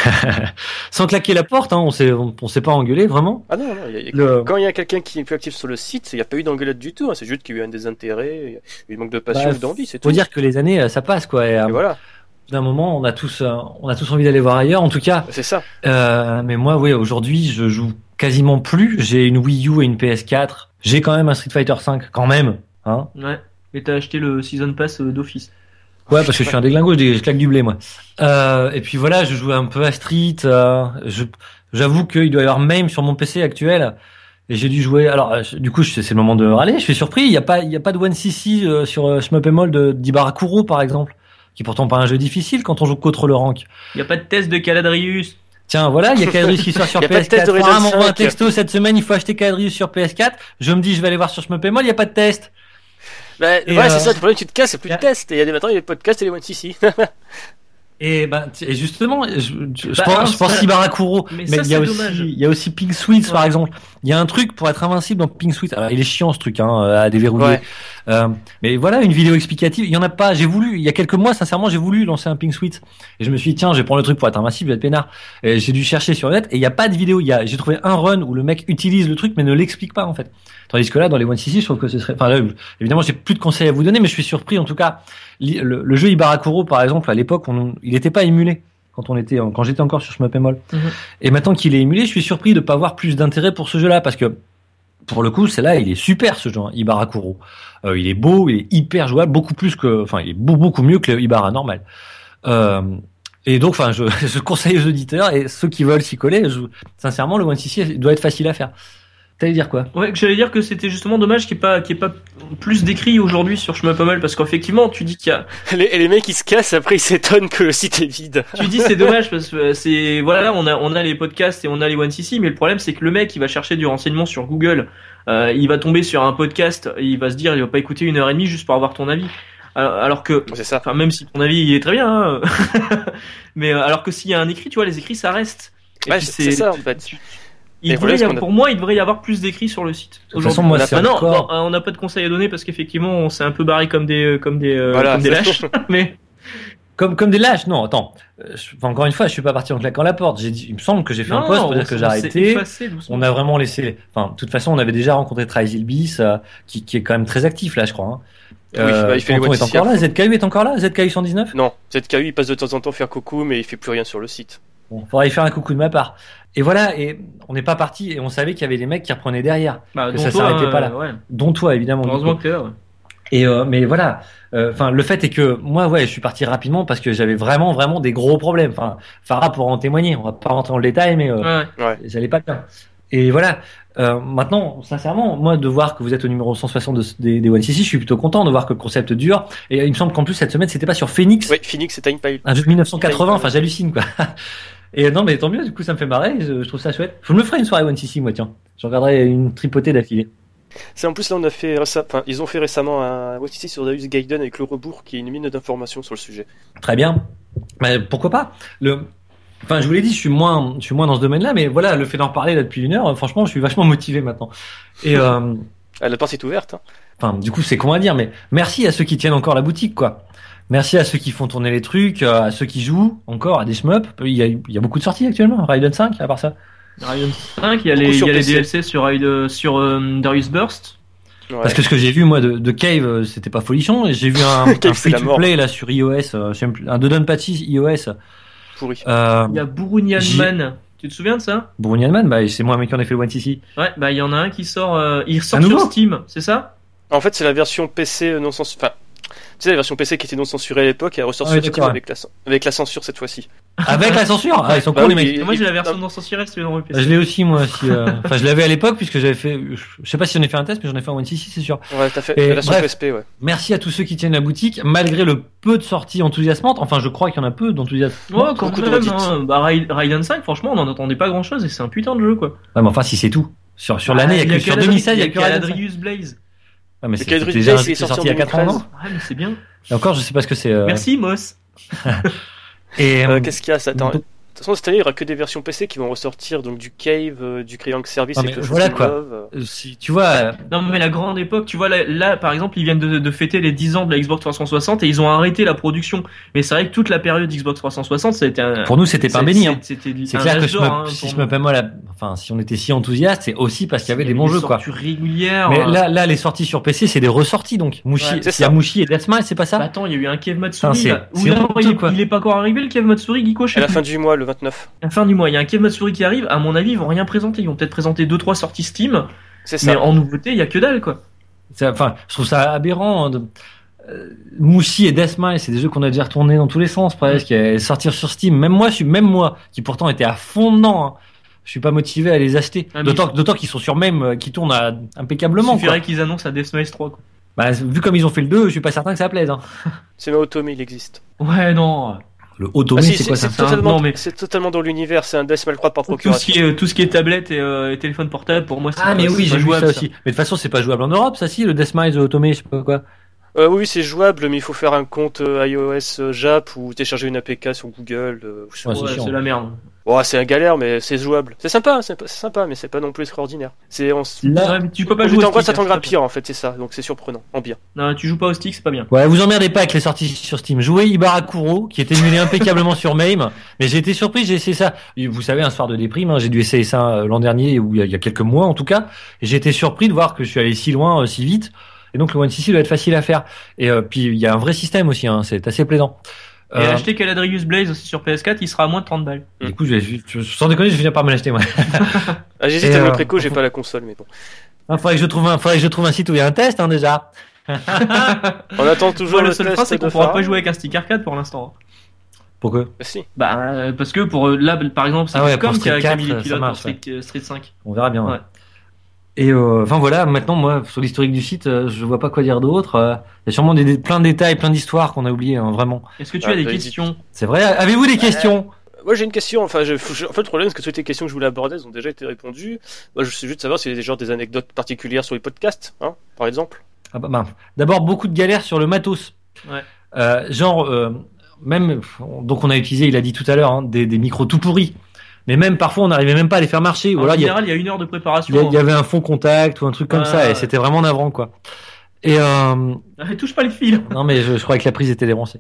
Sans claquer la porte, hein, on s'est on, on s'est pas engueulé vraiment. Ah non, non, y a- il y a- Le- quand il y a quelqu'un qui est plus actif sur le site, il n'y a pas eu d'engueulade du tout, hein, c'est juste qu'il y a eu un désintérêt, il manque de passion Bah, ou d'envie, c'est tout. Faut dire que les années, euh, ça passe quoi. Et, euh, Et voilà, d'un moment, on a tous, euh, on a tous envie d'aller voir ailleurs. En tout cas, c'est ça. euh, mais moi, oui, aujourd'hui, je joue quasiment plus. J'ai une Wii U et une PS4. J'ai quand même un Street Fighter 5, quand même. Hein Ouais. Et t'as acheté le Season Pass euh, d'Office. ouais, parce que je suis un déglingo, je, claque du blé moi. Euh, et puis voilà, je joue un peu à Street. euh, j'avoue qu'il doit y avoir MAME sur mon PC actuel. Et j'ai dû jouer. Alors, euh, je- du coup, c'est le moment de râler. Je suis surpris. Il n'y a pas, il y a pas de One CC euh, sur euh, Shmup et Mall de d'Ibarakuro, par exemple, qui est pourtant pas un jeu difficile quand on joue contre le rank. Y a pas de test de Caladrius. Tiens, voilà, il y a Caladrius qui sort sur Y a pas de test PS4. de Resident Ah, m'envoie un 5. texto cette semaine, il faut acheter Caladrius sur PS4. Je me dis, je vais aller voir sur Mall, il n'y a pas de test. Bah, ouais, euh, c'est ça, le problème, tu te casses, c'est plus de tests, et il y a des maintenant, il y a les podcasts et les one CC. Et ben, et justement, je, je- je Bah, pense, je pense Ibarakuro, Mais mais, ça, il y a aussi, dommage. il y a aussi Pink Sweets par exemple. Il y a un truc pour être invincible dans Pink Sweets. Alors, il est chiant ce truc, hein, à déverrouiller. Ouais. Euh, mais voilà, une vidéo explicative. Il y en a pas. J'ai voulu, il y a quelques mois, sincèrement, j'ai voulu lancer un Pink Sweets. Et je me suis dit, tiens, je vais prendre le truc pour être invincible, je vais être peinard. Et j'ai dû chercher sur le net et il n'y a pas de vidéo. Il y a, j'ai trouvé un run où le mec utilise le truc mais ne l'explique pas en fait. Tandis que là, dans les One CC, je trouve que ce serait, enfin là, évidemment, j'ai plus de conseils à vous donner, mais je suis surpris en tout cas. Le, le jeu Ibarakuro, par exemple, à l'époque, on- il n'était pas émulé quand on était, quand j'étais encore sur Shmup. Mhm. Et maintenant qu'il est émulé, je suis surpris de pas avoir plus d'intérêt pour ce jeu-là parce que pour le coup, c'est là, il est super ce jeu, hein, Ibarakuro. Euh, il est beau, il est hyper jouable, beaucoup plus que, enfin, il est beaucoup, beaucoup mieux que le Ibara normal. Euh, et donc, enfin, je, je conseille aux auditeurs et ceux qui veulent s'y coller, je- sincèrement, le One CC doit être facile à faire. T'allais dire quoi Ouais, que j'allais dire que c'était justement dommage qu'il n'y ait pas, qu'il y ait pas plus d'écrits aujourd'hui sur Shmupamal parce qu'effectivement, tu dis qu'il y a, les, et les mecs, ils se cassent, après, ils s'étonnent que le site est vide. tu dis c'est dommage parce que euh, c'est, voilà, on a, on a les podcasts et on a les 1cc, mais le problème c'est que le mec, il va chercher du renseignement sur Google, euh, il va tomber sur un podcast, et il va se dire, il va pas écouter une heure et demie juste pour avoir ton avis. Alors, que, C'est ça. enfin, même si ton avis il est très bien, hein, mais euh, alors que s'il y a un écrit, tu vois, les écrits ça reste. Ouais, c'est c'est ça, en fait. Il voilà avoir- a- Pour moi, il devrait y avoir plus d'écrits sur le site. De toute façon, moi, on a c'est non, bon, euh, on n'a pas de conseils à donner parce qu'effectivement, on s'est un peu barré comme des, euh, comme des, euh, Voilà, comme des c'est- lâches. Mais Comme, comme des lâches, non, attends. Euh, enfin, encore une fois, je suis pas parti en claquant la porte. J'ai dit, il me semble que j'ai fait un Non, post pour dire que j'ai arrêté. effacé. On a vraiment laissé. Enfin, de toute façon, on avait déjà rencontré Trisil Bis, euh, qui, qui est quand même très actif là, je crois. Hein. Oui, bah, il fait les Tonton est encore là? ZKU est encore là? ZKU 119. Non, ZKU, il passe de temps en temps faire coucou, mais il fait plus rien sur le site. Bon, faudra y faire un coucou de ma part. Et voilà. Et on n'est pas parti. Et on savait qu'il y avait des mecs qui reprenaient derrière, Bah, que ça toi, s'arrêtait pas là. ouais. dont toi évidemment. Heureusement que t'es là. ouais. Et euh, mais voilà. Euh, Enfin, le fait est que moi, ouais, je suis parti rapidement parce que j'avais vraiment, vraiment des gros problèmes. Enfin, Farah pourra en témoigner. On va pas rentrer dans le détail, mais euh. Ouais. j'allais pas bien. Et voilà. Euh, maintenant, sincèrement, moi, de voir que vous êtes au numéro 160 de- des, des One je suis plutôt content de voir que le concept dure. Et il me semble qu'en plus, cette semaine, c'était pas sur Phoenix, Ouais, Phoenix et Time Pile. un jeu de 1980. Time Enfin, j'hallucine, quoi. Et non, mais tant mieux, du coup, ça me fait marrer. Je, je trouve ça chouette. Je me ferai une soirée One CC, moi, tiens. Je regarderai une tripotée d'affilée. C'est en plus là on a fait enfin ils ont fait récemment un OTC sur Darius Gaiden avec le rebours qui est une mine d'informations sur le sujet. Très bien. Mais pourquoi pas? Le... Enfin, je vous l'ai dit, je suis moins, je suis moins dans ce domaine-là, mais voilà, le fait d'en parler là depuis une heure, franchement, je suis vachement motivé maintenant. Et euh, Ah, la porte est ouverte. Hein. enfin, du coup, c'est con à dire, mais merci à ceux qui tiennent encore la boutique, quoi. Merci à ceux qui font tourner les trucs, euh, à ceux qui jouent encore, à des shmups. Il y a, il y a beaucoup de sorties actuellement. Raiden 5, à part ça. Raiden 5, il y a les, il sur y a les. DLC sur, Raid- sur euh, Darius Burst. Ouais. Parce que ce que j'ai vu moi de, de Cave, euh, c'était pas folichon. J'ai vu un, free to play là sur iOS, euh, un Dodonpachi iOS. Pourri. Euh, Il y a Burunyan J'ai- Man. Tu te souviens de ça? Brunian Man, bah, c'est moi qui en ai fait le One CC. Ouais, bah il y en a un qui sort, euh, il sort sur Steam, c'est ça? En fait, c'est la version PC euh, non censurée. Enfin, tu sais, la version PC qui était non censurée à l'époque, elle ressort Ah sur Steam d'accord, avec la, avec la censure cette fois-ci. Avec la censure Ah, ils sont Bah cons, oui, les mecs. Moi j'ai la version non. censurée, c'est dans le PC. Je l'ai aussi, moi aussi. euh. Enfin, je l'avais à l'époque, puisque j'avais fait. Je sais pas si j'en ai fait un test, mais j'en ai fait un One c'est sûr. Ouais, t'as fait Et la bref. PSP, ouais. Merci à tous ceux qui tiennent la boutique, malgré le peu de sorties enthousiasmantes. Enfin, je crois qu'il y en a peu d'enthousiasmantes. Ouais, quand même, hein. Bah, Raid- Raiden 5, franchement, on n'en entendait pas grand chose et c'est un putain de jeu quoi. Ouais, mais enfin, si c'est tout. Sur, sur l'année, il y a que sur 2016, il y a que. Caladrius Blaze. Ouais, mais c'est déjà sorti il y a en 4 ans, non 2013. Ouais, mais c'est bien. Et encore, je sais pas ce que c'est. euh, Merci Moss. Et, Euh, euh, Qu'est-ce qu'il y a ça Attends, façon, cette année, il y aura que des versions PC qui vont ressortir, donc du Cave, euh, du Crying Service Non, et que voilà, quoi. Love, euh. si, tu vois, euh, Non mais la grande époque, tu vois là, là, par exemple ils viennent de, de fêter les 10 ans de la Xbox 360 et ils ont arrêté la production. Mais c'est vrai que toute la période Xbox 360 ça a été un... pour nous, c'était pas c'est- béni. Hein. c'est- un clair que je me, hein, si pour je moi. me moi la, enfin, si on était si enthousiaste, c'est aussi parce qu'il y avait des bons jeux, quoi. régulières. Mais euh, là, là, les sorties sur PC, c'est des ressorties, donc. Mushi, Ouais, c'est il y a ça. Mushi et Deathmatch, c'est pas ça? bah, attends, il y a eu un Kev Matsuri. C'est- il, est, pas encore arrivé le Kev Matsuri, sais À la fin du mois, le 29. À la fin du mois, il y a un Kev Matsuri qui arrive. À mon avis, ils vont rien présenter. Ils vont peut-être présenter deux trois sorties Steam, C'est mais ça. en nouveauté, il y a que dalle quoi. C'est- Enfin, je trouve ça aberrant. de... euh, et Deathmatch, c'est des jeux qu'on a déjà retournés dans tous les sens, presque. Et sortir sur Steam, même moi, je suis, même moi, qui pourtant était à fond dedans, hein, je suis pas motivé à les acheter. Ah, D'autant, d'autant qu'ils sont sur même, euh, qui tournent à- Il impeccablement, suffirait quoi. qu'ils annoncent à Deathmatch 3 quoi. Bah, vu comme ils ont fait le 2, je suis pas certain que ça plaise, hein. C'est ma Otome, il existe. Ouais non. Le Otome, Ah, si, c'est quoi ça? c'est ça totalement, Non, mais- c'est totalement dans l'univers, c'est un Decimal Croix par Tout ce procuration. qui est tout ce qui est tablette et, euh, et téléphone portable pour moi c'est Ah, pas- mais oui, pas j'ai vu jouable, ça aussi. Mais de toute façon, c'est pas jouable en Europe, ça si, le Deathmatch, le Otome, je sais pas quoi. Euh, oui, c'est jouable, mais il faut faire un compte euh, iOS euh, Jap ou télécharger une APK sur Google. euh, ou sur- Ouais, c'est Ouais, la merde. Ouais, c'est un galère, mais c'est jouable. C'est sympa, c'est c'est sympa, mais c'est pas non plus extraordinaire. C'est on Là, tu peux pas jouer mois, stick, ça t'en hein, pire en fait, c'est ça. Donc c'est surprenant, en bien. Non, tu joues pas au stick, c'est pas bien. Ouais, vous emmerdez pas avec les sorties sur Steam. Jouez Ibarakuro, qui était émulé impeccablement sur MAME. Mais j'ai été surpris, j'ai essayé ça. Vous savez, un soir de déprime, hein, j'ai dû essayer ça l'an dernier, ou il y, a, il y a quelques mois en tout cas. Et j'ai été surpris de voir que je suis allé si loin, euh, si vite. Et donc le One CC doit être facile à faire. Et euh, puis il y a un vrai système aussi, hein, c'est assez plaisant. Et Euh, acheter Caladrius Blaze aussi sur PS4, il sera à moins de 30 balles. du coup, je vais, je- je- sans déconner, je vais finir par me l'acheter moi. Ah, J'hésite à me euh, le préco, j'ai pas la console, mais bon. Il faudrait que je trouve un, faudrait que je trouve un site où il y a un test hein, déjà. On attend toujours Moi, le, le seul test c'est qu'on pourra pas jouer avec un stick arcade pour l'instant. Pourquoi? Bah, si. Bah, euh, parce que pour euh, là, par exemple, c'est Ah ouais, qui a, Street qui a 4, mis les pilotes marche, pour Street, euh, Street 5. On verra bien. ouais. Et euh, enfin voilà, maintenant moi sur l'historique du site, euh, je vois pas quoi dire d'autre. Euh, Il y a sûrement des, des- plein de détails, plein d'histoires qu'on a oubliées, hein, vraiment. Est-ce que tu Ah, as des bah, questions? C'est vrai. Avez-vous des questions? Moi j'ai une question, enfin je, je- en fait le problème c'est que toutes les questions que je voulais aborder elles ont déjà été répondues. Moi je suis juste de savoir s'il y a des genres des anecdotes particulières sur les podcasts, hein, par exemple. ah bah, bah, D'abord beaucoup de galères sur le matos. Ouais. Euh, genre euh, même donc on a utilisé, il a dit tout à l'heure, hein, des, des micros tout pourris. Mais même parfois on n'arrivait même pas à les faire marcher. Ou En alors il y, a- général, il y a une heure de préparation. a- il y avait un fond contact ou un truc comme Ah, ça et ouais. c'était vraiment navrant quoi. Et euh, Ah, touche pas les fils. non mais je, je croyais que la prise était débranchée.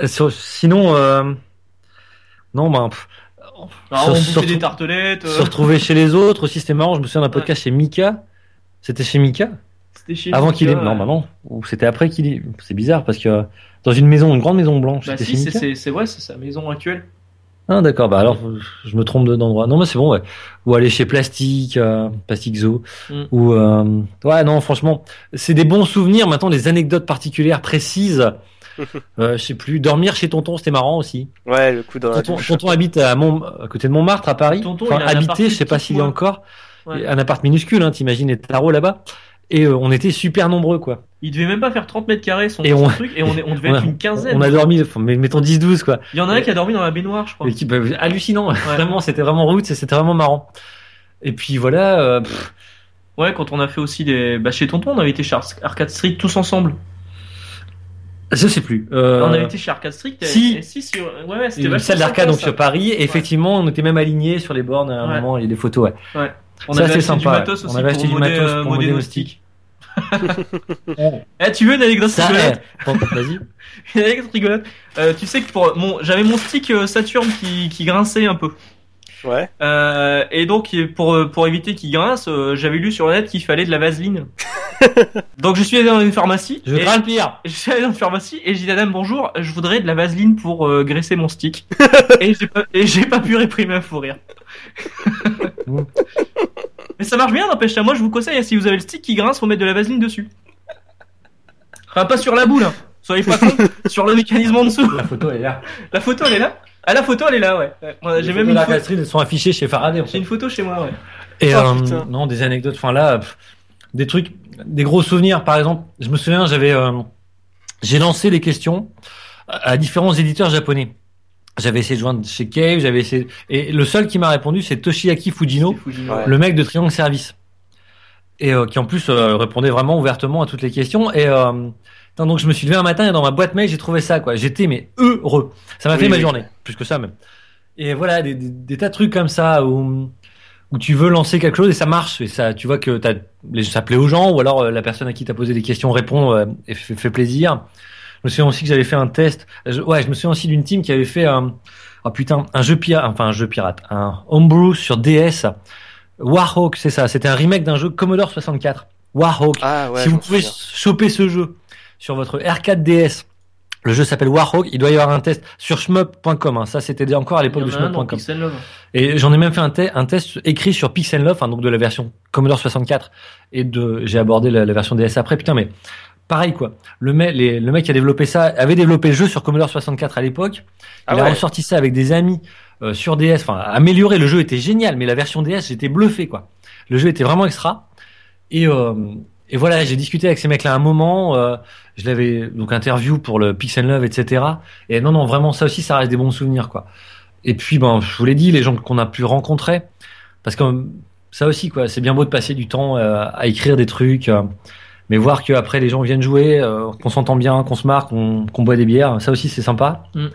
Et- sur- sinon euh, non ben Sur- on bouffait des tartelettes. euh, se retrouver chez les autres aussi c'était marrant je me souviens d'un podcast chez Mika c'était chez Mika C'était chez avant qu'il ait non bah non ou c'était après qu'il ait c'est bizarre parce que euh, dans une maison une grande maison blanche Bah si, c'est vrai, c'est sa maison actuelle. Ah d'accord. Bah alors je me trompe de- d'endroit. Non mais c'est bon ouais. Ou aller chez Plastique euh, Plastique Zoo. Mm. ou euh, ouais non franchement c'est des bons souvenirs. Maintenant des anecdotes particulières précises. Euh, je sais plus. Dormir chez tonton c'était marrant aussi. Ouais, le coup dans tonton, habite à, Mont, à côté de Montmartre à Paris. Tonton, Enfin, il a habité je sais pas s'il y a coin. encore. Ouais. un appart minuscule hein, t'imagines les tarots là-bas et euh, on était super nombreux quoi Il devait même pas faire 30 mètres carrés son, Et son on- truc et on, on devait on être une quinzaine. on a dormi mais mettons 10-12 quoi Il y en a un qui a dormi dans la baignoire, je crois. Et qui- bah, hallucinant vraiment c'était vraiment route c'était vraiment marrant et puis voilà euh, Ouais, quand on a fait aussi des. Bah, chez Tonton, on avait été chez Ar- Arcade Street tous ensemble. je sais plus euh, On avait été chez Arcade Street. et- si. et si, si, ouais, ouais, c'était une salle d'arcade donc ça. sur Paris et effectivement on était même alignés sur les bornes à un Ouais. moment il y a des photos ouais On Ça, c'est sympa, du matos aussi On avait acheté du modder, matos euh, pour modder nos sticks. Eh, tu veux une anecdote ça rigolote eh, vas-y Une anecdote rigolote. Euh, tu sais que pour mon, j'avais mon stick euh, Saturn qui, qui grinçait un peu. Ouais. Euh, et donc pour pour éviter qu'il grince, euh, j'avais lu sur le net qu'il fallait de la vaseline. donc je suis allé dans une pharmacie. Je crains le pire. Je suis allé dans une pharmacie et j'ai dit à la dame bonjour, je voudrais de la vaseline pour euh, graisser mon stick. et j'ai pas, et j'ai pas pu réprimer un fou rire. Mais ça marche bien, n'empêche. Moi, je vous conseille, si vous avez le stick qui grince, faut mettre de la vaseline dessus. Enfin, pas sur la boule, hein. soyez pas con, sur le mécanisme en dessous. La photo elle est là. La photo, elle est là Ah, la photo, elle est là, ouais. J'ai Les même une, photo- Catherine, elles sont affichées chez Faraday. j'ai une photo chez moi, ouais. Et Oh, euh, non, des anecdotes. Enfin là, pff, des trucs, des gros souvenirs. Par exemple, je me souviens, j'avais, euh, j'ai lancé des questions à à différents éditeurs japonais. J'avais essayé de joindre chez Cave, j'avais essayé, et le seul qui m'a répondu, c'est Toshiaki Fujino, C'est Fujino. Ouais. le mec de Triangle Service, et euh, qui en plus euh, répondait vraiment ouvertement à toutes les questions. Et donc je me suis levé un matin et dans ma boîte mail, j'ai trouvé ça. quoi. J'étais mais heureux. Ça m'a Oui, fait ma journée, plus que ça même. Et voilà, des, des, des tas de trucs comme ça où où tu veux lancer quelque chose et ça marche et ça, tu vois que ça plaît aux gens ou alors euh, la personne à qui t'as posé des questions répond euh, et fait, fait plaisir. Je me souviens aussi que j'avais fait un test. Je- ouais, je me souviens aussi d'une team qui avait fait un, oh putain, un jeu pirate, enfin un jeu pirate, un homebrew sur DS. Warhawk, c'est ça. C'était un remake d'un jeu Commodore 64. Warhawk. Ah ouais. si vous pouvez souviens. choper ce jeu sur votre R4 DS, le jeu s'appelle Warhawk. Il doit y avoir un test sur shmup.com. Hein. Ça, c'était encore à l'époque de a shmup.com. Et j'en ai même fait un, te- un test écrit sur Pixel Love, hein, donc de la version Commodore 64, et de j'ai abordé la, la version DS après. Putain, mais pareil quoi. Le mec, les- le mec qui a développé ça avait développé le jeu sur Commodore 64 à l'époque. Ah il a ouais. ressorti ça avec des amis euh, sur DS. Enfin, amélioré. Le jeu était génial, mais la version DS, j'étais bluffé quoi. Le jeu était vraiment extra. Et euh, et voilà, j'ai discuté avec ces mecs-là un moment. euh, je l'avais donc interview pour le Pixel Love, etc. Et non, non, vraiment, ça aussi, ça reste des bons souvenirs quoi. Et puis, ben, je vous l'ai dit, les gens qu'on a pu rencontrer, parce que ça aussi, quoi, c'est bien beau de passer du temps euh, à écrire des trucs, euh, mais voir que après les gens viennent jouer, euh, qu'on s'entend bien, qu'on se marre, qu'on qu'on boit des bières, ça aussi c'est sympa. Mm.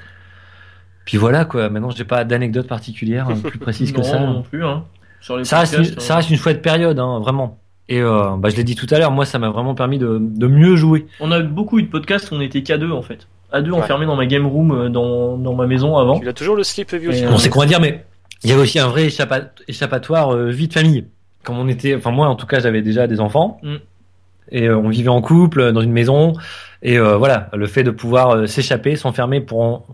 Puis voilà, quoi. Maintenant, j'ai pas d'anecdote particulière euh, plus précise que ça. non plus, hein. Sur les Ça reste, une, ça reste une chouette période, hein, vraiment. Et euh, bah, je l'ai dit tout à l'heure, moi, ça m'a vraiment permis de, de mieux jouer. On a beaucoup eu de podcasts où on était qu'à deux en fait. À deux Ouais. enfermés dans ma game room euh, dans, dans ma maison avant. Il a toujours le slip. Et, On sait quoi dire, mais il y avait aussi un vrai échappa- échappatoire euh, vie de famille. Comme on était, enfin moi en tout cas, j'avais déjà des enfants Mm. et euh, on vivait en couple euh, dans une maison et euh, voilà, le fait de pouvoir euh, s'échapper, s'enfermer pour en-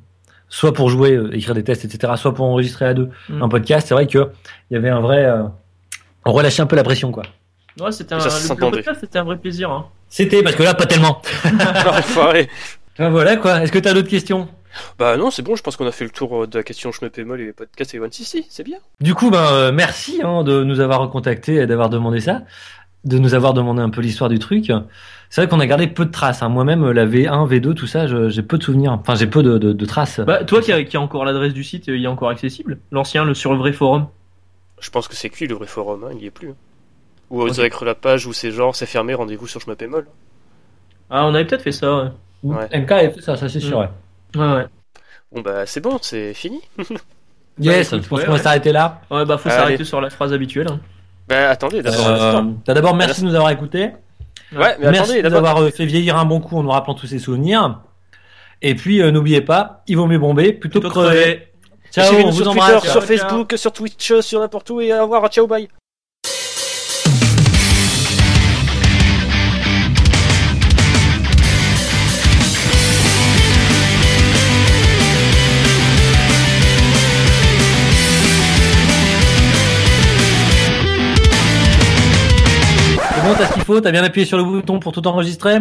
soit pour jouer, euh, écrire des tests, etc., soit pour enregistrer à deux Mm. un podcast, c'est vrai que il y avait un vrai, euh, on relâchait un peu la pression quoi. Ouais, c'était un, Ça le, se le s'entendait. podcast, c'était un vrai plaisir. Hein. C'était parce que là pas tellement. Enfoiré. Ben voilà quoi. Est-ce que t'as d'autres questions? Bah non, c'est bon, je pense qu'on a fait le tour euh, de la question Je me pémol et les podcasts et One CC, c'est bien. Du coup, ben euh, merci hein, de nous avoir recontacté et d'avoir demandé ça, de nous avoir demandé un peu l'histoire du truc. C'est vrai qu'on a gardé peu de traces. Hein. Moi-même, la V1, V2, tout ça, j'ai peu de souvenirs. Enfin, j'ai peu de, de, de traces. Bah, toi qui as qui a encore l'adresse du site, euh, il est encore accessible? L'ancien, le sur le vrai forum? Je pense que c'est cuit le vrai forum, hein, il y est plus. Ou vous avez la page où c'est genre, c'est fermé, rendez-vous sur Je pémol. Ah, on avait peut-être fait ça. Ouais, Ouais. MK a fait ça, ça c'est sûr. Mm. Ouais. ouais. ouais. Bon bah c'est bon, c'est fini. Yes, je pense qu'on va s'arrêter là. Ouais, bah, faut s'arrêter sur la phrase habituelle. hein. Bah attendez, d'abord Euh, d'abord merci de nous avoir écoutés. Ouais, mais merci attendez, de nous d'abord. avoir euh, fait vieillir un bon coup en nous rappelant tous ces souvenirs. Et puis, euh, n'oubliez pas, il vaut mieux bomber plutôt que crever. crever. Ciao, on vous sur embrasse. Twitter, sur Facebook, sur Twitch, sur n'importe où et au revoir, ciao, bye. T'as bien appuyé sur le bouton pour tout enregistrer.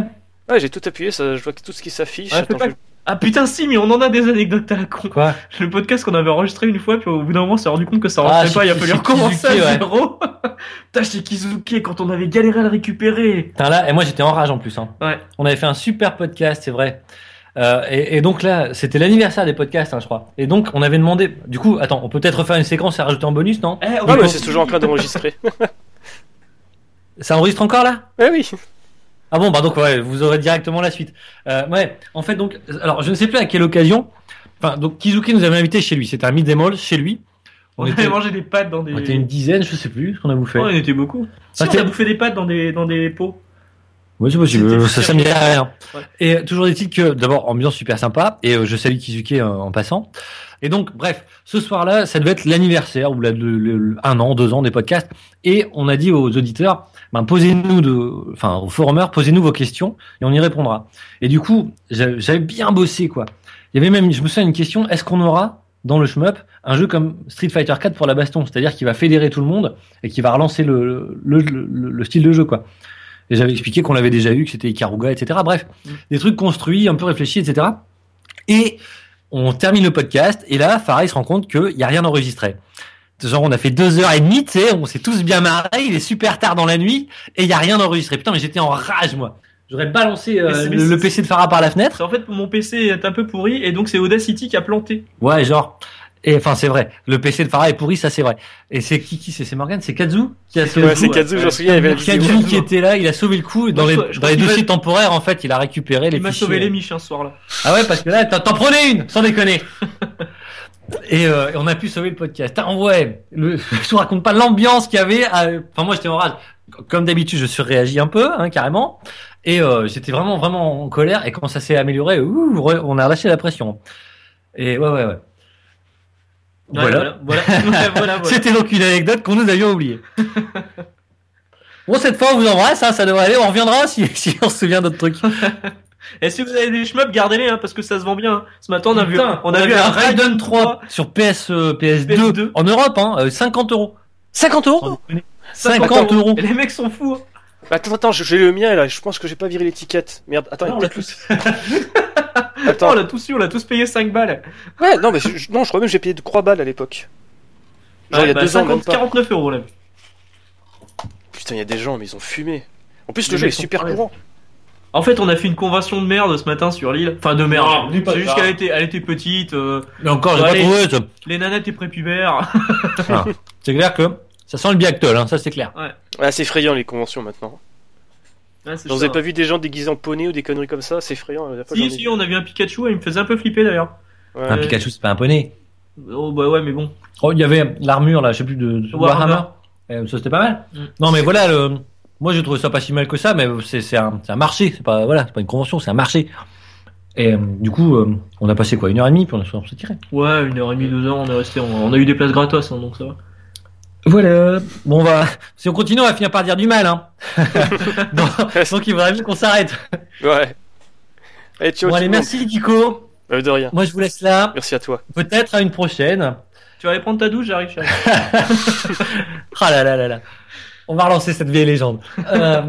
Ouais, j'ai tout appuyé, ça, je vois que tout ce qui s'affiche. Ouais, pas- je- Ah putain, si, mais on en a des anecdotes à la con. Quoi Le podcast qu'on avait enregistré une fois, puis au bout d'un moment, on s'est rendu compte que ça Ah, rentrait pas, il a fallu recommencer à ouais. zéro. Putain, chez Kizuki, quand on avait galéré à le récupérer. Putain, là, et moi j'étais en rage en plus. Hein. Ouais. On avait fait un super podcast, c'est vrai. Euh, et, et donc là, c'était l'anniversaire des podcasts, hein, je crois. Et donc, on avait demandé. Du coup, attends, on peut peut-être refaire une séquence et rajouter en bonus, non? Eh, Ah, mais bon. c'est toujours en train d'enregistrer. Ça enregistre encore là? Ouais, oui. Ah bon, bah donc ouais, vous aurez directement la suite. Euh, ouais, en fait donc, alors je ne sais plus à quelle occasion. Enfin, donc Kizuki nous avait invités chez lui. C'était un mid chez lui. On, On, avait mangé des pâtes dans des. on était une dizaine, je sais plus ce qu'on a bouffé. Ouais, on était beaucoup. Si, Ah, on a bouffé des pâtes dans des, dans des pots. Oui, c'est possible. Ça, ça me dit rien. Ouais. Et euh, toujours est-il que, d'abord, ambiance super sympa. Et euh, je salue Kizuke euh, en passant. Et donc, bref, ce soir-là, ça devait être l'anniversaire ou la, le, le- un an, deux ans des podcasts. Et on a dit aux auditeurs, ben, posez-nous de, enfin, aux forumers, posez-nous vos questions et on y répondra. Et du coup, j'avais bien bossé, quoi. Il y avait même, je me souviens, une question, est-ce qu'on aura dans le shmup un jeu comme Street Fighter 4 pour la baston, c'est-à-dire qui va fédérer tout le monde et qui va relancer le, le, le, le- le style de jeu, quoi. Et j'avais expliqué qu'on l'avait déjà eu, que c'était Ikaruga, etc. Bref, Mm. des trucs construits, un peu réfléchis, etc. Et on termine le podcast, et là, Farah, il se rend compte qu'il n'y a rien enregistré. Genre, on a fait deux heures et demie, tu sais, on s'est tous bien marrés, il est super tard dans la nuit, et il n'y a rien enregistré. Putain, mais j'étais en rage, moi. J'aurais balancé euh, Mais c'est- mais le, PC de Farah par la fenêtre. En fait, mon PC est un peu pourri et donc c'est Audacity qui a planté. Ouais, genre. Et enfin, c'est vrai. Le PC de Farah est pourri, ça c'est vrai. Et c'est qui qui c'est? C'est Morgan C'est Kazu qui a C'est sauvé Ouais, le c'est coup. Kazu, ouais. j'en me souviens, il y avait vidéo. Kazu qui était là, il a sauvé le coup. Dans Moi, les, je crois- je dans les dossiers va- temporaires, en fait, il a récupéré les Il m'a sauvé les miches un soir là. Ah ouais, parce que là, t'en prenais une, sans déconner. Et, euh, et on a pu sauver le podcast. Ah ouais, le, je vous raconte pas l'ambiance qu'il y avait. à- Enfin, moi, j'étais en rage. Comme d'habitude, je surréagis un peu, hein, carrément. Et euh, j'étais vraiment, vraiment en colère. Et quand ça s'est amélioré, ouh, on a lâché la pression. Et ouais, ouais, ouais. Voilà. voilà, voilà, voilà, voilà. C'était donc une anecdote qu'on nous avions oubliée. bon, cette fois, on vous embrasse, hein, ça devrait aller. On reviendra si, si on se souvient d'autres trucs. Et si vous avez des shmups, gardez-les, hein, parce que ça se vend bien. hein. Ce matin, on a vu, Putain, on a vu un Raiden 3. sur PS, euh, PS2, PS2. en Europe, hein, euh, 50 euros. 50 euros 50 euros. Et les mecs sont fous. hein. Attends, attends, j'ai le mien là, je pense que j'ai pas viré l'étiquette. Merde, attends, il y a on peut-être. Attends, Attends, on l'a tous eu, on l'a tous payé 5 balles. ouais, non, mais je, je- non, je crois même que j'ai payé de 3 balles à l'époque. Genre, il y a Ouais, bah, deux ans, même 50, pas. 49 euros là. Putain, il y a des gens, mais ils ont fumé. En plus, Les le jeu est super courant. En fait, on a fait une convention de merde ce matin sur l'île. Enfin, de merde. Non, C'est juste qu'elle était, elle était petite. euh, Mais encore, j'ai Ouais, pas allez. trouvé. ça. les nanas étaient prépubères. Ah. C'est clair que ça sent le biactol, hein, ça c'est clair. Ouais, c'est effrayant les conventions maintenant. Ouais, Vous avez pas vu des gens déguisés en poney ou des conneries comme ça? C'est effrayant. la Si, si, on a vu un Pikachu et il me faisait un peu flipper d'ailleurs. Ouais. Un Pikachu, c'est pas un poney. Oh, bah ouais, mais bon. Oh, il y avait l'armure là, je sais plus de, de Warhammer. Warhammer. Euh, ça c'était pas mal. Mm. Non mais voilà, le... moi j'ai trouvé ça pas si mal que ça, mais c'est un, marché, c'est pas voilà, c'est pas une convention, c'est un marché. Et euh, du coup, euh, on a passé quoi, une heure et demie, puis on, a- on s'est tiré. Ouais, une heure et demie, deux heures, on est resté. On, on a eu des places gratos, hein, donc ça va. Voilà. Bon, on va. Si on continue, on va finir par dire du mal, hein. donc, donc, il faudrait mieux qu'on s'arrête. Ouais. Allez, ciao, Bon, allez, merci, Kiko. Euh, de rien. Moi, je vous laisse là. Merci à toi. Peut-être à une prochaine. Tu vas aller prendre ta douche, j'arrive, j'arrive. Ah là là là là. On va relancer cette vieille légende. Euh,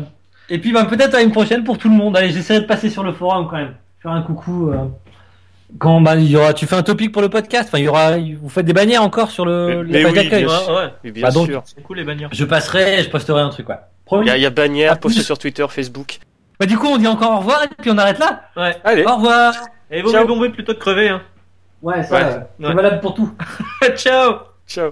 et puis, ben, peut-être à une prochaine pour tout le monde. Allez, j'essaierai de passer sur le forum quand même. Faire un coucou. euh, Quand bah, il y aura, tu fais un topic pour le podcast? Enfin, il y aura, vous faites des bannières encore sur le, Mais- la mais page oui, d'accueil. bien Ouais, sûr. ouais. Mais bien Bah, donc. C'est cool les bannières. Je passerai, et je posterai un truc, ouais. Promis. Il y a, il y a bannière À postée plus. sur Twitter, Facebook. Bah, du coup, on dit encore au revoir et puis on arrête là. Ouais. Allez, Au revoir. Et vaut Ciao. mieux bomber plutôt que crever, hein. Ouais, ça, c'est Ouais. valable pour tout. Ciao ciao.